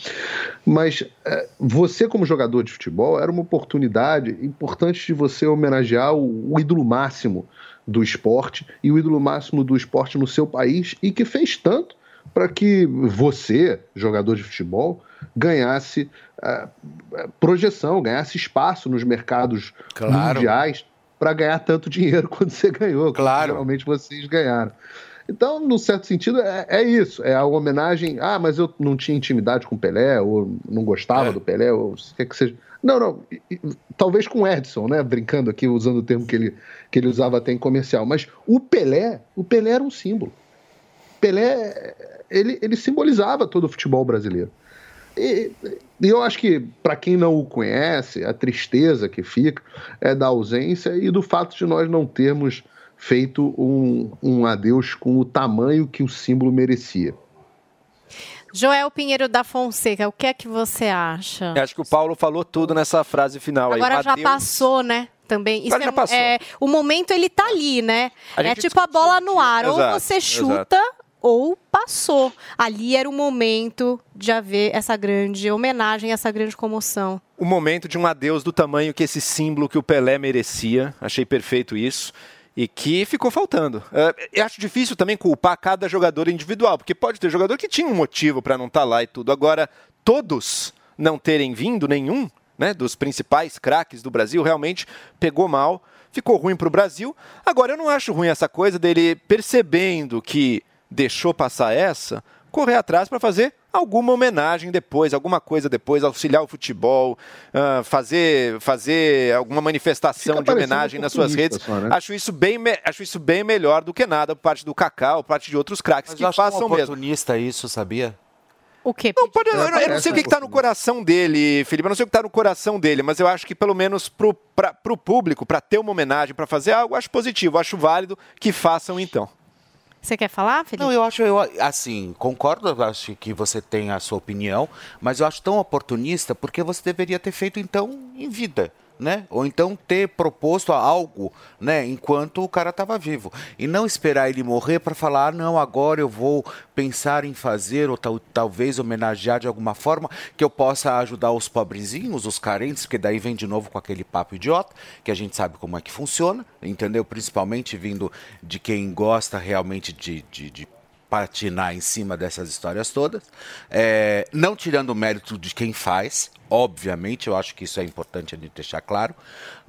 Mas eh, você, como jogador de futebol, era uma oportunidade importante de você homenagear o, o ídolo máximo do esporte e o ídolo máximo do esporte no seu país e que fez tanto para que você, jogador de futebol, ganhasse ah, projeção, ganhasse espaço nos mercados Claro. mundiais para ganhar tanto dinheiro quanto você ganhou. Claro. Geralmente vocês ganharam. Então, num certo sentido, é, é isso. É a homenagem. Ah, mas eu não tinha intimidade com o Pelé, ou não gostava do Pelé, ou o que que seja. Não, não. Talvez com o Edson, né? Brincando aqui, usando o termo que ele, que ele usava até em comercial. Mas o Pelé, o Pelé era um símbolo. Pelé, ele, ele simbolizava todo o futebol brasileiro. E, e eu acho que, para quem não o conhece, a tristeza que fica é da ausência e do fato de nós não termos feito um, um adeus com o tamanho que o símbolo merecia. Joel Pinheiro da Fonseca, o que é que você acha? Eu acho que o Paulo falou tudo nessa frase final aí. Agora Um já adeus. passou, né? Também. Isso Agora já é- passou. é- o momento ele tá ali, né? A É tipo a bola no ar. ou Exato, você chuta ou passou. Ali era o momento de haver essa grande homenagem, essa grande comoção. o momento de um adeus do tamanho que esse símbolo que o Pelé merecia. Achei perfeito isso. E que ficou faltando. É, eu acho difícil também culpar cada jogador individual, porque pode ter jogador que tinha um motivo para não estar lá e tudo. Agora, todos não terem vindo, nenhum né, dos principais craques do Brasil, realmente pegou mal, ficou ruim para o Brasil. Agora, eu não acho ruim essa coisa dele percebendo que deixou passar essa, correr atrás para fazer alguma homenagem depois, alguma coisa depois, auxiliar o futebol, ah, fazer, fazer alguma manifestação Fica de homenagem nas suas redes. só, né? Acho isso bem, acho isso bem melhor do que nada por parte do Cacau, por parte de outros craques que eu façam mesmo. oportunista isso, sabia? O quê? Não, pode, eu, não- eu não sei o que está no coração dele, Felipe. Eu não sei o que está no coração dele, mas eu acho que pelo menos pra, pro público, para ter uma homenagem, para fazer algo, eu acho positivo, eu acho válido que façam então. Você quer falar, Felipe? Não, eu acho, eu, assim, concordo, acho que você tem a sua opinião, mas eu acho tão oportunista porque você deveria ter feito, então, em vida, né? Ou então ter proposto algo, né, enquanto o cara estava vivo. E não esperar ele morrer para falar, ah, não, agora eu vou pensar em fazer, ou tal, talvez homenagear de alguma forma, que eu possa ajudar os pobrezinhos, os carentes, porque daí vem de novo com aquele papo idiota, que a gente sabe como é que funciona, entendeu? Principalmente vindo de quem gosta realmente de, de, de patinar em cima dessas histórias todas. É, não tirando o mérito de quem faz, obviamente, eu acho que isso é importante a gente deixar claro,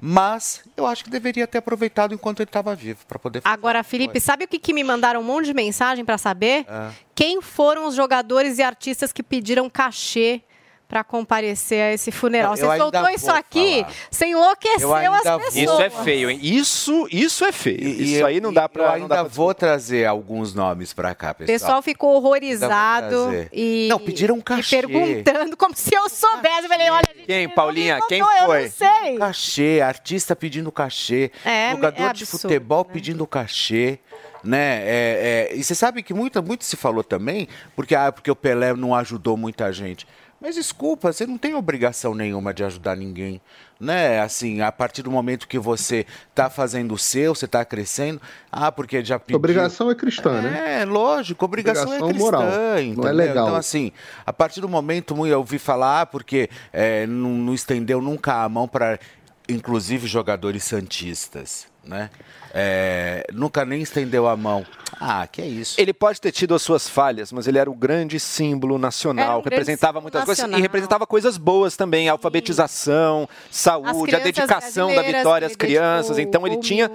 mas eu acho que deveria ter aproveitado enquanto ele estava vivo, para poder fazer Agora, Felipe, sabe o que, que me mandaram um monte de mensagem para saber? Ah. Quem foram os jogadores e artistas que pediram cachê pra comparecer a esse funeral. Eu- Você eu soltou vou isso aqui, você enlouqueceu as pessoas. Isso é feio, hein? Isso, isso é feio. E isso eu- aí não dá pra. Eu ainda vou trazer alguns nomes pra cá, O pessoal. pessoal ficou horrorizado vou e, Não, pediram um cachê. e perguntando como se eu soubesse. Eu falei, olha, gente, Quem, Paulinha? Quem eu foi? não sei. Cachê, artista pedindo cachê, É, jogador é de absurdo, futebol pedindo cachê. Né? É, é, e você sabe que muita, muito se falou também, porque, ah, porque o Pelé não ajudou muita gente. Mas desculpa, você não tem obrigação nenhuma de ajudar ninguém. Né? Assim, a partir do momento que você está fazendo o seu, você está crescendo. Ah, porque já pediu. Obrigação é cristã, né? É, lógico, obrigação, Obrigação é cristã. moral, não é entendeu? legal. Então, assim, a partir do momento, eu ouvi falar, ah, porque é, não, não estendeu nunca a mão para, inclusive, jogadores santistas, né? É, nunca nem estendeu a mão. Ah, que é isso. Ele pode ter tido as suas falhas, mas ele era um grande símbolo nacional, um grande representava símbolo muitas coisas nacional. e representava coisas boas também, alfabetização, saúde, a dedicação da vitória às crianças. Então ele tinha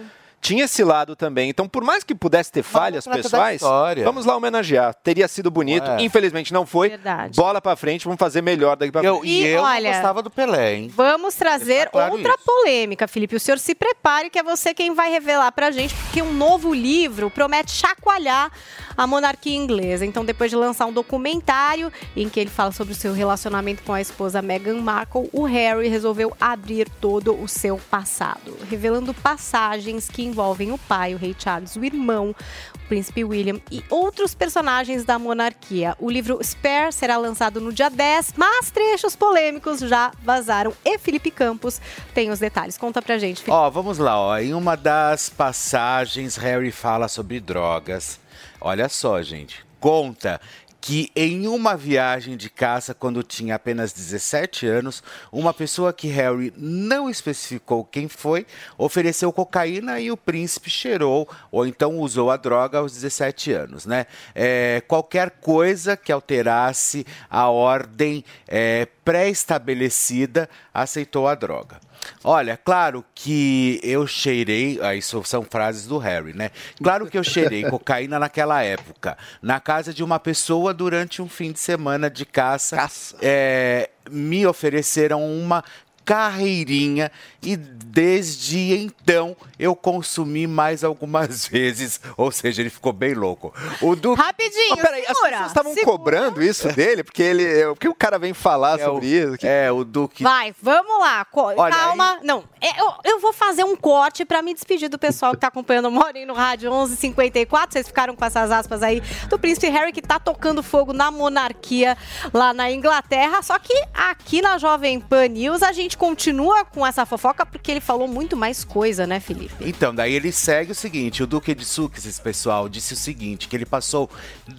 tinha esse lado também. Então, por mais que pudesse ter falhas pessoais, vamos lá homenagear. Teria sido bonito. Ué. Infelizmente não foi. Verdade. Bola pra frente, vamos fazer melhor daqui pra Eu, frente. e E eu olha- gostava do Pelé, hein? Vamos trazer claro outra isso. polêmica, Felipe. O senhor se prepare, que é você quem vai revelar pra gente, porque um novo livro promete chacoalhar a monarquia inglesa. Então, depois de lançar um documentário em que ele fala sobre o seu relacionamento com a esposa Meghan Markle, o Harry resolveu abrir todo o seu passado, revelando passagens que envolvem o pai, o rei Charles, o irmão, o príncipe William e outros personagens da monarquia. O livro Spare será lançado no dia 10, mas trechos polêmicos já vazaram. E Felipe Campos tem os detalhes. Conta pra gente, Felipe. Ó, vamos lá, ó. Em uma das passagens, Harry fala sobre drogas. Olha só, gente. Conta que em uma viagem de caça, quando tinha apenas 17 anos, uma pessoa que Harry não especificou quem foi, ofereceu cocaína e o príncipe cheirou ou então usou a droga aos 17 anos, né? É, qualquer coisa que alterasse a ordem é, pré-estabelecida aceitou a droga. Olha, claro que eu cheirei, isso são frases do Harry, né? Claro que eu cheirei cocaína naquela época, na casa de uma pessoa durante um fim de semana de caça. É, me ofereceram uma carreirinha e desde então eu consumi mais algumas vezes, ou seja, ele ficou bem louco. O Duque Rapidinho, Mas peraí, as segura. pessoas estavam cobrando isso dele, porque ele. Porque o cara vem falar é sobre o, isso. que- É, o Duque Vai, vamos lá. Co- Olha, Calma. Não, é, eu, eu vou fazer um corte pra me despedir do pessoal que tá acompanhando o Morning no Rádio 1154. Vocês ficaram com essas aspas aí do príncipe Harry que tá tocando fogo na monarquia lá na Inglaterra. Só que aqui na Jovem Pan News a gente continua com essa fofoca porque ele falou muito mais coisa, né, Felipe? Então, daí ele segue o seguinte: o Duque de Sussex, esse pessoal, disse o seguinte: que ele passou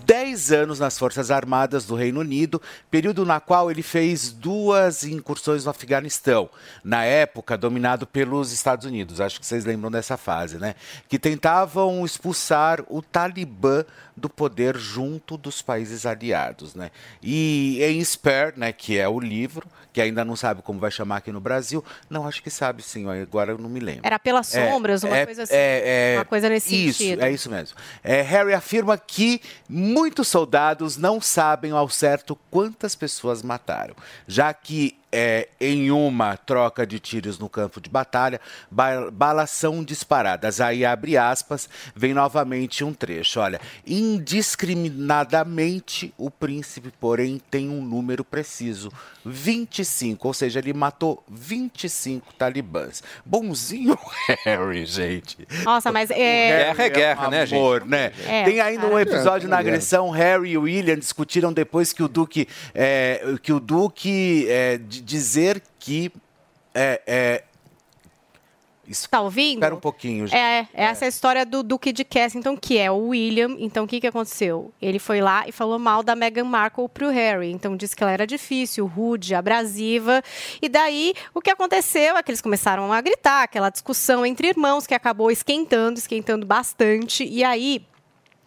10 anos nas Forças Armadas do Reino Unido, período na qual ele fez duas incursões no Afeganistão, na época dominado pelos Estados Unidos. Acho que vocês lembram dessa fase, né? Que tentavam expulsar o Talibã do poder junto dos países aliados, né? E em Spare, né, que é o livro, que ainda não sabe como vai chamar aqui no Brasil, não, acho que sabe sim, agora eu não me lembro. Era pelas É, sombras, uma é, coisa assim. é, é, uma coisa nesse isso, sentido. É isso mesmo. É, Harry afirma que muitos soldados não sabem ao certo quantas pessoas mataram, já que é, em uma troca de tiros no campo de batalha, ba- balas são disparadas. Aí abre aspas, vem novamente um trecho. Olha, indiscriminadamente o príncipe, porém, tem um número preciso: 25, ou seja, ele matou 25 talibãs. Bonzinho Harry, gente. Nossa, mas O é. Guerra é guerra, um né, gente? amor, né? É, Tem ainda um episódio É, na é. agressão, Harry e William discutiram depois que o Duque, é, que o Duque é, de dizer que é, é, Tá ouvindo? Espera um pouquinho, gente. É, é essa história do Duque de Kensington, que é o William. Então, o que, que aconteceu? Ele foi lá e falou mal da Meghan Markle pro Harry. Então, disse que ela era difícil, rude, abrasiva. E daí, o que aconteceu é que eles começaram a gritar, aquela discussão entre irmãos que acabou esquentando, esquentando bastante. E aí,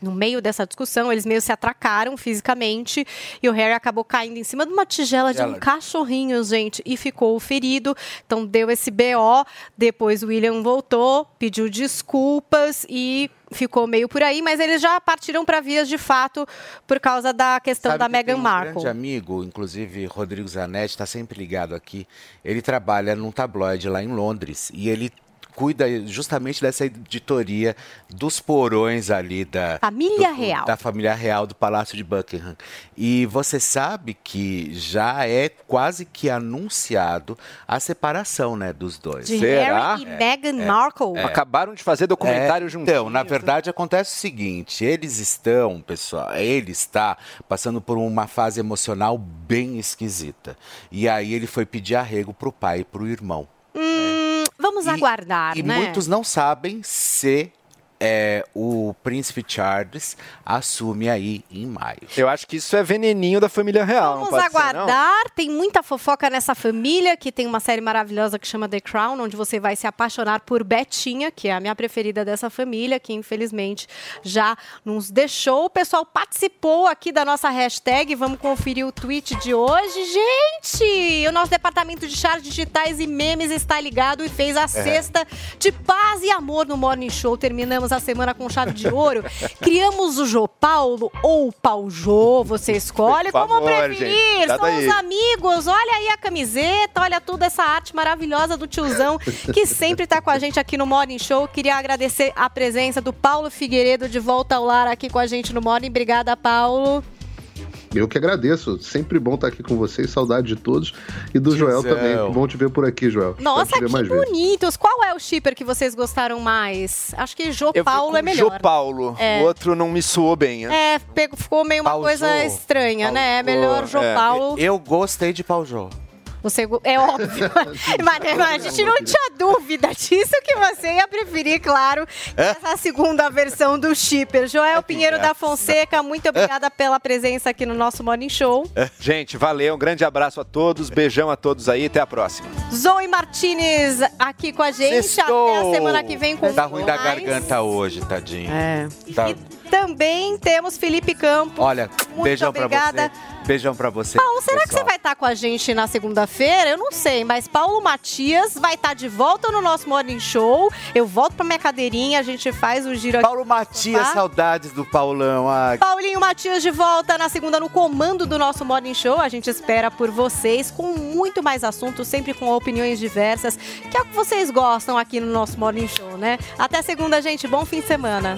no meio dessa discussão, eles meio se atracaram fisicamente e o Harry acabou caindo em cima de uma tigela de um cachorrinho, gente, e ficou ferido. Então deu esse BO. Depois o William voltou, pediu desculpas e ficou meio por aí, mas eles já partiram para vias de fato por causa da questão Sabe da que Meghan um Markle. grande amigo, inclusive Rodrigo Zanetti, está sempre ligado aqui. Ele trabalha num tabloide lá em Londres e ele cuida justamente dessa editoria dos porões ali da Família do- real. da família real do Palácio de Buckingham. E você sabe que já é quase que anunciado a separação, né, dos dois. De Harry e Meghan Markle. Acabaram de fazer documentário é, juntinhos, Então, na verdade, acontece o seguinte: eles estão, pessoal, ele está passando por uma fase emocional bem esquisita. E aí ele foi pedir arrego pro pai e pro irmão. Hum, vamos aguardar, E né? muitos não sabem se é, o príncipe Charles assume aí em maio. Eu acho que isso é veneninho da família real, não Vamos pode ser, não? aguardar. Tem muita fofoca nessa família, que tem uma série maravilhosa que chama The Crown, onde você vai se apaixonar por Betinha, que é a minha preferida dessa família, que infelizmente já nos deixou. O pessoal participou aqui da nossa hashtag. Vamos conferir o tweet de hoje. Gente, o nosso departamento de charts digitais e memes está ligado e fez a sexta de paz e amor no Morning Show. Terminamos a semana com chave de ouro. Criamos o Jô Paulo ou o Pau Jô, você escolhe Por como favor, preferir. gente, São daí. os amigos. Olha aí a camiseta, olha toda essa arte maravilhosa do tiozão que sempre tá com a gente aqui no Morning Show. Queria agradecer a presença do Paulo Figueiredo de volta ao lar aqui com a gente no Morning. Obrigada, Paulo. Eu que agradeço. Sempre bom estar aqui com vocês. Saudade de todos. E do Joel Tiozão. também. Bom te ver por aqui, Joel. Nossa, que mais vezes. bonitos. Qual é o shipper que vocês gostaram mais? Acho que Jô Eu Paulo é melhor. Jô Paulo. É. O outro não me soou bem. né? É, pegou- ficou meio uma coisa estranha, né? É melhor Jô É. Paulo. Eu gostei de Pau Jô. Você, é óbvio. mas, mas a gente não tinha dúvida disso que você ia preferir, claro, essa segunda versão do Shipper. Joel Pinheiro da Fonseca, muito obrigada pela presença aqui no nosso Morning Show. Gente, valeu. Um grande abraço a todos. Beijão a todos aí. Até a próxima. Zoe Martinez aqui com a gente. Sextou. Até a semana que vem com Tá ruim da mais. garganta hoje, tadinho. É. Tá- Também temos Felipe Campos. Olha, Muito beijão obrigada. pra você. Beijão pra você. Paulo, será que pessoal. você vai estar com a gente na segunda-feira? Eu não sei, mas Paulo Matias vai estar de volta no nosso Morning Show. Eu volto pra minha cadeirinha, a gente faz o giro aqui. Paulo Matias, Tá? saudades do Paulão. Ai, Paulinho Matias de volta na segunda no comando do nosso Morning Show. A gente espera por vocês com muito mais assuntos, sempre com opiniões diversas, que é o que vocês gostam aqui no nosso Morning Show, né? Até segunda, gente. Bom fim de semana.